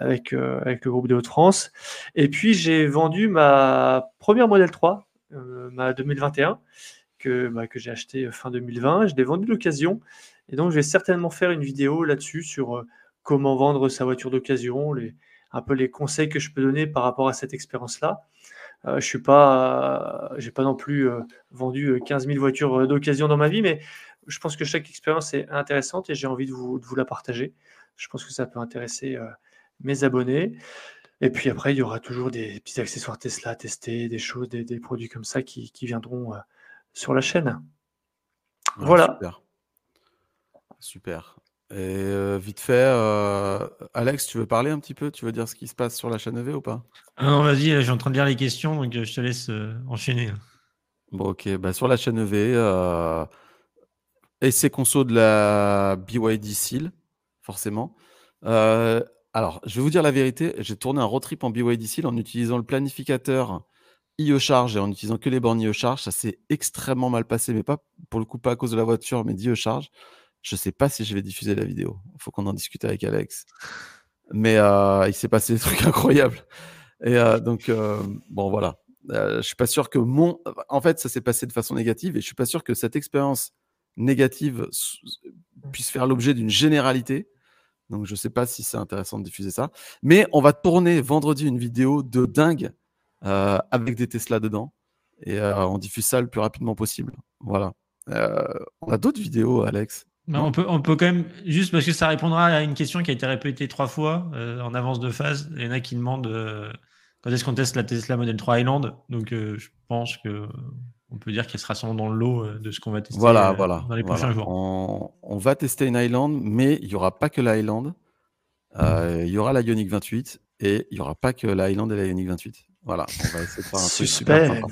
avec, euh, avec le groupe de Haute-France. Et puis j'ai vendu ma première Model 3, euh, ma 2021, que, bah, que j'ai acheté fin 2020. Je l'ai vendu d'occasion. Et donc je vais certainement faire une vidéo là-dessus sur euh, comment vendre sa voiture d'occasion, un peu les conseils que je peux donner par rapport à cette expérience-là. je suis pas, j'ai pas non plus vendu 15 000 voitures d'occasion dans ma vie, mais je pense que chaque expérience est intéressante et j'ai envie de vous, de vous, la partager. Je pense que ça peut intéresser mes abonnés. Et puis après, il y aura toujours des petits accessoires Tesla à tester, des choses, des, produits comme ça qui, viendront euh, sur la chaîne. voilà.
Super. Super. Et euh, vite fait, euh, Alex, tu veux parler un petit peu? Tu veux dire ce qui se passe sur la chaîne EV ou pas?
Ah Non, vas-y, je suis en train de lire les questions, donc je te laisse enchaîner.
Bon, ok. Bah, sur la chaîne EV, essai conso de la BYD Seal, forcément. Alors, je vais vous dire la vérité, j'ai tourné un road trip en BYD Seal en utilisant le planificateur IO Charge et en utilisant que les bornes IO Charge. Ça s'est extrêmement mal passé, mais pas pour le coup pas à cause de la voiture, mais d'IO Charge. Je ne sais pas si je vais diffuser la vidéo. Il faut qu'on en discute avec Alex. Mais euh, il s'est passé des trucs incroyables. Et euh, donc, euh, bon, voilà. je suis pas sûr que mon. En fait, ça s'est passé de façon négative et je suis pas sûr que cette expérience négative puisse faire l'objet d'une généralité. Donc, je ne sais pas si c'est intéressant de diffuser ça. Mais on va tourner vendredi une vidéo de dingue euh, avec des Tesla dedans. Et euh, on diffuse ça le plus rapidement possible. Voilà. Euh, on a d'autres vidéos, Alex.
on, peut, on peut quand même, juste parce que ça répondra à une question qui a été répétée trois fois en avance de phase. Il y en a qui demandent quand est-ce qu'on teste la Tesla Model 3 Island. Donc, je pense que on peut dire qu'elle sera sans dans le lot euh, de ce qu'on va tester
voilà, euh, voilà, dans les prochains jours. On, va tester une Island, mais il n'y aura pas que la Island. Euh, il y aura la Ioniq 28 et il n'y aura pas que la Island et la Ioniq 28. Voilà, on va essayer de faire un truc super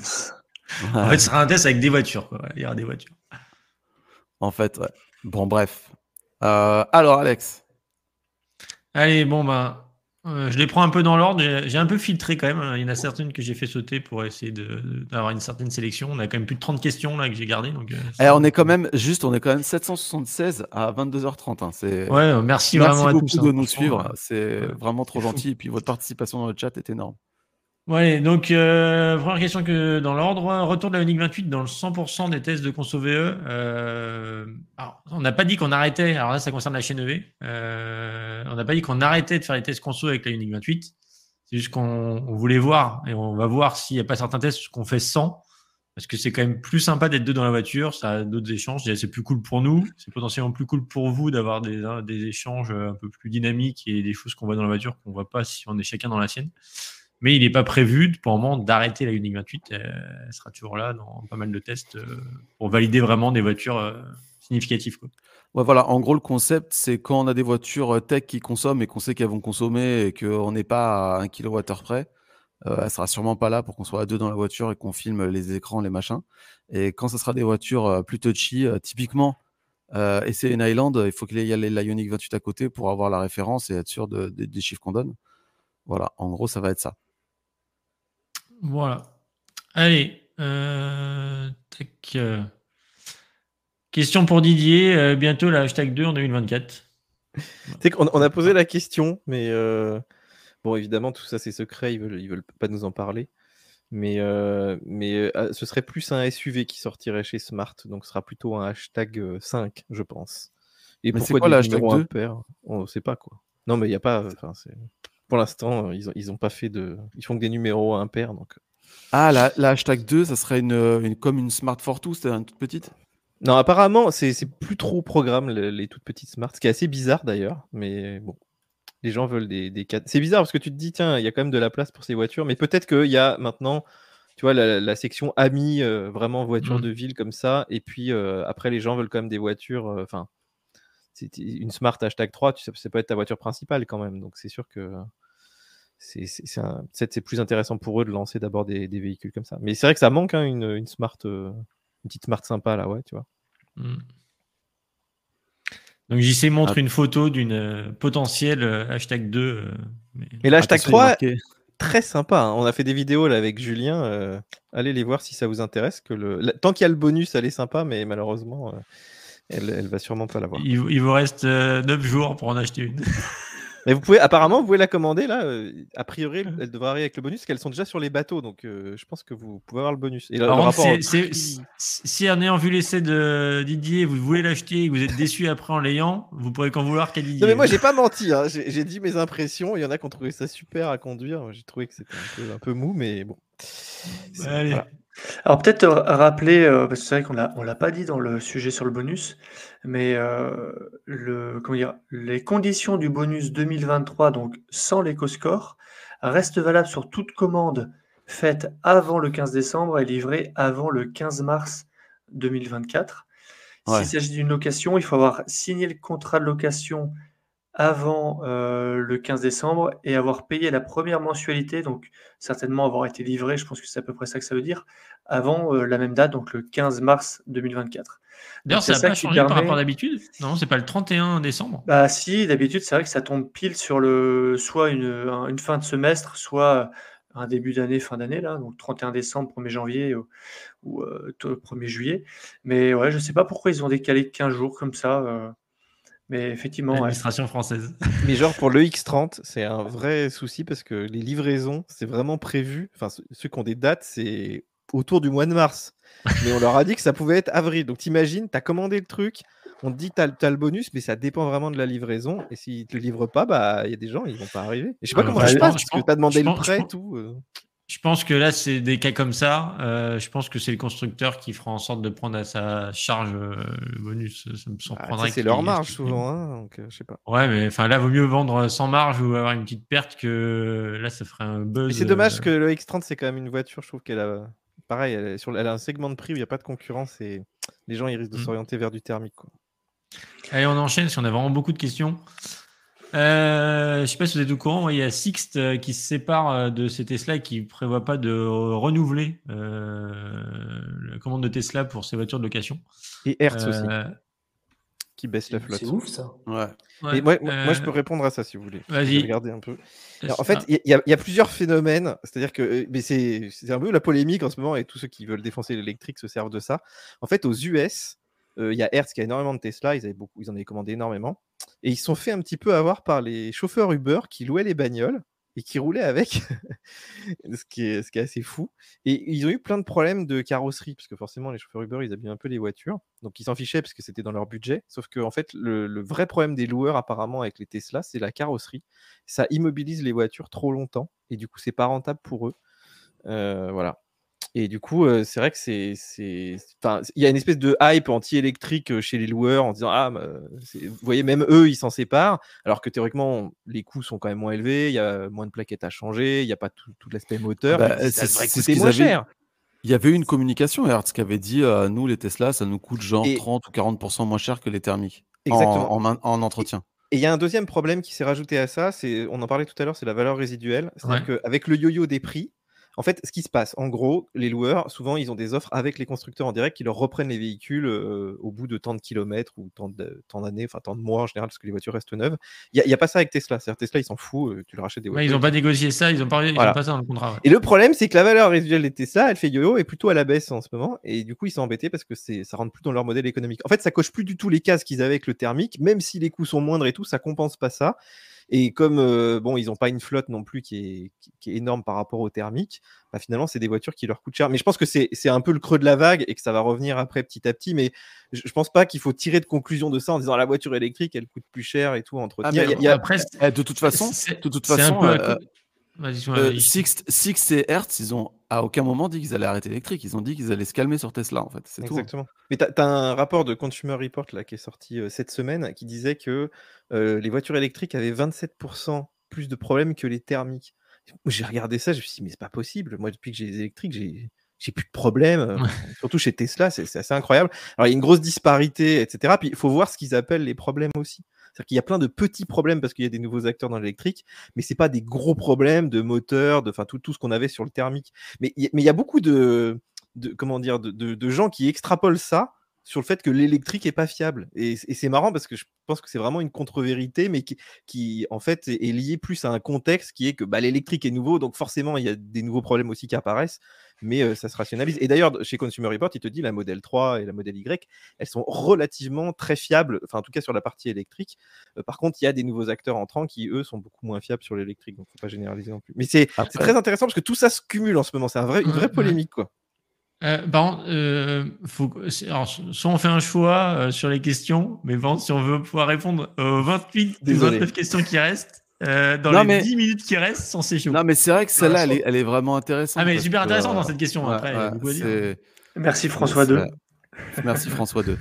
En fait, ce sera un test avec des voitures. Il y aura des voitures.
En fait, ouais. Bon, bref. alors, Alex.
Allez, bon, ben, euh, je les prends un peu dans l'ordre. J'ai un peu filtré quand même. Il y en a certaines que j'ai fait sauter pour essayer d'avoir une certaine sélection. On a quand même plus de 30 questions là que j'ai gardées. Donc, euh,
eh, on est quand même juste, on est quand même 776 à 22h30. Hein.
Ouais, merci, vraiment
beaucoup
à tous,
de hein, nous suivre. C'est vraiment trop gentil. Et puis votre participation dans le chat est énorme.
Ouais, donc euh, première question que dans l'ordre, retour de la Unique 28 dans le 100% des tests de conso VE. Euh, on n'a pas dit qu'on arrêtait, alors là ça concerne la chaîne EV, euh, on n'a pas dit qu'on arrêtait de faire les tests conso avec la Unique 28, c'est juste qu'on voulait voir et on va voir s'il n'y a pas certains tests qu'on fait sans, parce que c'est quand même plus sympa d'être deux dans la voiture, ça a d'autres échanges, c'est plus cool pour nous, c'est potentiellement plus cool pour vous d'avoir des, des échanges un peu plus dynamiques et des choses qu'on voit dans la voiture qu'on ne voit pas si on est chacun dans la sienne. Mais il n'est pas prévu pour le moment d'arrêter la Unique 28. Elle sera toujours là dans pas mal de tests euh, pour valider vraiment des voitures euh, significatives.
Voilà. En gros, le concept, c'est quand on a des voitures euh, tech qui consomment et qu'on sait qu'elles vont consommer et qu'on n'est pas à 1 kWh près, euh, elle sera sûrement pas là pour qu'on soit à deux dans la voiture et qu'on filme les écrans, les machins. Et quand ce sera des voitures plus touchy, typiquement, et c'est une Island, il faut qu'il y ait la Ioniq 28 à côté pour avoir la référence et être sûr des chiffres qu'on donne. Voilà, en gros, ça va être ça.
Voilà. Allez. Euh, euh, question pour Didier. Euh, bientôt la hashtag 2 en 2024.
On, on a posé la question, mais bon, évidemment, tout ça c'est secret. Ils veulent, ils veulent pas nous en parler. Mais, mais ce serait plus un SUV qui sortirait chez Smart, donc ce sera plutôt un hashtag 5, je pense.
Et mais pourquoi quoi, hashtag 2
On ne sait pas quoi. Non, mais il n'y a pas pour l'instant, ils n'ont ils ont pas fait de. Ils font que des numéros impairs. Donc...
Ah, la, hashtag 2, ça serait une, une, comme une Smart Fortwo, c'était une toute petite?
Non, apparemment, c'est plus trop au programme, les, toutes petites Smart. Ce qui est assez bizarre d'ailleurs. Mais bon, les gens veulent des, des C'est bizarre parce que tu te dis, tiens, il y a quand même de la place pour ces voitures. Mais peut-être qu'il y a maintenant. Tu vois, la, section amis, euh, vraiment voiture mmh. de ville comme ça. Et puis euh, après, les gens veulent quand même des voitures. Euh, enfin, une Smart hashtag 3, tu sais, ça peut être ta voiture principale quand même. Donc c'est sûr que c'est plus intéressant pour eux de lancer d'abord des, véhicules comme ça. Mais c'est vrai que ça manque hein, une, Smart, euh, une petite Smart sympa là, ouais, tu vois. Hmm.
Donc JC montre ah. une photo d'une euh, potentielle euh, hashtag 2.
mais, mais l'hashtag 3, très sympa. Hein. On a fait des vidéos là avec Julien. allez les voir si ça vous intéresse. Que le... Tant qu'il y a le bonus, elle est sympa, mais malheureusement, elle, elle va sûrement pas l'avoir.
Il, il vous reste 9 jours pour en acheter une.
Mais vous pouvez, apparemment, vous pouvez la commander là. Euh, a priori, elle devrait arriver avec le bonus, qu'elles sont déjà sur les bateaux, donc euh, je pense que vous pouvez avoir le bonus.
Et si en ayant vu l'essai de Didier, vous voulez l'acheter et que vous êtes déçu après en l'ayant, vous pourrez qu'en vouloir qu'à Didier.
Non, mais moi, j'ai pas menti. Hein. J'ai dit mes impressions. Il y en a qui ont trouvé ça super à conduire. J'ai trouvé que c'était un peu, mou, mais bon.
Allez. Alors peut-être euh, rappeler, euh, parce que c'est vrai qu'on l'a on l'a pas dit dans le sujet sur le bonus, mais euh, le comment dire? Les conditions du bonus 2023, donc sans l'éco-score, reste valable sur toute commande faite avant le 15 décembre et livrée avant le 15 mars 2024. S'il s'agit d'une location, il faut avoir signé le contrat de location avant euh, le 15 décembre et avoir payé la première mensualité, donc certainement avoir été livré, je pense que c'est à peu près ça que ça veut dire, avant euh, la même date, donc le 15 mars 2024.
D'ailleurs, ça n'a pas changé par rapport à d'habitude? Non, c'est pas le 31 décembre?
Bah si, d'habitude, c'est vrai que ça tombe pile sur le soit une, une fin de semestre, soit un début d'année, fin d'année, là, donc 31 décembre, 1er janvier ou, 1er euh, juillet. Mais ouais, je sais pas pourquoi ils ont décalé 15 jours comme ça. Mais effectivement.
L'administration française.
Mais genre pour le X30, c'est un vrai souci parce que les livraisons, c'est vraiment prévu. Enfin, ceux qui ont des dates, c'est autour du mois de mars. Mais on leur a dit que ça pouvait être avril. Donc t'imagines, tu as commandé le truc, on te dit que tu as, le bonus, mais ça dépend vraiment de la livraison. Et s'ils ne te le livrent pas, bah il y a des gens, ils vont pas arriver. Et je sais pas comment ça se passe, parce que tu as demandé le prêt et tout. Euh.
Je pense que là, c'est des cas comme ça. Euh, je pense que c'est le constructeur qui fera en sorte de prendre à sa charge euh, le bonus. Ça me
surprendrait. c'est leur marge souvent, hein, donc euh, je sais pas.
Ouais, mais enfin là, vaut mieux vendre sans marge ou avoir une petite perte que là, ça ferait un buzz.
c'est dommage que le X30, c'est quand même une voiture. Je trouve qu'elle a, pareil, elle, sur... elle a un segment de prix où il n'y a pas de concurrence et les gens ils risquent de mmh. s'orienter vers du thermique. Quoi.
Allez, on enchaîne. Si on a vraiment beaucoup de questions. Euh, je ne sais pas si vous êtes au courant, il y a Sixt euh, qui se sépare euh, de ces Tesla et qui ne prévoit pas de renouveler la commande de Tesla pour ses voitures de location.
Et Hertz aussi. Qui baisse la flotte.
C'est ouf ça.
Ouais. moi, moi, je peux répondre à ça si vous voulez.
Vas-y.
Regardez un peu. en fait, il y, y, a plusieurs phénomènes. C'est-à-dire que mais c'est un peu la polémique en ce moment et tous ceux qui veulent défoncer l'électrique se servent de ça. En fait, aux US, il y a Hertz qui a énormément de Tesla. Ils, avaient beaucoup, ils en avaient commandé énormément. Et ils sont fait un petit peu avoir par les chauffeurs Uber qui louaient les bagnoles et qui roulaient avec, ce, qui est, ce qui est assez fou. Et ils ont eu plein de problèmes de carrosserie, parce que forcément, les chauffeurs Uber, ils abîment un peu les voitures. Donc, ils s'en fichaient parce que c'était dans leur budget. Sauf que, en fait, le, vrai problème des loueurs, apparemment, avec les Tesla, c'est la carrosserie. Ça immobilise les voitures trop longtemps. Et du coup, c'est pas rentable pour eux. Euh, voilà. Et du coup, c'est vrai que c'est, enfin, il y a une espèce de hype anti-électrique chez les loueurs en disant ah, bah, vous voyez, même eux, ils s'en séparent, alors que théoriquement, les coûts sont quand même moins élevés, il y a moins de plaquettes à changer, il n'y a pas tout, l'aspect moteur,
bah, c'est, c'est moins cher. Il y avait une communication Hertz qui avait dit nous les Tesla, ça nous coûte genre 30 ou 40% moins cher que les thermiques En, en, entretien.
Et il y a un deuxième problème qui s'est rajouté à ça, c'est, on en parlait tout à l'heure, c'est la valeur résiduelle. C'est-à-dire qu'avec le yo-yo des prix, en fait, ce qui se passe, en gros, les loueurs, souvent, ils ont des offres avec les constructeurs en direct qui leur reprennent les véhicules au bout de tant de kilomètres ou tant d'années, enfin tant de mois en général, parce que les voitures restent neuves. Il n'y a, pas ça avec Tesla. C'est-à-dire Tesla, ils s'en foutent, tu leur achètes des voitures.
ils n'ont pas négocié ça, ils n'ont pas, pas, ça dans le contrat.
Et le problème, c'est que la valeur résiduelle des Tesla, elle fait yo-yo et plutôt à la baisse en ce moment. Et du coup, ils sont embêtés parce que ça rentre plus dans leur modèle économique. En fait, ça coche plus du tout les cases qu'ils avaient avec le thermique, même si les coûts sont moindres et tout, ça compense pas ça. Et comme bon, ils n'ont pas une flotte non plus qui est, énorme par rapport au thermique, bah, finalement, c'est des voitures qui leur coûtent cher. Mais je pense que c'est un peu le creux de la vague et que ça va revenir après petit à petit. Mais je, ne pense pas qu'il faut tirer de conclusion de ça en disant la voiture électrique, elle coûte plus cher et tout entre
Ah, il y a, après, eh, de toute façon, de toute façon, euh, Six, et Hertz, ils ont à aucun moment dit qu'ils allaient arrêter l'électrique. Ils ont dit qu'ils allaient se calmer sur Tesla, en fait. C'est
hein. Exactement. Mais tu as, un rapport de Consumer Report là, qui est sorti euh, cette semaine qui disait que euh, les voitures électriques avaient 27% plus de problèmes que les thermiques. J'ai regardé ça, je me suis dit, mais c'est pas possible. Moi, depuis que j'ai les électriques, j'ai j'ai plus de problèmes, surtout chez Tesla, c'est assez incroyable. Alors, il y a une grosse disparité, etc. Puis, il faut voir ce qu'ils appellent les problèmes aussi. C'est-à-dire qu'il y a plein de petits problèmes parce qu'il y a des nouveaux acteurs dans l'électrique, mais c'est pas des gros problèmes de moteur, de enfin tout, tout ce qu'on avait sur le thermique. Mais il y, a beaucoup de, de comment dire de, de, gens qui extrapolent ça sur le fait que l'électrique est pas fiable. Et, c'est marrant parce que je pense que c'est vraiment une contre-vérité, mais qui, qui, en fait est, liée plus à un contexte qui est que bah, l'électrique est nouveau, donc forcément il y a des nouveaux problèmes aussi qui apparaissent, mais euh, ça se rationalise. Et d'ailleurs, chez Consumer Report, il te dit la modèle 3 et la modèle Y, elles sont relativement très fiables, enfin en tout cas sur la partie électrique. Euh, par contre, il y a des nouveaux acteurs entrants qui, eux, sont beaucoup moins fiables sur l'électrique, donc faut pas généraliser non plus. Mais c'est très intéressant parce que tout ça se cumule en ce moment, c'est un vrai, une vraie polémique. quoi.
Euh, euh, faut, alors, soit on fait un choix euh, sur les questions, mais bon, si on veut pouvoir répondre aux 28 des 29 questions qui restent, euh, dans les 10 minutes qui restent, sans c'est chaud.
Non, mais c'est vrai que celle-là, elle, elle, est vraiment intéressante.
Ah, mais super intéressant dans cette question. après,
Merci François 2.
Merci François 2.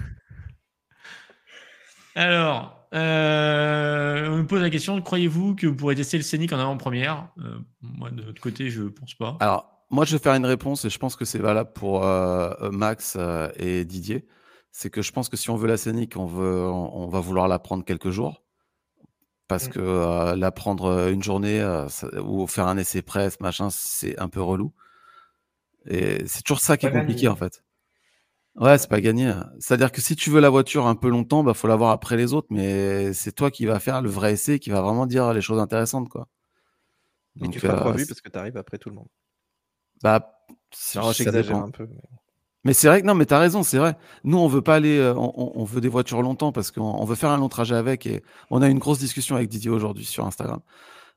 Alors, euh, on me pose la question croyez-vous que vous pourrez tester le Scénic en avant-première? Euh, Moi, de l'autre côté, je pense pas.
Alors, moi, je vais faire une réponse et je pense que c'est valable pour Max et Didier. C'est que je pense que si on veut la Scénic, on, veut, on, va vouloir la prendre quelques jours. Parce mmh. que la prendre une journée ou faire un essai presse, machin, c'est un peu relou. Et c'est toujours ça qui est compliqué, en fait. Ouais, c'est pas gagné. C'est-à-dire que si tu veux la voiture un peu longtemps, bah faut l'avoir après les autres, mais c'est toi qui vas faire le vrai essai, qui va vraiment dire les choses intéressantes, quoi.
Donc, tu feras euh, parce que tu arrives après tout le monde.
Bah, j'exagère un peu. Mais, c'est vrai que non, mais t'as raison, c'est vrai. Nous, on veut pas aller, euh, on, veut des voitures longtemps parce qu'on veut faire un long trajet avec et on a une grosse discussion avec Didier aujourd'hui sur Instagram.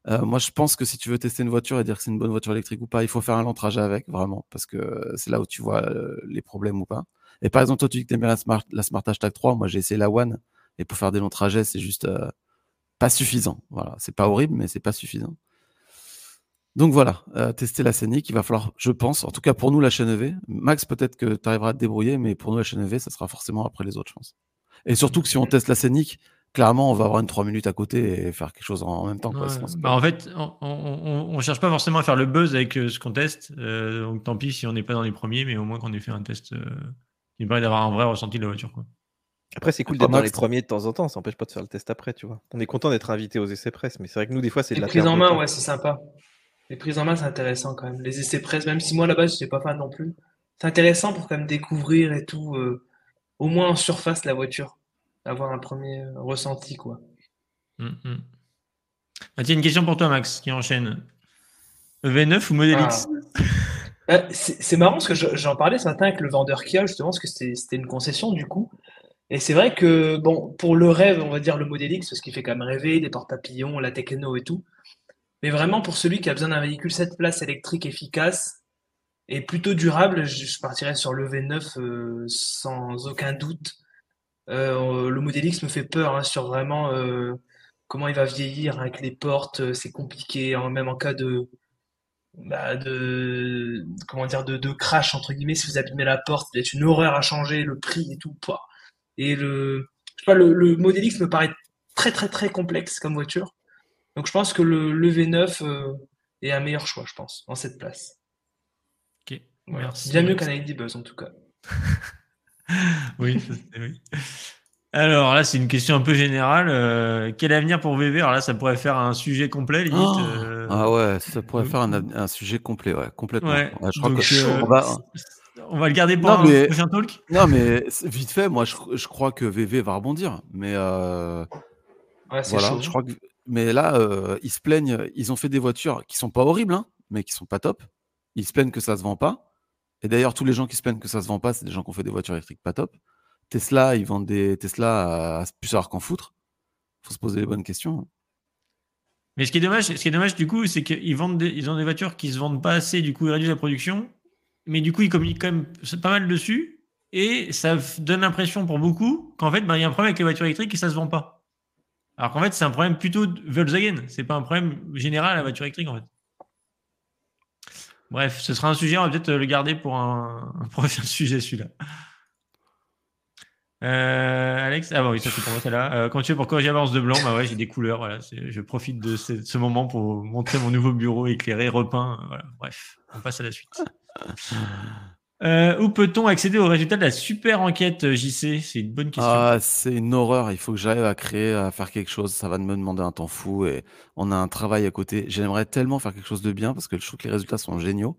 Euh, moi, je pense que si tu veux tester une voiture et dire que c'est une bonne voiture électrique ou pas, il faut faire un long trajet avec, vraiment, parce que c'est là où tu vois les problèmes ou pas. Et par exemple, toi, tu dis que tu aimes bien la Smart, la Smart Hashtag 3. Moi, j'ai essayé la One. Et pour faire des longs trajets, c'est juste euh, pas suffisant. Voilà. C'est pas horrible, mais c'est pas suffisant. Donc voilà, euh, tester la Scénic, il va falloir, je pense, en tout cas pour nous la chaîne EV. Max, peut-être que tu arriveras à te débrouiller, mais pour nous la chaîne EV, ça sera forcément après les autres, je pense. Et surtout que si on teste la Scénic, clairement, on va avoir une 3 minutes à côté et faire quelque chose en même temps.
bah en fait, on, ne cherche pas forcément à faire le buzz avec euh, ce qu'on teste. donc tant pis si on n'est pas dans les premiers, mais au moins qu'on ait fait un test il paraît d'avoir un vrai ressenti de la voiture. Quoi.
Après, c'est cool d'être dans les premiers de temps en temps, ça n'empêche pas de faire le test après, tu vois. On est content d'être invité aux essais presse, mais c'est vrai que nous, des fois, c'est de
la prises en main, ouais, c'est sympa. Les prises en main, c'est intéressant quand même. Les essais presse, même si moi, là-bas, je n'étais pas fan non plus. C'est intéressant pour quand même découvrir et tout, euh, au moins en surface, la voiture. Avoir un premier euh, ressenti, quoi.
Hum, hum. Ah, tiens, une question pour toi, Max, qui enchaîne. V9 ou Model X?
Ah. Euh, c'est marrant parce que j'en parlais ce matin avec le vendeur Kia, justement, parce que c'était une concession du coup. Et c'est vrai que, bon, pour le rêve, on va dire le Model X, parce qu'il fait quand même rêver, des porte-papillons, la techno et tout. Mais vraiment, pour celui qui a besoin d'un véhicule 7 places électrique efficace et plutôt durable, je, partirais sur le V9 euh, sans aucun doute. Euh, le Model X me fait peur hein, sur vraiment comment il va vieillir avec les portes, c'est compliqué, hein, même en cas de, bah, de comment dire de, de, crash entre guillemets si vous abîmez la porte c'est une horreur à changer le prix et tout et le je sais pas le, le me paraît très très très complexe comme voiture donc je pense que le, le V9 euh, est un meilleur choix je pense en cette place
ok merci
bien mieux qu'un ID Buzz en tout cas
oui, oui alors là, c'est une question un peu générale. Euh, quel avenir pour VV Alors là, ça pourrait faire un sujet complet, limite. Oh
euh. Ah ouais, ça pourrait faire un, sujet complet, ouais, complètement.
je crois euh, on, va... on, va... le garder pour un prochain talk?
Non, mais vite fait, moi, je, crois que VV va rebondir. Mais voilà, je crois que. Mais là, ils se plaignent. Ils ont fait des voitures qui sont pas horribles, hein, mais qui sont pas top. Ils se plaignent que ça se vend pas. Et d'ailleurs, tous les gens qui se plaignent que ça se vend pas, c'est des gens qui ont fait des voitures électriques pas top. Tesla, ils vendent des Tesla à, plus savoir qu'en foutre. faut se poser les bonnes questions. Hein.
Mais ce qui est dommage, ce qui est dommage du coup, c'est qu'ils vendent ils ont des voitures qui se vendent pas assez, du coup ils réduisent la production, mais du coup ils communiquent quand même pas mal dessus, et ça donne l'impression pour beaucoup qu'en fait, ben, il y a un problème avec les voitures électriques et ça se vend pas. Alors qu'en fait, c'est un problème plutôt de Volkswagen, c'est pas un problème général à la voiture électrique en fait. Bref, ce sera un sujet, on va peut-être le garder pour un prochain sujet celui-là. Euh, Alex, ah bah oui, ça c'est pour moi celle-là. Euh, quand tu es pour corriger l'avance de blanc, bah ouais, j'ai des couleurs. Voilà, je profite de ce, moment pour montrer mon nouveau bureau éclairé, repeint. Voilà, bref, on passe à la suite. Euh, où peut-on accéder aux résultats de la super enquête JC C'est une bonne question.
Ah, c'est une horreur. Il faut que j'arrive à créer, à faire quelque chose. Ça va me demander un temps fou et on a un travail à côté. J'aimerais tellement faire quelque chose de bien parce que je trouve que les résultats sont géniaux.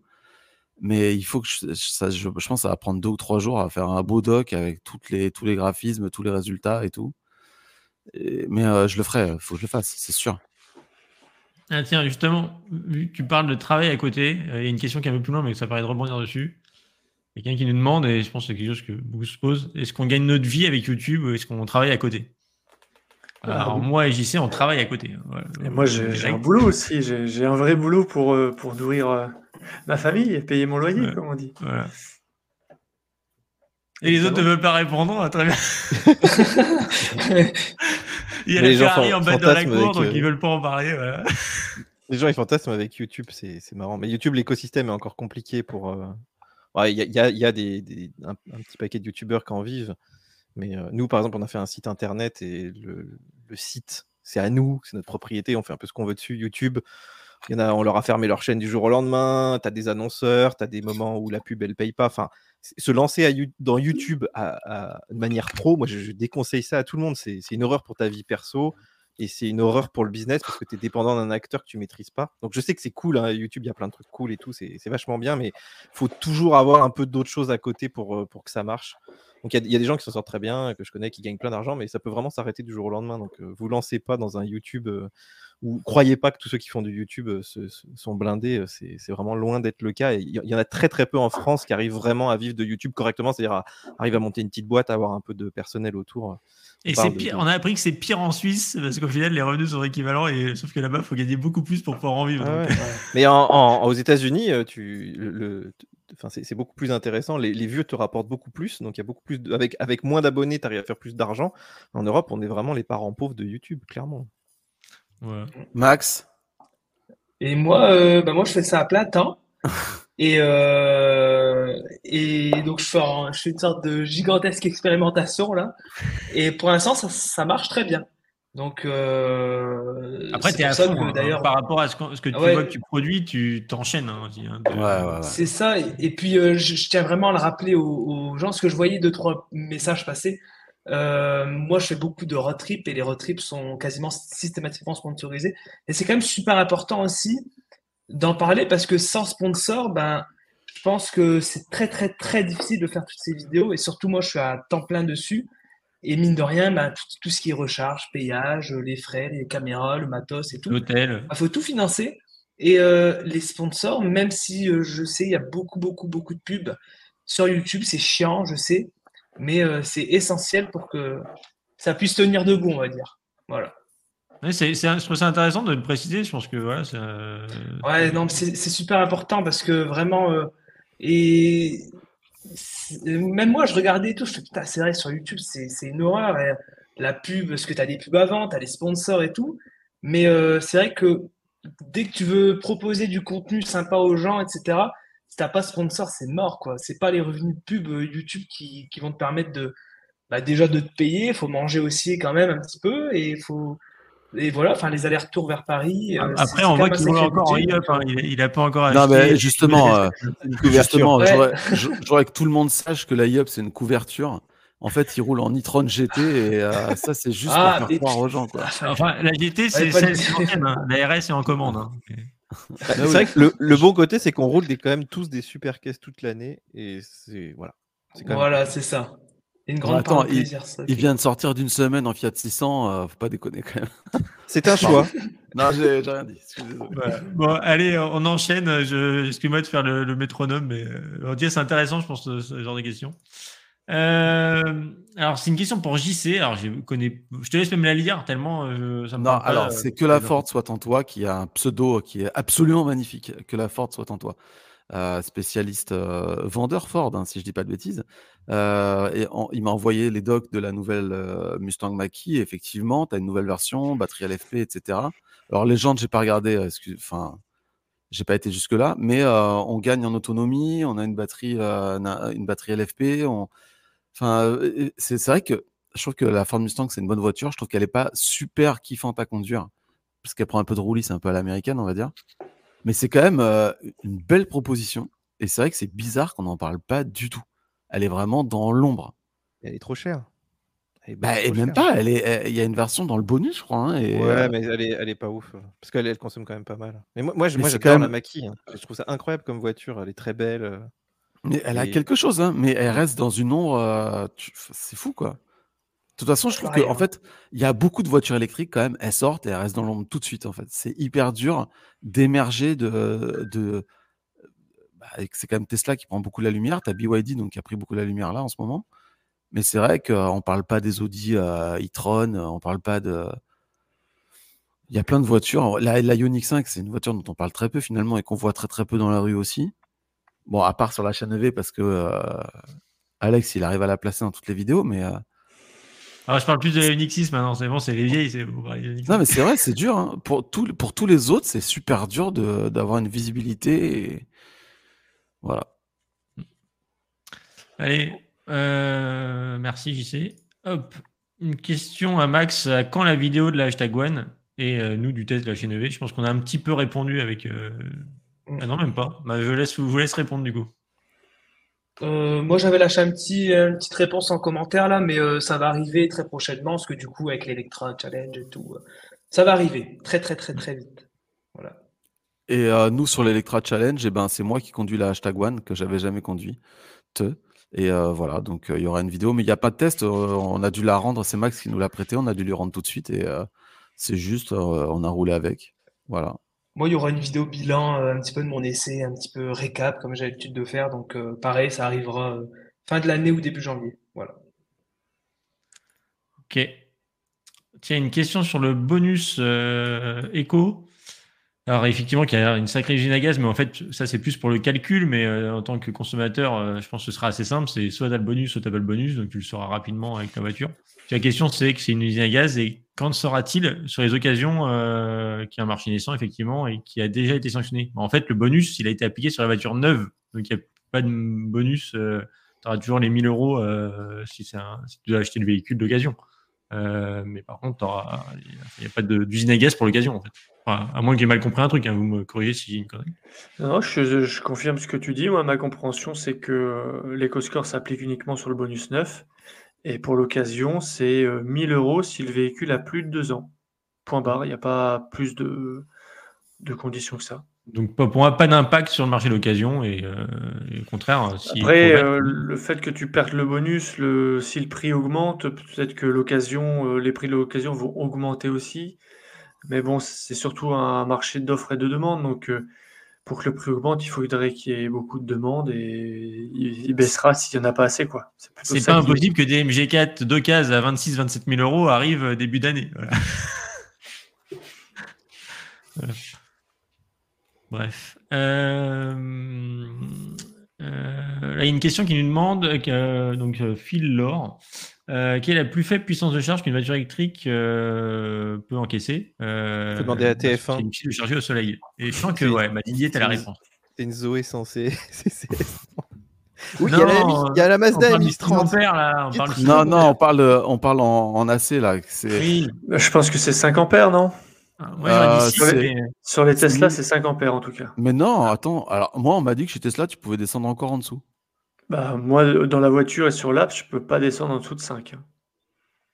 Mais il faut que je, ça, je, pense que ça va prendre deux ou trois jours à faire un beau doc avec toutes les, tous les graphismes, tous les résultats et tout. mais euh, je le ferai, il faut que je le fasse, c'est sûr.
Ah tiens, justement, vu que tu parles de travail à côté, euh, il y a une question qui est un peu plus loin, mais ça paraît de rebondir dessus. Il y a quelqu'un qui nous demande, et je pense que c'est quelque chose que beaucoup se posent, est-ce qu'on gagne notre vie avec YouTube ou est-ce qu'on travaille à côté? Ah, Alors moi et JC, on travaille à côté.
Et moi, j'ai un boulot aussi, j'ai un vrai boulot pour, euh, pour nourrir ma famille et payer mon loyer, comme on dit.
Et les autres ne veulent pas répondre, ah, très bien. Il y a les Ferrari en bas de la cour, donc ils ne veulent pas en parler.
Les gens, ils fantasment avec YouTube, c'est marrant. Mais YouTube, l'écosystème est encore compliqué pour. Euh, il y, a, un, petit paquet de YouTubeurs qui en vivent. Mais nous, par exemple, on a fait un site internet et le, site, c'est à nous, c'est notre propriété, on fait un peu ce qu'on veut dessus. YouTube, y en a, on leur a fermé leur chaîne du jour au lendemain. Tu as des annonceurs, tu as des moments où la pub, elle paye pas. Enfin, se lancer dans YouTube de manière pro, moi, je, déconseille ça à tout le monde. C'est une horreur pour ta vie perso et c'est une horreur pour le business parce que tu es dépendant d'un acteur que tu maîtrises pas. Donc, je sais que c'est cool. Hein, YouTube, il y a plein de trucs cool et tout. C'est vachement bien, mais faut toujours avoir un peu d'autres choses à côté pour, euh, pour que ça marche. Donc, il y, a des gens qui s'en sortent très bien, que je connais, qui gagnent plein d'argent, mais ça peut vraiment s'arrêter du jour au lendemain. Donc, euh, vous lancez pas dans un YouTube. Euh, ou croyez pas que tous ceux qui font du YouTube euh, sont blindés, euh, c'est vraiment loin d'être le cas. Il y, en a très très peu en France qui arrivent vraiment à vivre de YouTube correctement, c'est-à-dire à, arriver à monter une petite boîte, à avoir un peu de personnel autour. Euh,
et c'est pire, on a appris que c'est pire en Suisse parce qu'au final les revenus sont équivalents et sauf que là-bas il faut gagner beaucoup plus pour pouvoir en vivre. Ah
Mais aux États-Unis, tu le, Enfin, c'est beaucoup plus intéressant. Les, vieux te rapportent beaucoup plus, donc il y a beaucoup plus avec avec moins d'abonnés, tu arrives à faire plus d'argent. En Europe, on est vraiment les parents pauvres de YouTube, clairement.
Max?
Et moi, euh, bah moi, je fais ça à plein temps. et, euh, et donc, je fais, je fais une sorte de gigantesque expérimentation là. Et pour l'instant, ça, ça marche très bien. Donc, euh,
après, tu es à fond, hein. d'ailleurs, par rapport à ce que, ce que tu vois que tu produis, tu t'enchaînes. Hein,
hein, c'est ça. Et, puis, je, tiens vraiment à le rappeler aux, aux, gens, ce que je voyais deux, trois messages passer. Euh, moi, je fais beaucoup de road trips et les road trips sont quasiment systématiquement sponsorisés. Et c'est quand même super important aussi d'en parler parce que sans sponsor, ben, je pense que c'est très, très, très difficile de faire toutes ces vidéos. Et surtout, moi, je suis à temps plein dessus. Et mine de rien, ben, tout, ce qui est recharge, payage, les frais, les caméras, le matos et tout.
L'hôtel.
Il faut tout financer. Et euh, les sponsors, même si euh, je sais, il y a beaucoup, beaucoup, beaucoup de pubs sur YouTube, c'est chiant, je sais mais euh, c'est essentiel pour que ça puisse tenir debout, on va dire. Voilà.
c'est, je trouve ça intéressant de le préciser. Je pense que voilà. C'est,
ouais, non, c'est, super important parce que vraiment. Et même moi, je regardais tout. Je fais putain, c'est vrai, sur YouTube, c'est, une horreur. la pub, parce que tu as des pubs avant, tu as les sponsors et tout. Mais c'est vrai que dès que tu veux proposer du contenu sympa aux gens, etc., si t'as pas sponsor, c'est mort, quoi. C'est pas les revenus de pub euh, YouTube qui, vont te permettre de, bah, déjà de te payer. Il faut manger aussi quand même un petit peu et faut, et voilà, enfin les allers-retours vers Paris.
Euh, Après, on voit qu'il roule encore en e hein. il, n'a pas encore
Non, mais justement, euh, justement j'aurais que tout le monde sache que la IOP, c'est une couverture. En fait, il roule en e-tron GT et ça, c'est juste pour ah, faire croire aux gens. Quoi.
Enfin, la GT, c'est celle hein. La RS est en commande. Hein.
Bah, c'est vrai que le, bon côté, c'est qu'on roule des, quand même tous des super caisses toute l'année. Et c'est. Voilà.
Voilà, c'est ça.
Une grande attends, il, il, vient de sortir d'une semaine en Fiat 600, euh, faut pas déconner quand même.
C'est un choix.
non, j'ai rien dit.
Bon, allez, on enchaîne. Je, excuse-moi de faire le, métronome, mais euh, c'est intéressant, je pense, ce genre de questions. Euh, alors, c'est une question pour JC. Alors, je connais, je te laisse même la lire tellement euh, ça me
Non, alors, euh, c'est que la Ford soit en toi qui a un pseudo qui est absolument magnifique. Que la Ford soit en toi. Spécialiste vendeur Ford, hein, si je dis pas de bêtises. et il m'a envoyé les docs de la nouvelle Mustang Mach-E. Effectivement, tu as une nouvelle version, batterie LFP, etc. Alors, les gens, j'ai pas regardé. Enfin, j'ai pas été jusque là, mais on gagne en autonomie. On a une batterie, une batterie LFP. Enfin, c'est vrai que je trouve que la Ford Mustang, c'est une bonne voiture. Je trouve qu'elle n'est pas super kiffante à conduire, parce qu'elle prend un peu de roulis, c'est un peu à l'américaine, on va dire. Mais c'est quand même une belle proposition. Et c'est vrai que c'est bizarre qu'on n'en parle pas du tout. Elle est vraiment dans l'ombre.
Elle est trop chère.
Bah, et même pas, elle est, il y a une version dans le bonus, je crois. Hein, et,
ouais, mais elle est, elle est pas ouf. Parce qu'elle elle consomme quand même pas mal. Mais moi, moi, moi j'adore la Maki. Hein. Je trouve ça incroyable comme voiture. Elle est très belle.
Mais elle a quelque chose, hein, mais elle reste dans une ombre. Euh, c'est fou, quoi. De toute façon, je trouve qu'en en fait, il y a beaucoup de voitures électriques quand même. Elles sortent et elles restent dans l'ombre tout de suite. En fait, c'est hyper dur d'émerger de. de bah, c'est quand même Tesla qui prend beaucoup la lumière. Tu as BYD donc qui a pris beaucoup la lumière là en ce moment. Mais c'est vrai qu'on parle pas des Audi euh, e-tron, on parle pas de. Il y a plein de voitures. La, la Ioniq 5, c'est une voiture dont on parle très peu finalement et qu'on voit très très peu dans la rue aussi. Bon, à part sur la chaîne EV, parce que euh, Alex, il arrive à la placer dans toutes les vidéos, mais. Euh...
Ah, je parle plus de la Unix 6 maintenant, c'est bon, c'est les vieilles. C'est...
Non, mais c'est vrai, c'est dur. Hein. Pour, tout, pour tous les autres, c'est super dur de, d'avoir une visibilité. Voilà.
Allez, euh, merci JC. Hop. Une question à Max. Quand la vidéo de la hashtag One et euh, nous du test de la chaîne EV Je pense qu'on a un petit peu répondu avec. Euh, ah non, même pas. Bah, je, laisse, vous laisse répondre du coup.
Euh, moi, j'avais lâché un petit, une petite réponse en commentaire là, mais ça va arriver très prochainement, parce que du coup, avec l'Electra Challenge et tout, ça va arriver très, très, très, très vite. Voilà.
Et nous, sur l'Electra Challenge, eh ben, c'est moi qui conduis la hashtag One, que j'avais jamais conduit. Et voilà, donc il y aura une vidéo, mais il n'y a pas de test. on a dû la rendre, c'est Max qui nous l'a prêté, on a dû lui rendre tout de suite et c'est juste, on a roulé avec. Voilà.
Moi, il y aura une vidéo bilan, un petit peu de mon essai, un petit peu récap, comme j'ai l'habitude de faire. Donc, pareil, ça arrivera fin de l'année ou début janvier. Voilà.
Ok. Tiens, une question sur le bonus éco. Alors effectivement, qu'il y a une sacrée usine à gaz, mais en fait, ça c'est plus pour le calcul, mais euh, en tant que consommateur, euh, je pense que ce sera assez simple. C'est soit tu le bonus, soit tu pas le bonus, donc tu le sauras rapidement avec ta voiture. la question, c'est que c'est une usine à gaz, et quand sera-t-il sur les occasions euh, qui a un marché naissant, effectivement, et qui a déjà été sanctionné? En fait, le bonus, il a été appliqué sur la voiture neuve, donc il n'y a pas de bonus. tu auras toujours les 1000 euros si, si tu dois acheter le véhicule d'occasion. Euh, mais par contre, il n'y a pas d'usine à gaz pour l'occasion, en fait. à moins que j'ai mal compris un truc, hein, vous me corrigez si j'ai une connerie.
Non, je, confirme ce que tu dis. Moi, ma compréhension, c'est que euh, l'éco-score s'applique uniquement sur le bonus neuf. Et pour l'occasion, c'est 1000 euh, euros si le véhicule a plus de deux ans. Point barre. Il n'y a pas plus de, de conditions que ça.
Donc pour moi, pas d'impact sur le marché d'occasion et, euh, au contraire.
Si Après, euh, le fait que tu perdes le bonus, le, si le prix augmente, peut-être que l'occasion, euh, les prix de l'occasion vont augmenter aussi. Mais bon, c'est surtout un marché d'offres et de demandes. Donc pour que le prix augmente, il faudrait qu'il y ait beaucoup de demandes et il, baissera s'il n'y en a pas assez. quoi.
C'est pas impossible que des MG4 d'occasion à 26-27 000 euros arrivent début d'année. voilà. Bref. Euh, euh, il y a une question qui nous demande, euh, donc Phil Lore, quelle est la plus faible puissance de charge qu'une voiture électrique peut encaisser
euh, faut demander à TF1.
C'est une pile chargée au soleil. Et je sens que ouais, ma Didier, t'as la réponse.
C'est une Zoé censée. Oui, il, y a la, il y a la Mazda MX-30.
Là, non, non, on parle, on parle en, en AC là.
Oui. Je pense que c'est 5 ampères, non?
Ah, euh,
sur, les, Tesla, c'est 5 ampères en tout cas.
Mais non, attends. Alors, moi, on m'a dit que chez Tesla, tu pouvais descendre encore en dessous.
Bah, moi, dans la voiture et sur l'app, je peux pas descendre en dessous de 5. Hein.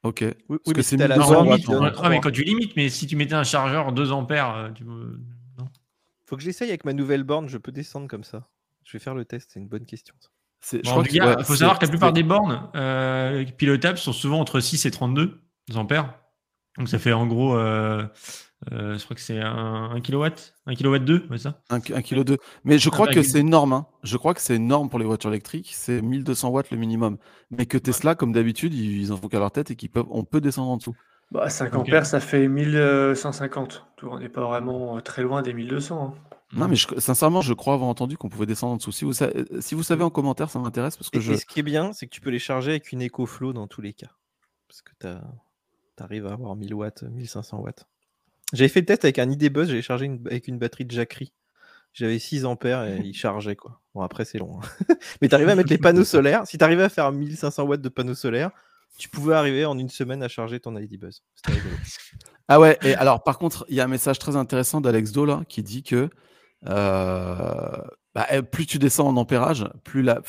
Ok.
Oui, parce que c'est la
limite. Ah, mais quand tu limites, mais si tu mettais un chargeur 2 ampères, euh, tu... non?
Faut que j'essaye avec ma nouvelle borne, je peux descendre comme ça. Je vais faire le test, c'est une bonne question.
il faut savoir que la plupart des bornes euh, pilotables sont souvent entre 6 et 32 ampères. Donc ça fait en gros euh, euh, je crois que c'est un, 1 kW, 1 kW 2, c'est ça
1 kg 2. Mais je crois que c'est une norme. Hein. Je crois que c'est une norme pour les voitures électriques. C'est 1200 watts le minimum. Mais que Tesla, comme d'habitude, ils en font qu'à leur tête et qu'on peut descendre en dessous.
Bah, 5 ampères, ça fait 1150. On n'est pas vraiment très loin des 1200. Hein.
Non, mais sincèrement, je crois avoir entendu qu'on pouvait descendre en dessous. Si vous, si vous savez en commentaire, ça m'intéresse. parce que je...
ce qui est bien, c'est que tu peux les charger avec une EcoFlow dans tous les cas. Parce que tu arrives à avoir 1000 watts, 1500 watts. J'avais fait le test avec un ID Buzz, j'avais chargé avec une batterie de Jackery. J'avais 6 ampères et il chargeait quoi. Bon après c'est long. Hein. Mais tu arrivais à mettre les panneaux solaires. Si tu arrivais à faire 1500 watts de panneaux solaires, tu pouvais arriver en une semaine à charger ton ID Buzz.
Ah ouais, et alors par contre, il y a un message très intéressant d'Alex Dola qui dit que euh, bah, eh, plus tu descends en ampérage, plus, la,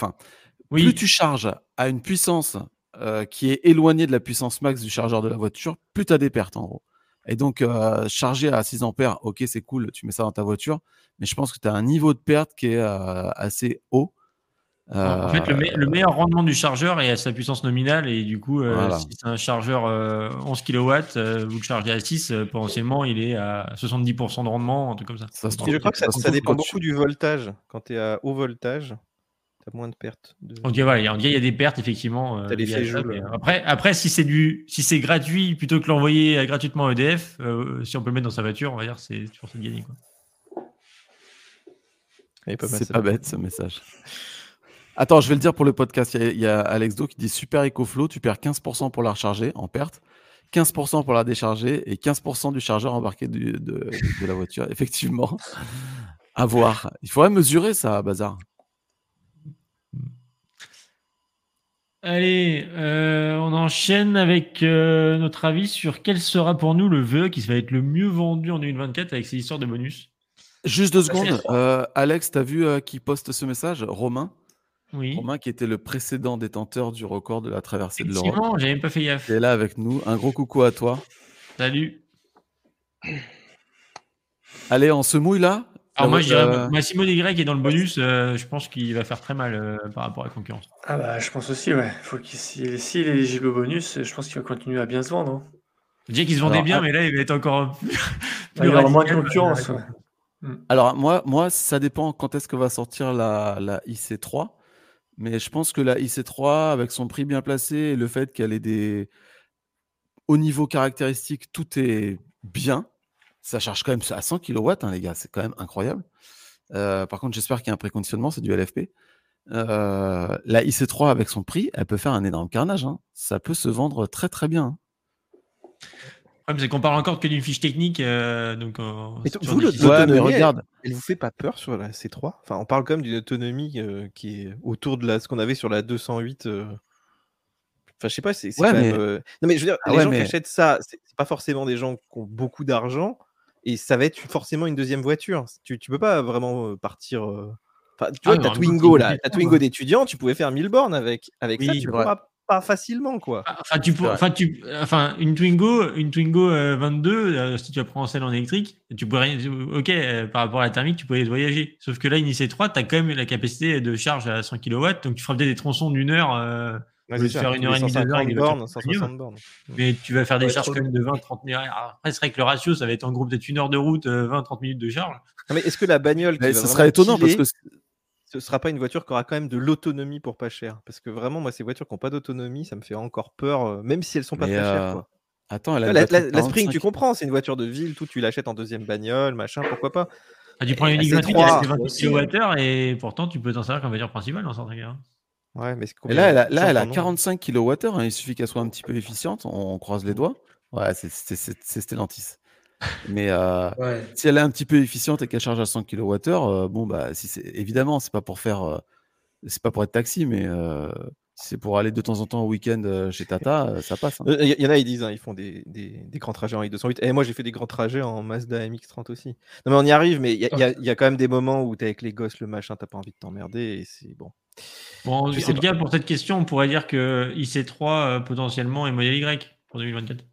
plus tu charges à une puissance euh, qui est éloignée de la puissance max du chargeur de la voiture, plus tu as des pertes en gros. Et donc, euh, charger à 6 ampères, ok, c'est cool, tu mets ça dans ta voiture, mais je pense que tu as un niveau de perte qui est euh, assez haut.
en fait, le, euh, meilleur rendement du chargeur est à sa puissance nominale, et du coup, si c'est un chargeur 11 kW, vous le chargez à 6, potentiellement, il est à 70% de rendement, un truc comme ça.
ça se je crois que ça, dépend beaucoup du voltage. Quand tu es à haut voltage, moins de pertes. De...
On, dit, voilà, il y a des pertes, effectivement. Euh, après, après, si c'est du, si c'est gratuit plutôt que l'envoyer euh, gratuitement à EDF, euh, si on peut le mettre dans sa voiture, on va dire c'est toujours ça de gagner.
C'est pas bête ce message. Attends, je vais le dire pour le podcast. Il y a, Alex Do qui dit super EcoFlow, tu perds 15% pour la recharger en perte, 15% pour la décharger et 15% du chargeur embarqué de, de, la voiture. Effectivement, à voir. Il faudrait mesurer ça, bazar.
Allez, euh, on enchaîne avec euh, notre avis sur quel sera pour nous le VE qui va être le mieux vendu en 2024 avec ces histoires de bonus.
Juste deux secondes. Euh, Alex, tu as vu qui poste ce message? Romain?
Oui.
Romain qui était le précédent détenteur du record de la traversée de l'Europe.
J'avais même pas fait gaffe.
Il est là avec nous. Un gros coucou à toi.
Salut.
Allez, on se mouille là?
Alors moi, je dirais,
euh,
Massimo Degré qui est dans le bonus, euh, je pense qu'il va faire très mal euh, par rapport à la concurrence.
Ah bah je pense aussi, ouais. Faut qu'il s'il est éligible au bonus, je pense qu'il va continuer à bien se vendre. hein.
Déjà qu'il se vendait
Alors,
bien, mais là, il va être encore plus,
Il va y avoir moins de concurrence. ouais.
Alors, moi, moi, ça dépend quand est-ce que va sortir la, la IC3. Mais je pense que la IC3, avec son prix bien placé et le fait qu'elle ait des. Au niveau caractéristique, tout est bien. Ça charge quand même à 100 kW, hein, les gars. C'est quand même incroyable. Euh, par contre, j'espère qu'il y a un préconditionnement, c'est du LFP. Euh, la IC3, avec son prix, elle peut faire un énorme carnage. hein. Ça peut se vendre très, très bien. hein.
Le problème, c'est qu'on parle encore que d'une fiche technique. euh, donc, euh,
vous, L'autonomie, elle-
regarde.
Elle vous fait pas peur sur la C3 Enfin, on parle quand même d'une autonomie euh, qui est autour de la, ce qu'on avait sur la 208. euh. Enfin, je sais pas, c'est c'est
Ouais,
quand
mais-
même, euh, Non, mais je veux dire,
Ah
les
ouais,
gens
mais-
qui achètent ça, c'est pas forcément des gens qui ont beaucoup d'argent et ça va être forcément une deuxième voiture. Tu, tu peux pas vraiment partir. Enfin, tu
Ah,
vois, ta Twingo là, ta Twingo d'étudiant, tu pouvais faire 1000 bornes avec. Avec ça,
Oui,
tu
c'est vrai.
pourras pas facilement, quoi.
Enfin, tu pour- enfin, tu, enfin, une Twingo, une Twingo euh, 22, euh, si tu la prends en selle en électrique, tu pourrais, ok, euh, par rapport à la thermique, tu pourrais voyager. Sauf que là, une IC3, tu as quand même la capacité de charge à 100 kW, donc tu feras peut-être des tronçons d'une heure, euh,
Ouais, c'est
de
ça,
faire une heure et demie, deux heures
150
avec des
bornes,
voitures
160 bornes.
mais tu vas faire des
Ouais,
charges
trop
quand même de 20, 30 minutes. Alors, Après, c'est vrai que le ratio, ça va être en groupe peut-être une heure de route, euh, 20, 30 minutes de charge.
Non, mais est-ce que la bagnole qui
Mais
va
ce
vraiment
serait étonnant parce que
ce sera pas une voiture qui aura quand même de l'autonomie pour pas cher? Parce que vraiment, moi, ces voitures qui n'ont pas d'autonomie, ça me fait encore peur, euh, même si elles sont pas
Mais,
très chères.
euh,
quoi.
Attends,
La, la-
de
la Spring,
45.
tu comprends, c'est une voiture de ville, tout, tu l'achètes en deuxième bagnole, machin, pourquoi pas?
Ah, tu prends une
la
X28,
C3,
elle fait 28
aussi, hein.
kWh et pourtant, tu peux t'en servir comme voiture principale dans certains cas.
Ouais, mais
Et là, elle a, là, elle a
combien-
45 kWh. hein, il suffit qu'elle soit un petit peu efficiente. On, on croise les doigts. Ouais, c'est- c'est c'est- c'est Stellantis. Mais euh,
Ouais.
si elle est un petit peu efficiente et qu'elle charge à 100 kWh, euh, bon, bah, si évidemment, c'est pas pour faire. euh, c'est pas pour être taxi, mais euh, si c'est pour aller de temps en temps au week-end chez Tata, euh, ça passe. hein.
Il y, en a, ils disent, hein, ils font des, des- des grands trajets en i208. Et moi, j'ai fait des grands trajets en Mazda MX-30 aussi. Non, mais on y arrive, mais il y, a- il y a- il y a quand même des moments où t'es avec les gosses, le machin, t'as pas envie de t'emmerder, et c'est bon.
Bon, en,
Je
en
sais
tout cas, pour cette question, on pourrait dire que IC3 euh, potentiellement est modèle Y pour 2024.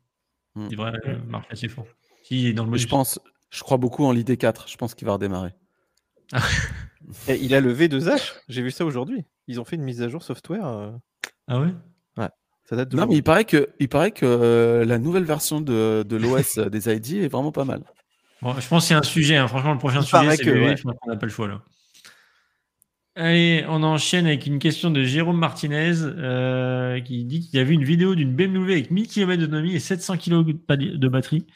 Hmm.
Il devrait euh, marcher assez fort. Est dans le modèle.
je pense, je crois beaucoup en l'ID4. Je pense qu'il va redémarrer.
Et il a le V2H, j'ai vu ça aujourd'hui. Ils ont fait une mise à jour software, euh,
Ah ouais?
Ça date de.
Non, mais il paraît que, il paraît que euh, la nouvelle version de, de l'OS des ID est vraiment pas mal.
Bon, je pense que c'est un sujet. hein. Franchement, le prochain
Il
sujet, c'est
que,
le
ouais.
je pense qu'on n'a pas le choix là. Allez, on enchaîne avec une question de Jérôme Martinez euh, qui dit qu'il a vu une vidéo d'une BMW avec 1000 km d'autonomie et 700 kg de batterie.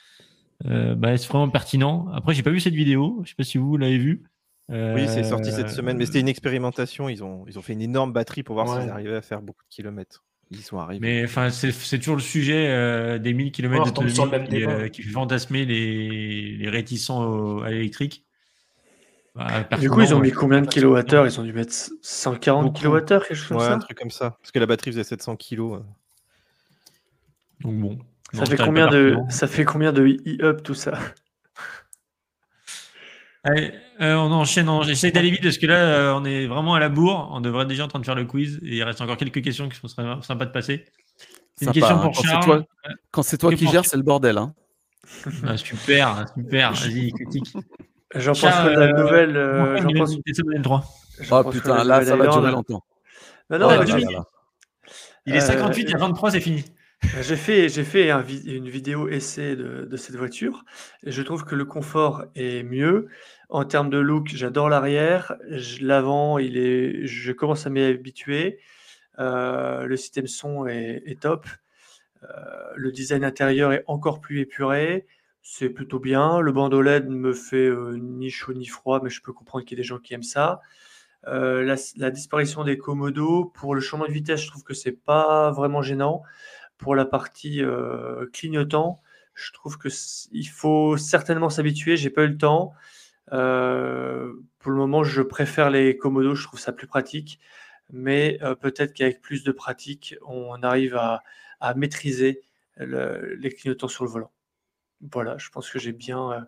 Euh, bah, c'est vraiment pertinent. Après, j'ai pas vu cette vidéo. Je sais pas si vous l'avez vue.
Oui, c'est sorti cette
Euh,
semaine, mais c'était une expérimentation. Ils ont, ils ont fait une énorme batterie pour voir
Ouais.
s'ils arrivaient à faire beaucoup de kilomètres. Ils y sont arrivés.
Mais enfin, c'est toujours le sujet euh, des 1000 km d'autonomie qui, euh, qui fait fantasmer les, les réticents à l'électrique. Bah,
Du coup, ils ont mis combien de kilowattheures? Ils ont dû mettre 140
Beaucoup.
kilowattheures, quelque chose comme
Ouais,
ça
un truc comme ça. Parce que la batterie faisait 700 kilos. euh.
Donc bon.
ça,
Non,
fait combien de, ça fait combien de e-up tout ça?
Allez, euh, on enchaîne. en- J'essaie d'aller vite parce que là, euh, on est vraiment à la bourre. On devrait être déjà en train de faire le quiz et il reste encore quelques questions qui seraient sympas de passer. C'est une
Sympa,
question
hein.
pour
Quand c'est
Charles.
toi- Quand c'est toi qui gères, c'est le bordel. Hein.
Ah, super, super. Vas-y, critique.
J'en pense
Charles,
que la
euh,
nouvelle. euh, j'en pense-
droit.
Oh putain, là, ça va durer longtemps.
Non, non,
Oh.
Il est
Euh,
58, il y a 23, c'est fini.
J'ai fait, j'ai fait un une vidéo essai de, de cette voiture et je trouve que le confort est mieux. En termes de look, j'adore l'arrière. L'avant, il est, je commence à m'y habituer. Euh, le système son est, est top. Euh, le design intérieur est encore plus épuré. C'est plutôt bien. Le bandeau LED me fait euh, ni chaud ni froid, mais je peux comprendre qu'il y a des gens qui aiment ça. Euh, la, disparition des commodos, pour le changement de vitesse, je trouve que c'est pas vraiment gênant. Pour la partie euh, clignotant, je trouve que c- il faut certainement s'habituer. J'ai pas eu le temps. Pour le moment, je préfère les commodos. Je trouve ça plus pratique. mais peut-être qu'avec plus de pratique, on arrive à, maîtriser les clignotants sur le volant. Voilà, je pense que j'ai bien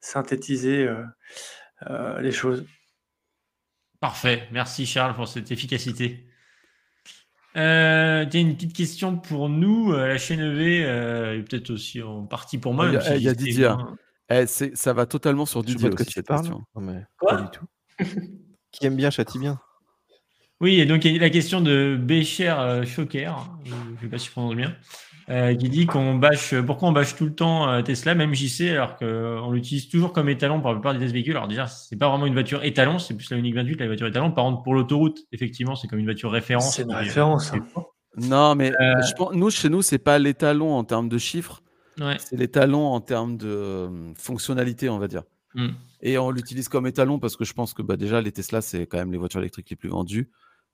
synthétisé les choses.
Parfait, merci Charles pour cette efficacité. Euh, une petite question pour nous, euh, la chaîne EV, euh, et peut-être aussi en partie pour moi.
Il y a, Didier. Eh, ça va totalement sur Didier.
que tu parles Quoi Pas du tout. Qui aime bien châtie bien.
Oui, et donc il y a la question de Bécher euh, Choquer, je ne sais pas si je prononce bien, euh, qui dit qu'on bâche, pourquoi on bâche tout le temps euh, Tesla, même JC, alors qu'on l'utilise toujours comme étalon pour la plupart des test véhicules. Alors déjà, c'est pas vraiment une voiture étalon, c'est plus la Unique 28, la voiture étalon. Par contre, pour l'autoroute, effectivement, c'est comme une voiture référence.
C'est une référence. Hein.
Non, mais nous, chez nous, c'est pas l'étalon en termes de chiffres, c'est l'étalon en termes de fonctionnalité, on va dire. Hmm. Et on l'utilise comme étalon parce que je pense que bah, déjà, les Tesla, c'est quand même les voitures électriques les plus vendues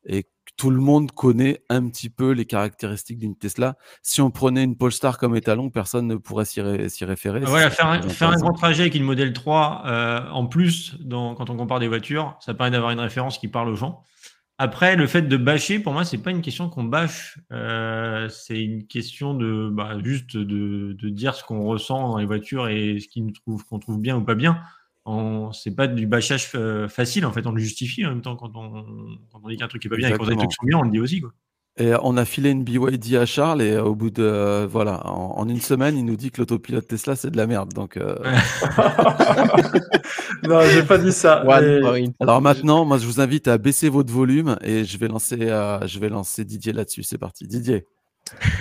et tout le monde connaît un petit peu les caractéristiques d'une Tesla. Si on prenait une Polestar comme étalon, personne ne pourrait s'y, référer.
Voilà, faire un, faire un, grand trajet avec une modèle 3 euh, en plus dans, quand on compare des voitures, ça permet d'avoir une référence qui parle aux gens. Après, le fait de bâcher, pour moi, c'est pas une question qu'on bâche. Euh, c'est une question de bah, juste de, de, dire ce qu'on ressent dans les voitures et ce qu'on trouve, qu'on trouve bien ou pas bien c'est pas du bâchage euh, facile en fait, on le justifie en même temps quand on, quand on dit qu'un truc est pas bien et quand un truc sont bien, on le dit aussi quoi.
Et on a filé une BYD à Charles et au bout de voilà, en, une semaine, il nous dit que l'autopilote Tesla c'est de la merde. Donc euh...
non, j'ai pas dit ça.
Alors maintenant, moi je vous invite à baisser votre volume et je vais lancer, euh, je vais lancer Didier là-dessus. C'est parti, Didier.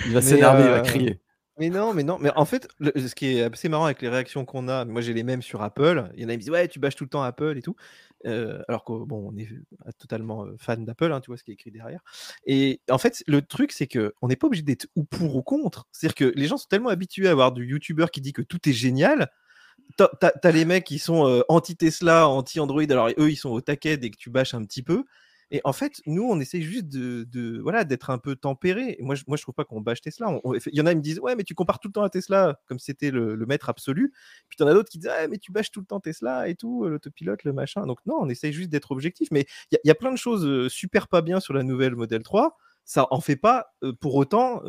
Il va s'énerver, il va euh, crier.
Mais non, mais non, mais en fait, ce qui est assez marrant avec les réactions qu'on a, moi j'ai les mêmes sur Apple. Il y en a qui me disent ouais, tu bâches tout le temps Apple et tout, alors que bon, on est totalement fan d'Apple, hein, tu vois ce qui est écrit derrière. Et en fait, le truc c'est que on n'est pas obligé d'être ou pour ou contre. C'est-à-dire que les gens sont tellement habitués à avoir du YouTuber qui dit que tout est génial. T'as as les mecs qui sont anti-Tesla, anti-Android, alors eux ils sont au taquet dès que tu bâches un petit peu. Et en fait, nous, on essaie juste de, voilà, d'être un peu tempéré. Moi, je, moi, je trouve pas qu'on bâche Tesla. Il y en a qui me disent, ouais, mais tu compares tout le temps à Tesla, comme c'était le, maître absolu. Puis en as d'autres qui disent, mais tu bâches tout le temps Tesla et tout, l'autopilote, le machin. Donc non, on essaie juste d'être objectif. Mais il y, a plein de choses super pas bien sur la nouvelle modèle 3 ça en fait pas pour autant,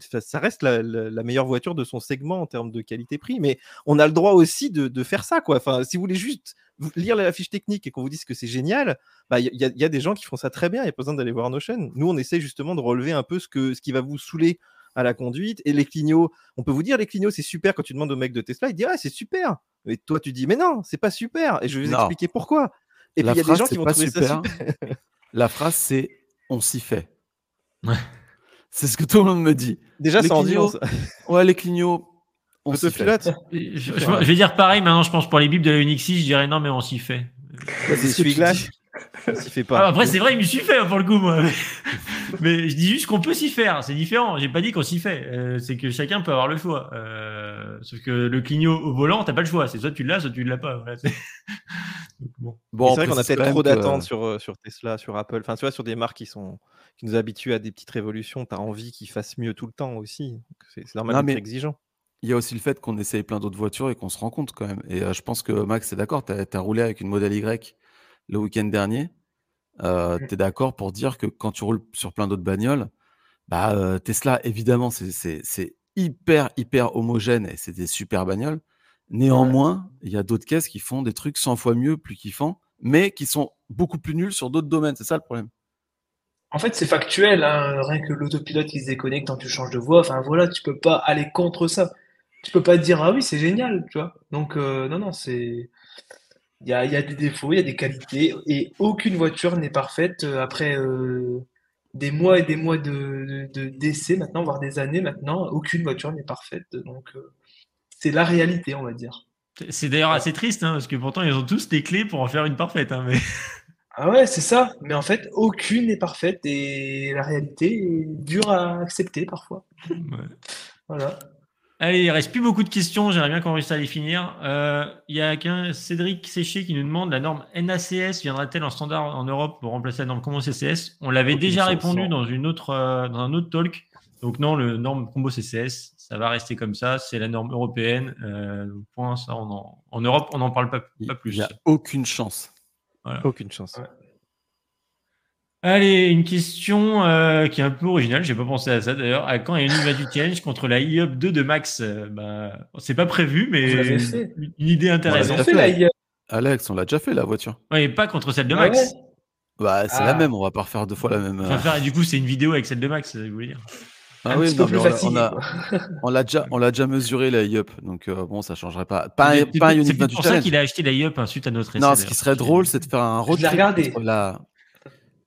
ça reste la, meilleure voiture de son segment en termes de qualité-prix, mais on a le droit aussi de, faire ça, quoi. Enfin, si vous voulez juste lire la fiche technique et qu'on vous dise que c'est génial, bah, il y, a des gens qui font ça très bien, il n'y a pas besoin d'aller voir nos chaînes. Nous, on essaie justement de relever un peu ce, que, ce qui va vous saouler à la conduite. Et les clignots, on peut vous dire, les clignots, c'est super quand tu demandes au mec de Tesla, il dit, ah, c'est super. Mais toi, tu dis, mais non, c'est pas super. Et je vais vous expliquer pourquoi. Et puis, il y a des gens qui vont trouver super. ça super.
la phrase, c'est, on s'y fait. Ouais. C'est ce que tout le monde me dit.
Déjà, ça en dit.
Ouais, les clignots.
On se pilote. Je, je, vais dire pareil maintenant, je pense pour les bibles de la Unix 6, je dirais non, mais on s'y fait.
C'est s'y fait pas.
Ah, après, c'est vrai, il me s'y fait hein, pour le coup, moi. Mais, je dis juste qu'on peut s'y faire, c'est différent. J'ai pas dit qu'on s'y fait. Euh, c'est que chacun peut avoir le choix. Euh, sauf que le clignot au volant, t'as pas le choix. C'est soit tu l'as, soit tu l'as pas.
bon. bon c'est vrai qu'on a peut-être trop d'attentes sur, euh, sur Tesla, sur Apple. Enfin, tu vois, sur des marques qui sont qui nous habituent à des petites révolutions. T'as envie qu'ils fassent mieux tout le temps aussi. C'est normal d'être exigeant.
Il y a aussi le fait qu'on essaye plein d'autres voitures et qu'on se rend compte quand même. Et je pense que Max est d'accord. Tu as, roulé avec une modèle Y le week-end dernier, euh, tu es d'accord pour dire que quand tu roules sur plein d'autres bagnoles, bah, euh, Tesla, évidemment, c'est hyper, hyper homogène et c'est des super bagnoles. Néanmoins, il y a d'autres caisses qui font des trucs 100 fois mieux, plus kiffants, mais qui sont beaucoup plus nuls sur d'autres domaines. C'est ça le problème.
En fait, c'est factuel. Hein. Rien que l'autopilote qui se déconnecte quand tu changes de voie. Enfin, voilà, tu peux pas aller contre ça. Tu peux pas dire, ah oui, c'est génial, tu vois. Donc, euh, non, non, c'est. Il y a, des défauts, il y a des qualités, et aucune voiture n'est parfaite euh, après euh, des mois et des mois de, d'essai maintenant, voire des années maintenant. Aucune voiture n'est parfaite. Donc, euh, c'est la réalité, on va dire.
C'est d'ailleurs assez triste, hein, parce que pourtant, ils ont tous des clés pour en faire une parfaite. Hein, mais...
Ah ouais, c'est ça. Mais en fait, aucune n'est parfaite, et la réalité est dure à accepter parfois. Voilà.
Allez, il reste plus beaucoup de questions. J'aimerais bien qu'on réussisse à les finir. Euh, il y a qu'un Cédric Séché qui nous demande la norme NACS viendra-t-elle en standard en Europe pour remplacer la norme Combo CCS On l'avait déjà répondu dans une autre euh, dans un autre talk. Donc non, le norme Combo CCS, ça va rester comme ça. C'est la norme européenne. Euh, point, ça, en, Europe, on n'en parle pas, plus.
Il n'y a aucune chance.
Aucune chance.
Allez, une question euh, qui est un peu originale, j'ai pas pensé à ça d'ailleurs. À quand Ioniq 28 Challenge contre la iUp 2 de Max? Euh, bah, C'est pas prévu, mais une, idée intéressante.
Alex, on l'a déjà fait la voiture.
Oui, pas contre celle de ah Max.
Bah, c'est la ah. même, on va pas refaire deux fois la même.
Enfin, et du coup, c'est une vidéo avec celle de Max, vous voulez dire
ah oui, non, on, a, on, l'a déjà, on l'a déjà mesuré la IUP, donc euh, bon, ça changerait pas. Pas, un, pas
un C'est pour ça qu'il a acheté la IUP suite à notre essai.
Non, ce qui serait drôle, c'est de faire un road trip la.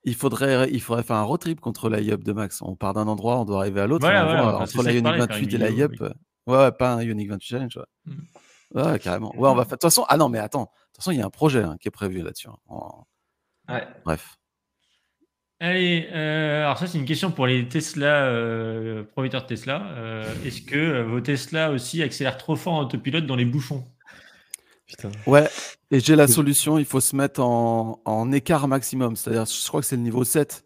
Il faudrait, il faudrait faire un road trip contre la IUP de Max. On part d'un endroit, on doit arriver à l'autre. entre la Ioniq 28 et la IUP. Ouais, ouais, pas un Ioniq 28 Challenge. Ouais. Mm. ouais, carrément. Ouais, on va faire. De toute façon, ah non, mais attends. De toute façon, il y a un projet hein, qui est prévu là-dessus. Hein.
Ouais.
Bref.
Allez, euh, alors ça c'est une question pour les Tesla, euh, de Tesla. Euh, est-ce que euh, vos Tesla aussi accélèrent trop fort en autopilote dans les bouchons?
Putain. Ouais, et j'ai la solution, il faut se mettre en, écart maximum, c'est-à-dire je crois que c'est le niveau 7.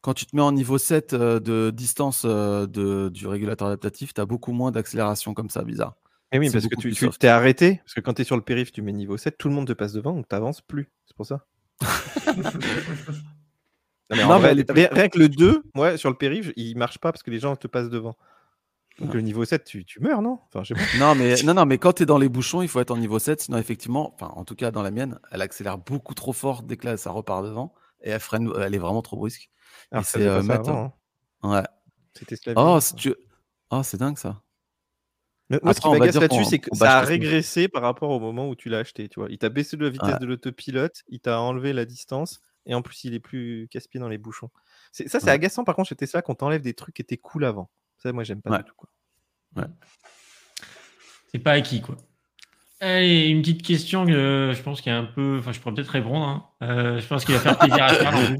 Quand tu te mets en niveau 7 de distance de, du régulateur adaptatif, tu as beaucoup moins d'accélération comme ça, bizarre.
Et eh oui, parce que tu t'es arrêté, parce que quand tu es sur le périph', tu mets niveau 7, tout le monde te passe devant, donc tu n'avances plus. C'est pour ça. Non, mais rien que le 2, moi, sur le périph', il marche pas parce que les gens te passent devant. Donc le niveau 7, tu, tu meurs, non? Enfin,
non, mais, non, non, mais quand tu es dans les bouchons, il faut être en niveau 7. Sinon, effectivement, enfin, en tout cas dans la mienne, elle accélère beaucoup trop fort dès que là, ça repart devant. Et elle freine, elle est vraiment trop brusque.
c'est euh, hein.
Ouais. C'était oh, tu... oh, c'est dingue ça.
Mais moi, ce qui m'agace là-dessus, c'est que ça a régressé par rapport au moment où tu l'as acheté. Tu vois. Il t'a baissé la vitesse de l'autopilote, il t'a enlevé la distance, et en plus, il est plus casse-pied dans les bouchons. Ça, c'est agaçant par contre chez Tesla quand t'enlèves des trucs qui étaient cool avant. Ça, moi, j'aime pas du tout. Quoi.
Ouais.
C'est pas acquis, quoi. Allez, une petite question que je pense qu'il y a un peu. Enfin, je pourrais peut-être répondre. Hein. Euh, je pense qu'il va faire plaisir à faire.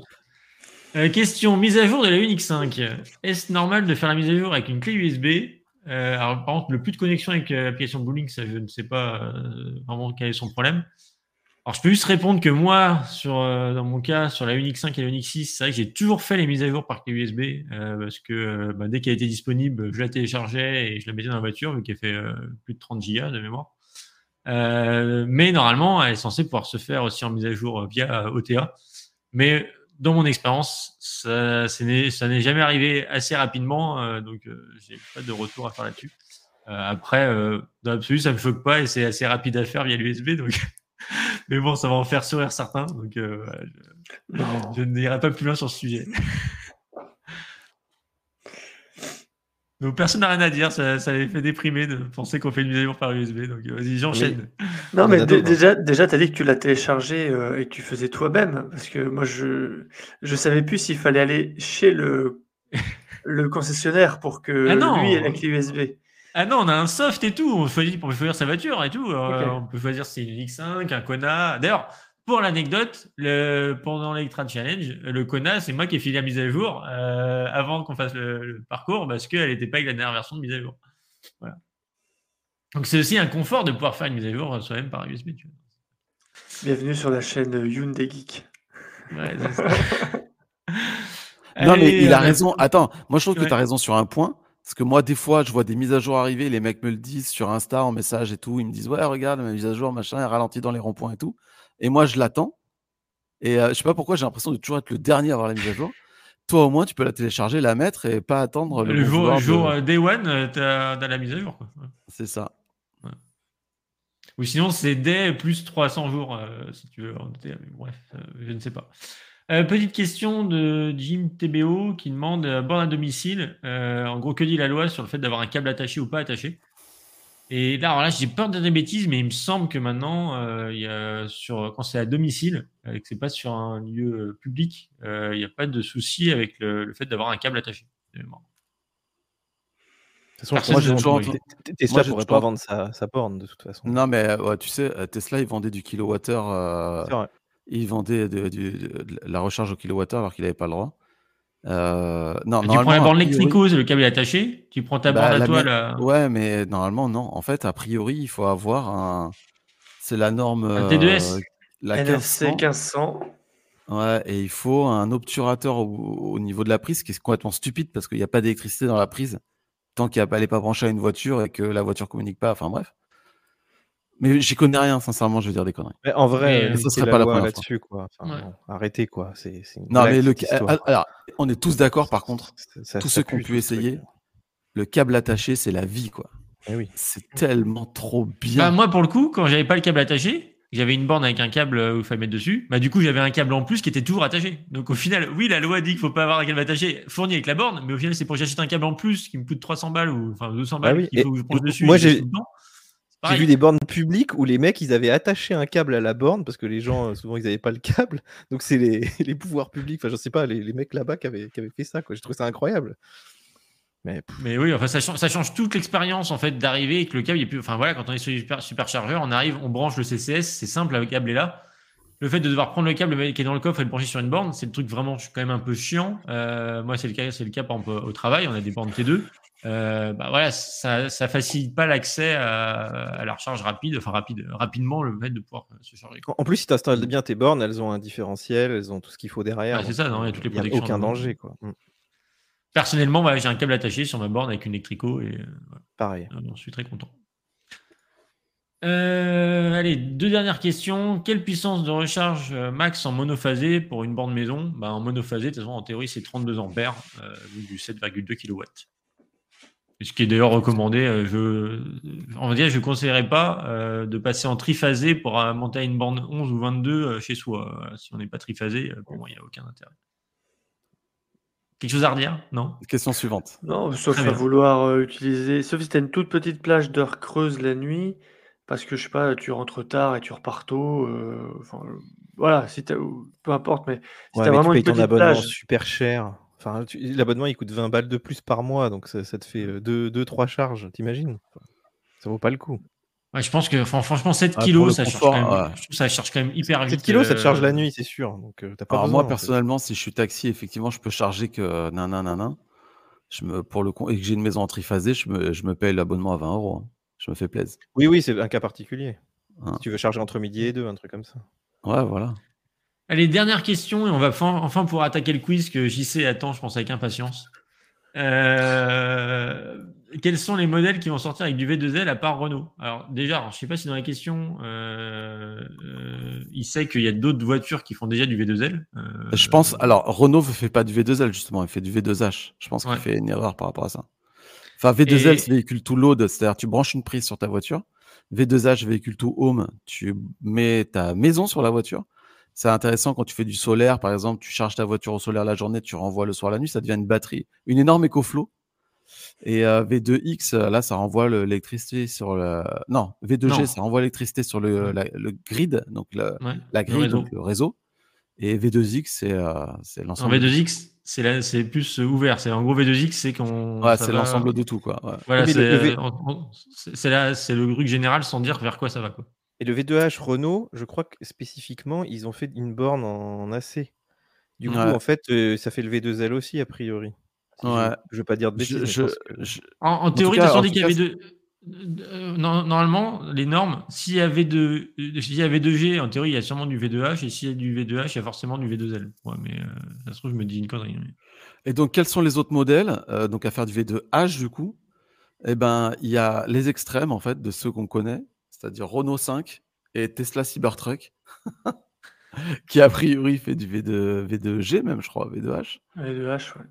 Euh, question mise à jour de la Unix 5. Est-ce normal de faire la mise à jour avec une clé USB euh, Alors, par contre, le plus de connexion avec l'application Booling, ça, je ne sais pas vraiment quel est son problème. Alors, je peux juste répondre que moi, sur, euh, dans mon cas, sur la Unix 5 et la Unix 6, c'est vrai que j'ai toujours fait les mises à jour par clé USB euh, parce que euh, bah, dès qu'elle était disponible, je la téléchargeais et je la mettais dans la voiture vu qu'elle fait plus de 30 Go de mémoire. mais normalement, elle est censée pouvoir se faire aussi en mise à jour via OTA. Mais dans mon expérience, ça, ça n'est jamais arrivé assez rapidement, donc j'ai pas de retour à faire là-dessus. après, dans l'absolu, ça me choque pas et c'est assez rapide à faire via l'USB, donc Mais bon, ça va en faire sourire certains. Donc, euh, je, n'irai pas plus loin sur ce sujet. Donc, personne n'a rien à dire. Ça, ça, les fait déprimer de penser qu'on fait une vidéo par USB. Donc, vas-y, j'enchaîne.
Non, mais déjà, déjà tu as dit que tu l'as téléchargé euh, et que tu faisais toi-même. Parce que moi, je ne savais plus s'il fallait aller chez le, le concessionnaire pour que
ah
lui ait la clé USB.
Ah non, on a un soft et tout. On choisit pour choisir sa voiture et tout. Euh, on peut choisir si c'est une X5, un Kona. D'ailleurs, pour l'anecdote, le, pendant l'Electra Challenge, le Kona, c'est moi qui ai filé la mise à jour euh, avant qu'on fasse le, parcours parce qu'elle n'était pas avec la dernière version de mise à jour. Voilà. Donc c'est aussi un confort de pouvoir faire une mise à jour soi-même par USB.
Bienvenue sur la chaîne Hyundai Geek.
Ouais,
non, mais il a raison. Attends, moi je trouve que tu as raison sur un point. Parce que moi, des fois, je vois des mises à jour arriver, les mecs me le disent sur Insta en message et tout. Ils me disent Ouais, regarde, ma mise à jour, machin, elle ralentit dans les ronds-points et tout. Et moi, je l'attends. Et euh, je sais pas pourquoi, j'ai l'impression de toujours être le dernier à avoir la mise à jour. Toi, au moins, tu peux la télécharger, la mettre et pas attendre
le, jour, euh, Day One, euh, tu as, la mise à jour.
C'est ça.
Ou sinon, c'est Day plus 300 jours, si tu veux bref, je ne sais pas. Euh, petite question de Jim TBO qui demande euh, bord à domicile. Euh, en gros, que dit la loi sur le fait d'avoir un câble attaché ou pas attaché? Et là, alors là, j'ai peur de dire des bêtises, mais il me semble que maintenant, il y a sur, quand c'est à domicile, et que c'est pas sur un lieu public, il n'y a pas de souci avec le, fait d'avoir un câble attaché. De
toute façon, moi, j'ai toujours Tesla ne pourrait pas vendre sa, sa, borne de toute façon.
Non, mais tu sais, Tesla, ils vendaient du kilowattheure. C'est vrai il vendait de, la recharge au kilowattheure alors qu'il n'avait pas le droit. Euh, non,
tu prends la borne Electricos, le câble est attaché, tu prends ta bah, borne à toi. Là...
Ouais, mais normalement, non. En fait, a priori, il faut avoir un. C'est la norme.
Un T2S
euh, la
NFC 1500.
Ouais, et il faut un obturateur au, niveau de la prise, qui est complètement stupide parce qu'il n'y a pas d'électricité dans la prise tant qu'elle n'est pas branchée à une voiture et que la voiture communique pas. Enfin bref. Mais j'y connais rien, sincèrement, je veux dire des conneries.
Mais en vrai,
ce serait pas la première
là-dessus, quoi. arrêtez, quoi. C'est,
non, mais le, alors, on est tous d'accord, par contre. tous ceux qui ont pu essayer, le câble attaché, c'est la vie, quoi.
Eh oui.
C'est tellement trop bien.
Bah, moi, pour le coup, quand j'avais pas le câble attaché, j'avais une borne avec un câble où il fallait mettre dessus. Bah, du coup, j'avais un câble en plus qui était toujours attaché. Donc, au final, oui, la loi dit qu'il faut pas avoir un câble attaché fourni avec la borne, mais au final, c'est pour que j'achète un câble en plus qui me coûte 300 balles ou enfin 200 balles bah qu'il faut que je pose dessus.
Moi, j'ai j'ai vu des bornes publiques où les mecs, ils avaient attaché un câble à la borne parce que les gens, euh, souvent, ils n'avaient pas le câble. Donc, c'est les, les, pouvoirs publics, enfin, je sais pas, les, les mecs là-bas qui avaient, qui avaient fait ça. J'ai trouvé ça incroyable.
Mais, oui, enfin, ça, change, ça change toute l'expérience en fait d'arriver et que le câble est plus. Enfin voilà, quand on est sur super, superchargeur, on arrive, on branche le CCS, c'est simple, le câble est là. Le fait de devoir prendre le câble qui est dans le coffre et le brancher sur une borne, c'est le truc vraiment quand même un peu chiant. Euh, moi, c'est le cas, c'est le cas par exemple au travail, on a des bornes T2. Euh, bah voilà, ça, ça facilite pas l'accès à, la recharge rapide, enfin rapide, rapidement le fait de pouvoir se charger.
En plus, si tu installes bien tes bornes, elles ont un différentiel, elles ont tout ce qu'il faut derrière.
c'est ça, non, il y a toutes les protections.
a aucun danger, quoi. Mm.
Personnellement, j'ai un câble attaché sur ma borne avec une électrico et euh,
pareil.
je suis très content. Euh, allez, deux dernières questions. Quelle puissance de recharge max en monophasé pour une borne maison? Bah, En monophasé, de toute façon, en théorie, c'est 32 ampères, du 7,2 kW. Ce qui est d'ailleurs recommandé. Je, on va dire, je ne conseillerais pas de passer en triphasé pour monter à une borne 11 ou 22 chez soi. Si on n'est pas triphasé, pour moi, il n'y a aucun intérêt. Quelque chose à redire? Non?
Question suivante.
Non, sauf à vouloir euh, utiliser. Sauf si tu as une toute petite plage d'heures creuses la nuit, parce que je sais pas, tu rentres tard et tu repars tôt. Euh, enfin, voilà, si peu importe, mais
si tu as vraiment une petite abonnement super cher. Enfin, l'abonnement il coûte 20 balles de plus par mois, donc ça, te fait 2-3 euh, deux, trois charges, t'imagines? Ça vaut pas le coup
je pense que franchement, 7 ah, kilos, ça, charge quand même, ça charge quand même hyper vite.
7 kilos, ça te charge la euh, nuit, c'est sûr. Donc, euh,
pas Alors moi, personnellement, si je suis taxi, effectivement, je peux charger que nanana. Je me, pour le et que j'ai une maison en triphasé, je me, je me paye l'abonnement à 20 euros. Hein. Je me fais plaisir.
Oui, oui, c'est un cas particulier. Hein. Si tu veux charger entre midi et deux, un truc comme ça.
Ouais, voilà.
Allez, dernière question, et on va enfin pouvoir attaquer le quiz que JC attend, je pense, avec impatience. Euh, quels sont les modèles qui vont sortir avec du V2L à part Renault? Alors déjà, je ne sais pas si dans la question, euh, euh, il sait qu'il y a d'autres voitures qui font déjà du V2L.
je pense, alors Renault ne fait pas du V2L justement, il fait du V2H. Je pense qu'il fait une erreur par rapport à ça. Enfin, V2L, c'est véhicule tout load, c'est-à-dire tu branches une prise sur ta voiture. V2H, véhicule tout home, tu mets ta maison sur la voiture. C'est intéressant quand tu fais du solaire, par exemple, tu charges ta voiture au solaire la journée, tu renvoies le soir la nuit, ça devient une batterie, une énorme écoflow. Et euh, V2X, euh, là, ça renvoie l'électricité sur le. Non, V2G, ça renvoie l'électricité sur le, grid, donc la grille, donc le réseau. Et V2X, c'est euh, l'ensemble.
V2X, c'est plus ouvert. C'est en gros V2X, c'est qu'on.
Ouais, c'est l'ensemble de tout, quoi.
Voilà, c'est le truc général sans dire vers quoi ça va, quoi.
Et le V2H Renault, je crois que spécifiquement, ils ont fait une borne en AC. Du coup, en fait, ça fait le V2L aussi, a priori.
ouais.
Je ne veux pas dire de bêtises.
En, théorie, ils ont dit qu'il y avait deux. Normalement, les normes, s'il y avait de, s'il y avait 2G, en théorie, il y a sûrement du V2H, et s'il y a du V2H, il y a forcément du V2L. Ouais, mais ça se trouve, je me dis une connerie.
Et donc, quels sont les autres modèles Donc, à faire du V2H, du coup, eh ben, il y a les extrêmes, en fait, de ceux qu'on connaît c'est-à-dire Renault 5 et Tesla Cybertruck, qui a priori fait du V2, V2G même, je crois, V2H.
V2H,
ouais.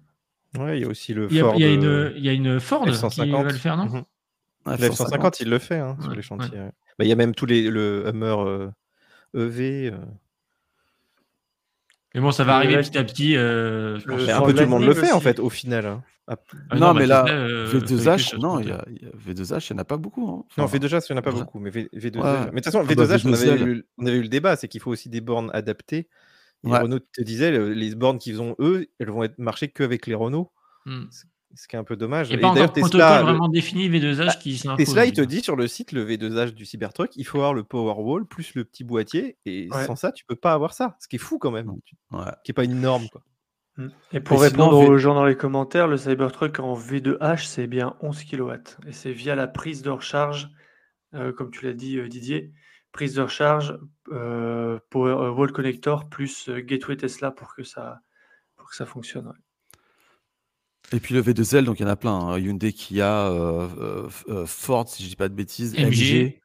Ouais, il y a aussi le
il y a,
Ford.
Il y a, une, il y a une Ford qui va le faire, non mmh.
ah, Le F-150, il le fait hein, sur les chantiers. Bah, il y a même tous les le Hummer EV. Euh,
mais bon, ça va arriver petit à petit. Euh,
un peu tout le monde le fait en fait au final. Hein.
Ah, non, mais là, V2H, non, il y a, V2H, il n'y en a pas beaucoup. Hein.
non, V2H, il n'y en a pas beaucoup. Mais, v, 2 h mais de toute façon, V2H, ah bah, on, avait eu, on, avait eu, le débat c'est qu'il faut aussi des bornes adaptées. Et Renault te disait, les bornes qu'ils ont eux, elles vont être marcher qu'avec les Renault. Hmm ce qui est un peu dommage.
Il n'y a pas encore Tesla, vraiment défini V2H bah, qui s'impose.
Tesla, il te dit sur le site, le V2H du Cybertruck, il faut avoir le Powerwall plus le petit boîtier, et sans ça, tu peux pas avoir ça. Ce qui est fou quand même, ouais. qui est pas une norme. Quoi.
Mmh. Et pour répondre aux gens dans les commentaires, le Cybertruck en V2H, c'est bien 11 kW. Et c'est via la prise de recharge, euh, comme tu l'as dit euh, Didier, prise de recharge, euh, Powerwall Connector plus Gateway Tesla pour que ça, pour que ça fonctionne.
Et puis le V2L, donc il y en a plein. Hein. Hyundai, Kia, euh, euh, euh, Ford, si je dis pas de bêtises,
MG.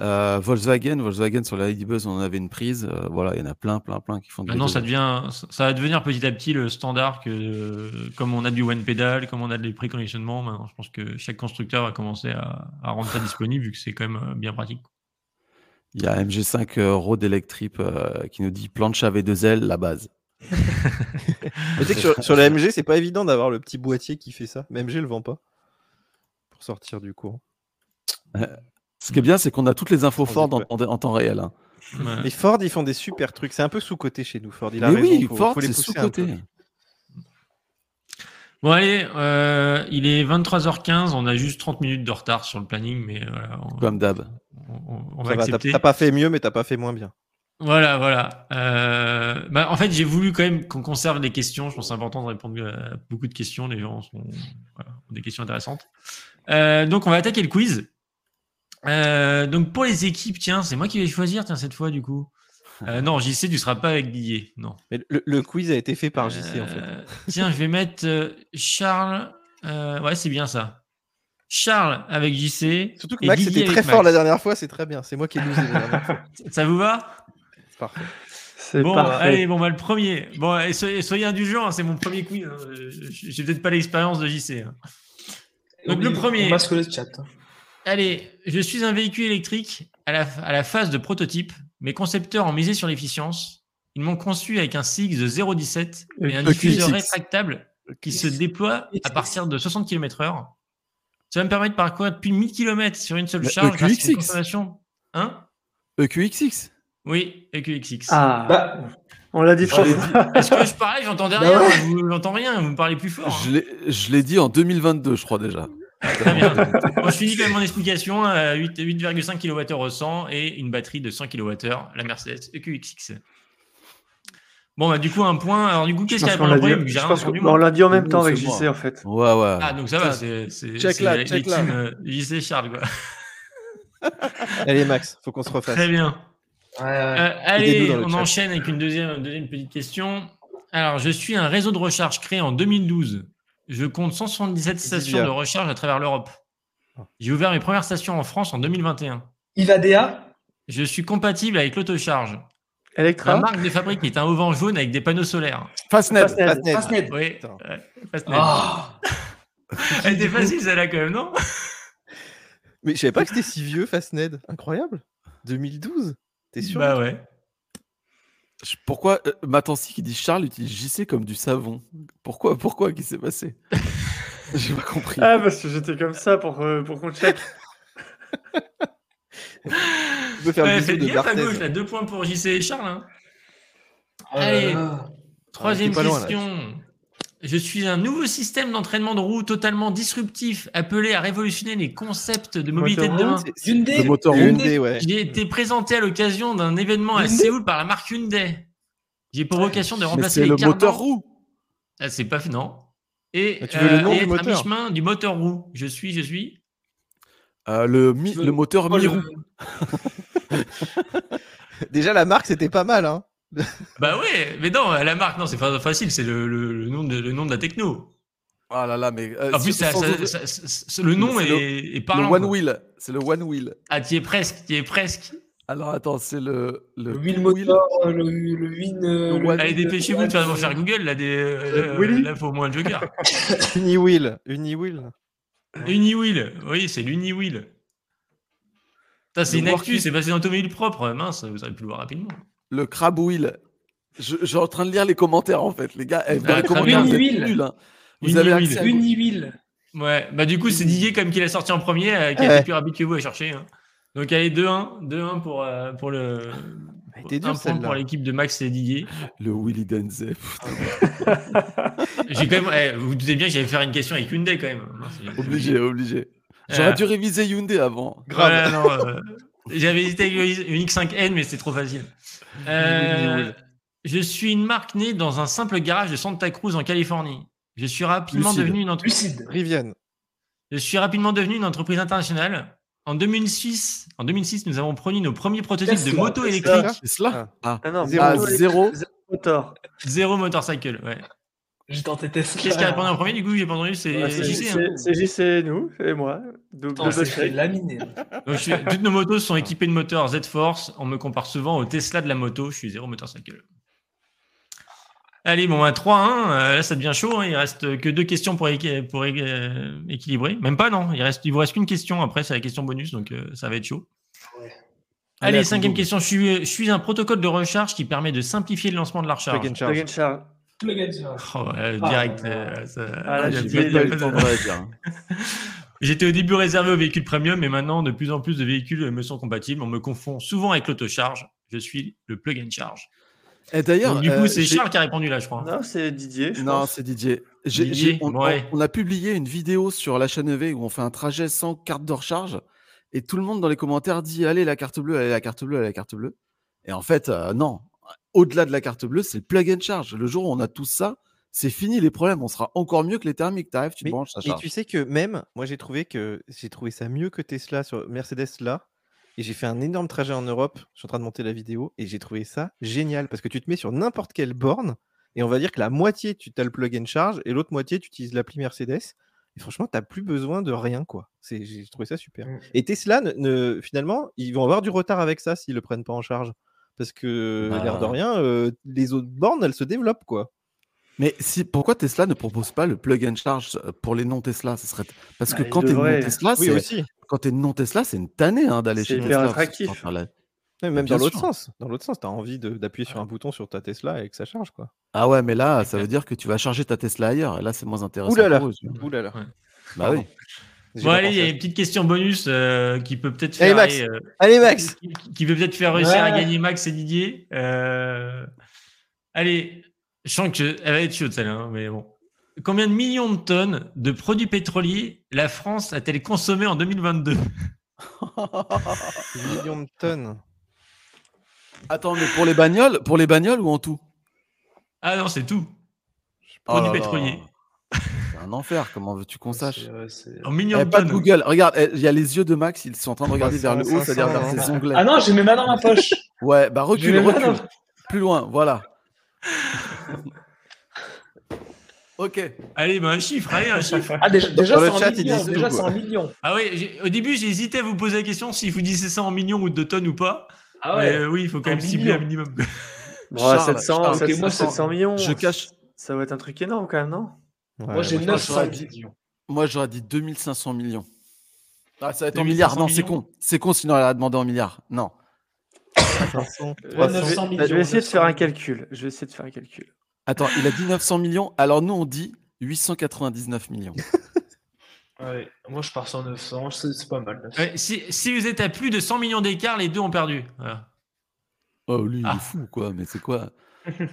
Euh, Volkswagen, Volkswagen sur la Ladybuzz, on en avait une prise. Voilà, il y en a plein, plein, plein qui font.
Du Maintenant, ça devient, ça va devenir petit à petit le standard que, comme on a du one pedal, comme on a des préconditionnements. Maintenant, je pense que chaque constructeur va commencer à, rendre ça disponible vu que c'est quand même bien pratique.
Il y a MG5 Road Electric qui nous dit planche V2L, la base.
sur, sur, la MG, c'est pas évident d'avoir le petit boîtier qui fait ça. Mais MG le vend pas pour sortir du courant.
Ce qui est bien, c'est qu'on a toutes les infos Ford en, temps réel. Hein.
Les Ford, ils font des super trucs. C'est un peu sous-côté chez nous, Ford.
Il a Mais oui, Ford, c'est sous-côté.
Bon, allez, euh, il est 23h15. On a juste 30 minutes de retard sur le planning, mais voilà.
Comme d'hab.
On, va, accepter.
T'as pas fait mieux, mais t'as pas fait moins bien.
Voilà, voilà. Euh, bah, en fait, j'ai voulu quand même qu'on conserve les questions. Je pense que c'est important de répondre à beaucoup de questions. Les gens sont, ont des questions intéressantes. Euh, donc, on va attaquer le quiz. Euh, donc pour les équipes, tiens, c'est moi qui vais choisir tiens, cette fois du coup. Non, JC, tu seras pas avec Guillet. Non.
Mais le, quiz a été fait par JC en fait.
Tiens, je vais mettre Charles. ouais, c'est bien ça. Charles avec JC.
Surtout que Max était très fort la dernière fois, c'est très bien. C'est moi qui ai losé la dernière fois.
Ça vous va?
Parfait.
Bon, allez, bon, bah, le premier. Bon, et soyez, indulgents, hein, c'est mon premier quiz. Hein. J'ai peut-être pas l'expérience de JC. Hein. Donc, le premier.
On masque le chat.
Allez, je suis un véhicule électrique à la, phase de prototype. Mes concepteurs ont misé sur l'efficience. Ils m'ont conçu avec un CX de 0,17 et un diffuseur rétractable qui se déploie à partir de 60 km/h. Ça va me permettre de parcourir plus de 1000 km sur une seule charge
EQXX.
Une consommation. Hein?
EQXX
Oui, EQXX.
Ah, bah, on l'a dit trop.
Est-ce que je parlais J'entendais bah rien. J'entends rien. Vous me parlez plus fort.
Hein. Je l'ai dit en 2022, je crois déjà.
Très bien. je finis quand même mon explication. 8,5 kWh au 100 et une batterie de 100 kWh, la Mercedes EQXX. Bon, bah, du coup, un point. Alors, du coup, qu'est-ce qu'il y a pour le problème
On l'a dit en même temps avec JC, en fait.
Ouais, ouais.
Ah, donc ça va. C'est
check là, check là.
Euh, JC Charles, quoi.
Allez, Max, faut qu'on se refasse.
Très bien. Euh, allez, on enchaîne avec une deuxième, deuxième petite question. Alors, je suis un réseau de recharge créé en 2012 je compte 177 stations de recharge à travers l'Europe. Ah. J'ai ouvert mes premières stations en France en 2021.
Ivadea
Je suis compatible avec l'autocharge.
Electra
La marque de fabrique est un auvent jaune avec des panneaux solaires.
Fastnet.
Fastnet.
Oui. Fastnet. Oh. Elle était facile celle-là quand même, non?
Mais je savais pas que c'était si vieux Fastnet. Incroyable. 2012. T'es sûr
Bah ouais.
Pourquoi euh, Matancy qui dit Charles utilise JC comme du savon? Pourquoi Pourquoi? Qu'est-ce qui s'est passé? J'ai pas compris.
Ah, parce que j'étais comme ça pour, euh, pour qu'on check.
Je faire ouais, faites gaffe à gauche, là, deux points pour JC et Charles. Hein. Oh Allez, troisième question. Je suis un nouveau système d'entraînement de roue totalement disruptif appelé à révolutionner les concepts de mobilité de demain.
Hyundai.
Le moteur
Hyundai, ouais. J'ai été présenté à l'occasion d'un événement à Séoul par la marque Hyundai. J'ai pour vocation de remplacer
les
le
moteur roue.
Ah, c'est pas non. Et,
tu veux le nom
euh,
du moteur
à mi-chemin du moteur roue. Je suis, je suis.
Euh, le, le moteur mi-roue.
Déjà, la marque, c'était pas mal. Hein
bah ouais, mais non, la marque, non, c'est pas facile, c'est le, le, nom de, le nom de la techno.
Ah là là, mais.
Euh, en plus, ça, le nom est, le, est, parlant.
Le One Wheel, c'est le One Wheel.
Ah, tu es presque, tu es presque.
Alors attends, c'est le.
Le, le Wheel Motor, le, le Win. Euh,
Allez, dépêchez-vous de faire, faire Google, là, des, euh, là, faut au moins le joker.
Uni-Wheel, Uni-Wheel.
Uni-Wheel, oui, c'est l'Uni-Wheel. C'est une actu, c'est passé dans automobile propre. Mince, vous auriez pu le voir rapidement
le crab wheel. Je, je, suis en train de lire les commentaires en fait, les gars. Eh,
ah,
Nul, hein. Vous avez accès
Uniwheel.
Ouais, bah du coup, c'est Didier comme qui l'a sorti en premier, euh, qui a été plus rapide que vous à chercher. Hein. Donc allez, 2-1, 2-1 pour, euh, pour le. Dur, un point pour l'équipe de Max et Didier.
Le Willy Denze.
J'ai quand même, eh, vous, vous doutez bien que j'allais faire une question avec Hyundai quand même.
obligé, obligé. J'aurais euh... dû réviser Hyundai avant.
Grave. euh, J'avais hésité avec une X5N, mais c'était trop facile. Euh, je suis une marque née dans un simple garage de Santa Cruz en Californie. Je suis rapidement devenu une entreprise.
Rivienne.
Je suis rapidement devenu une entreprise internationale. En 2006, en 2006, nous avons produit nos premiers prototypes de moto électriques.
C'est cela
ah.
ah. non, zéro, zéro.
motor.
Zéro motorcycle, ouais.
J'ai tenté Tesla.
Qu'est-ce qui a répondu en premier Du coup, j'ai pas entendu. C'est
Ouais,
JC. hein.
c'est JC, nous et moi. Double-.
Donc, suis- toutes nos motos sont équipées de moteurs Z-Force. On me compare souvent au Tesla de la moto. Je suis zéro motorcycle. Allez, bon, à 3-1. euh, là, ça devient chaud. hein. Il reste que deux questions pour, équi- pour euh, équilibrer. Même pas, non. Il, reste, il vous reste qu'une question. Après, c'est la question bonus. Donc, euh, ça va être chaud.
Ouais.
Allez, cinquième question. Je suis, je suis un protocole de recharge qui permet de simplifier le lancement de la recharge.
Plug and charge.
Oh,
Ah,
direct. euh, ça-
Ah,
le réagir.
J'étais au début réservé aux véhicules premium, mais maintenant, de plus en plus de véhicules me sont compatibles. On me confond souvent avec l'autocharge. Je suis le plug and charge.
Et d'ailleurs,
Donc, du coup,
euh,
c'est Charles qui a répondu là, je crois.
Non, c'est Didier. je
Non,
pense.
c'est Didier. J'ai-
Didier,
j'ai- on,
ouais.
on- on a publié une vidéo sur la chaîne EV où on fait un trajet sans carte de recharge et tout le monde dans les commentaires dit allez la carte bleue, allez la carte bleue, allez la carte bleue. Et en fait, euh, non. Au-delà de la carte bleue, c'est le plug and charge. Le jour où on a tout ça, c'est fini les problèmes. On sera encore mieux que les thermiques. T'arrives, tu te
Mais,
branches, ça
mais tu sais que même, moi j'ai trouvé que j'ai trouvé ça mieux que Tesla sur Mercedes là. Et j'ai fait un énorme trajet en Europe. Je suis en train de monter la vidéo et j'ai trouvé ça génial parce que tu te mets sur n'importe quelle borne et on va dire que la moitié tu as le plug and charge et l'autre moitié tu utilises l'appli Mercedes. Et franchement, tu n'as plus besoin de rien quoi. C'est, j'ai trouvé ça super.
Mm.
Et Tesla, ne, ne- finalement, ils vont avoir du retard avec ça s'ils le prennent pas en charge. Parce que, l'air de rien, euh, les autres bornes, elles se développent quoi.
Mais si, pourquoi Tesla ne propose pas le plug and charge euh, pour les non Tesla Ce serait parce que
Bah,
quand tu es non
devrait.
Tesla,
Oui,
c'est
aussi.
quand tu es non c'est une tannée hein, d'aller chez Tesla.
attractif.
faire la-
Ouais, même dans l'autre sens. Dans l'autre sens, tu as envie de- d'appuyer sur un bouton sur ta Tesla et que ça charge quoi.
Ah ouais, mais là, ça veut dire que tu vas charger ta Tesla ailleurs. Et là, c'est moins intéressant.
Ouh là là.
pour eux, tu vois.
Ouh là là.
Ouais.
Bah oui.
Bon, allez, il y a une petite question bonus euh, qui peut peut-être
Allez,
faire.
Max.
euh,
Allez Max
qui, qui peut peut-être faire réussir à gagner Max et Didier. Euh, Allez, je sens que elle va être chaude celle-là, hein, mais bon. Combien de millions de tonnes de produits pétroliers la France a-t-elle consommé en 2022
millions de tonnes.
Attends, mais pour les bagnoles, pour les bagnoles ou en tout?
Ah non, c'est tout.
Oh
Produits
là.
pétroliers.
Un enfer. Comment veux-tu qu'on sache?
En millions
Eh, Pas de. Google. Regarde, eh, il y a les yeux de Max. Ils sont en train de regarder vers le haut,
300,
c'est-à-dire vers
500,
ses onglets.
Ah non, j'ai mes mains dans ma poche.
Ouais, bah recule, recule.
dans-
Plus loin, voilà. ok.
Allez, bah, un chiffre, allez, un chiffre.
Ah, déjà, déjà c'est en
chat,
millions. Déjà, en millions.
Ah j'ai- au début, j'ai hésité à vous poser la question si vous disiez ça en millions ou de tonnes ou pas.
Ah
Mais,
ouais.
euh, oui, il faut quand
En
même cibler un minimum.
Bon,
Charles,
700,
Charles,
700,
ok, moi, c'est-
700 millions.
Je cache.
Ça va être un truc énorme quand même, non?
Moi, j'ai
je-
900
j'aurais dit-
millions.
Moi, j'aurais dit 2500 millions. Ah, ça va être en
2500
milliards. Non, c'est con. C'est con, sinon elle a demandé en milliards. Non.
500,
Euh,
300.
900
je, vais,
millions,
je vais essayer de
900
faire un calcul. Je vais essayer de faire un calcul.
Attends, il a dit 900 millions. Alors nous, on dit 899 millions.
Ouais. Moi, je pars sur 900. C'est c'est pas mal. 900.
Ouais, si, si vous êtes à plus de 100 millions d'écart, les deux ont perdu. Voilà.
Oh, lui, il
Ah.
est fou, quoi. Mais c'est quoi?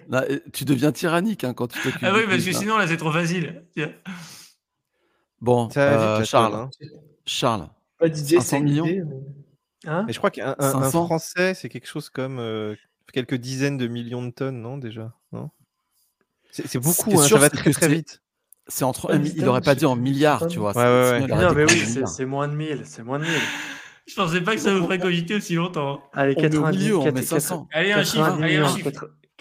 Là, euh, Tu deviens tyrannique hein, quand tu t'occupes.
Ah oui, parce que sinon, là, c'est trop facile. Tiens.
Bon,
Ça va vite,
euh, Charles.
hein.
Charles.
Pas Didier,
500
c'est une
millions.
idée, mais-
Hein
Mais je crois qu'un un- un
500.
Français, c'est quelque chose comme euh, quelques dizaines de millions de tonnes, non déjà non? C'est beaucoup, hein,
sûr,
ça va
c'est
très
que
très vite.
C'est entre
Ouais,
un
mais
mi- il
c'est
aurait pas dit en milliards, tu vois.
Ouais,
c'est-
ouais,
Non, mais oui, c'est moins de 1000. C'est moins de 1000.
Je pensais pas que ça vous ferait cogiter aussi longtemps.
Allez,
On est au
90,
milieu, on met
4-
500.
Allez, un chiffre.
90
Allez, un chiffre.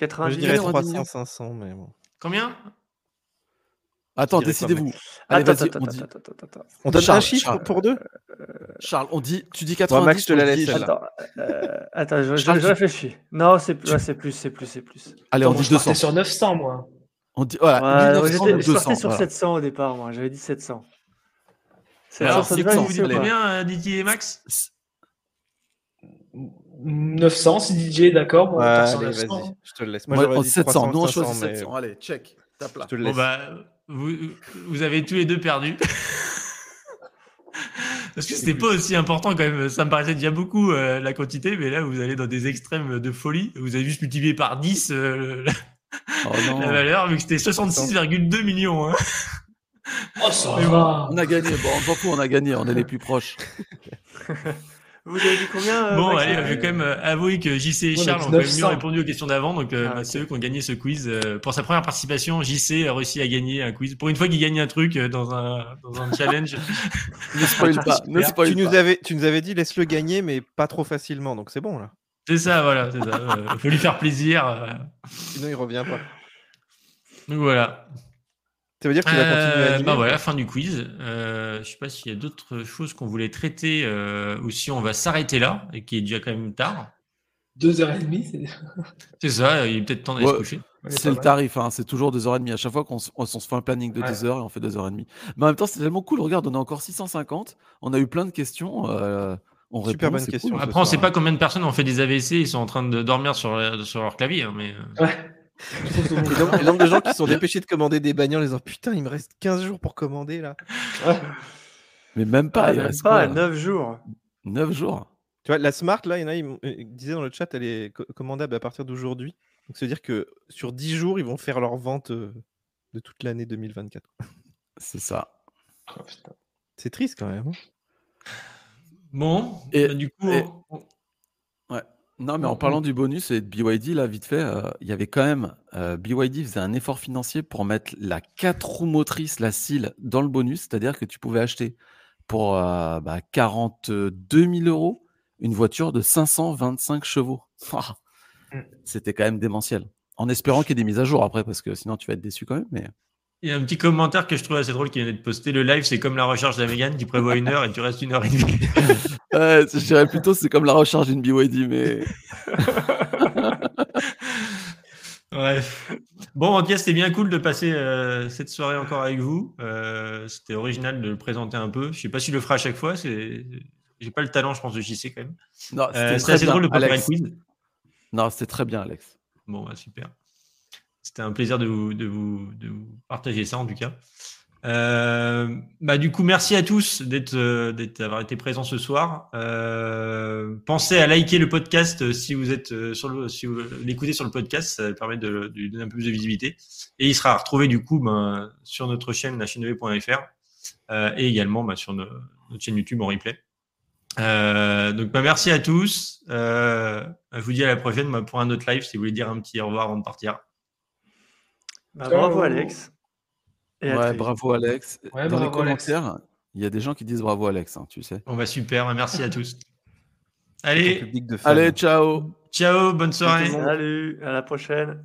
4-
Moi,
90
je dirais
millions.
90
300, 500, mais bon.
Combien?
Attends, décidez-vous. Allez,
Attends,
vas-y,
attends,
on
attends,
dit.
attends, attends, attends.
On donne
Charles,
un chiffre
Charles.
pour deux
Charles, on dit. Tu dis
Bon,
90.
Max, je te la laisse.
Attends, euh, attends, je, je-
Charles,
je
tu-
réfléchis. Non, c'est plus, ouais, c'est plus, c'est plus, c'est plus.
Allez, on dit
je partais
200.
sur 900, moi.
On dit. Voilà,
Ouais,
1900
j'étais-
ou
je partais
200.
sur
voilà.
700 au départ, moi. J'avais dit 700. 700,
Alors,
ça
c'est
Vous
pas
combien, euh, Didier et Max?
900, si DJ est d'accord. Bon, on
Ouais,
part sur
allez,
900.
vas-y, je te le laisse. Moi,
Moi,
j'aurais
on
dit
700.
300,
Nous, on
500,
choisit
mais
700. Allez, check. Tape là.
Je te le
Bon,
laisse.
bah, vous, vous avez tous les deux perdu. Parce que c'était pas aussi important quand même. Ça me paraissait déjà beaucoup euh, la quantité, mais là vous allez dans des extrêmes de folie. Vous avez juste multiplié par 10 euh, la,
Oh
valeur, vu que c'était 66,2 millions. hein.
Oh, ça
Mais
va.
On a gagné. Bon, on s'en fout, on a gagné. On est les plus proches.
Vous avez dit combien euh,
Bon, allez, je vais quand même euh, avouer que JC et Charles
dit
ont quand même mieux
900.
répondu aux questions d'avant. Donc, euh,
Ah,
bah, c'est eux qui ont gagné ce quiz. Pour sa première participation, JC a réussi à gagner un quiz. Pour une fois qu'il gagne un truc dans un, dans un challenge.
Ne spoil pas. Ne
Tu nous, avais, tu nous avais dit laisse-le gagner, mais pas trop facilement, donc c'est bon là.
C'est ça, voilà, c'est ça. Euh, faut lui faire plaisir.
Sinon, il revient pas.
Donc voilà.
Ça veut dire que tu vas continuer à
euh, Bah voilà, fin du quiz. Euh, je sais pas s'il y a d'autres choses qu'on voulait traiter euh, ou si on va s'arrêter là et qui est déjà quand même tard.
Deux heures et demie, c'est
C'est ça, il est peut-être temps d'aller se coucher.
C'est le tarif, hein, c'est toujours 2h30. À chaque fois qu'on se, on se fait un planning de 2 heures et on fait 2h30. Mais en même temps, c'est tellement cool. Regarde, on a encore 650. On a eu plein de questions. Euh, on
Super
répond,
bonne question.
cool.
Après, on sait pas combien de personnes ont fait des AVC, ils sont en train de dormir sur, leur- sur leur clavier. hein, mais...
Ouais.
Et donc, le nombre de gens qui sont dépêchés de commander des bagnoles en disant Putain, il me reste 15 jours pour commander là.
Mais même pas.
Ah,
il
même
reste
pas,
quoi
9 jours.
9 jours.
Tu vois, la Smart, là, il y en a, ils, disaient dans le chat, elle est co- commandable à partir d'aujourd'hui. Donc, ça veut dire que sur 10 jours, ils vont faire leur vente euh, de toute l'année 2024.
C'est ça.
Oh.
C'est triste quand même. hein.
Bon,
Et-
bah, du coup,
et-
on-
Non, mais en
Mm,
parlant du bonus et de BYD, là, vite fait, euh, il y avait quand même. euh, BYD faisait un effort financier pour mettre la 4 roues motrices, la CIL, dans le bonus. C'est-à-dire que tu pouvais acheter pour euh, bah, 42 000 euros une voiture de 525 chevaux. Ah,
Mm.
C'était quand même démentiel. En espérant qu'il y ait des mises à jour après, parce que sinon tu vas être déçu quand même. Mais
il y a un petit commentaire que je trouve assez drôle qui vient d'être posté. Le live, c'est comme la recharge de la tu prévois une heure et tu restes une heure et demie.
Ouais, je dirais plutôt c'est comme la recharge d'une BYD, mais
Bref. Bon, en tout cas, c'était bien cool de passer euh, cette soirée encore avec vous. Euh, c'était original de le présenter un peu. Je sais pas si je le ferai à chaque fois. C'est... J'ai pas le talent, je pense, de JC quand même.
non, c'était
Euh, c'est
très
assez
bien,
drôle de préparer le quiz.
Non, c'était très bien, Alex.
Bon, bah, super. C'était un plaisir de vous, de, vous, de vous partager ça, en tout cas. Euh, bah, du coup, merci à tous euh, d'avoir été présents ce soir. Euh, pensez à liker le podcast si vous êtes sur l'écoutez sur le podcast, ça permet de, donner un peu plus de visibilité. Et il sera retrouvé du coup ben, sur notre chaîne, la chaîne euh, et également ben, sur no- notre chaîne YouTube en replay. Donc, bah, merci à tous. Je vous dis à la prochaine pour un autre live si vous voulez dire un petit au revoir avant de partir.
Bravo Alex. Et à
Ouais,
très vite.
bravo, Alex.
Ouais,
Dans les
bravo, Alex.
commentaires, il y a des gens qui disent bravo, Alex, hein, tu sais.
On va super. Merci à tous.
Ton
Allez,
public de fans.
Allez, ciao
ciao, bonne soirée.
Salut, à la prochaine.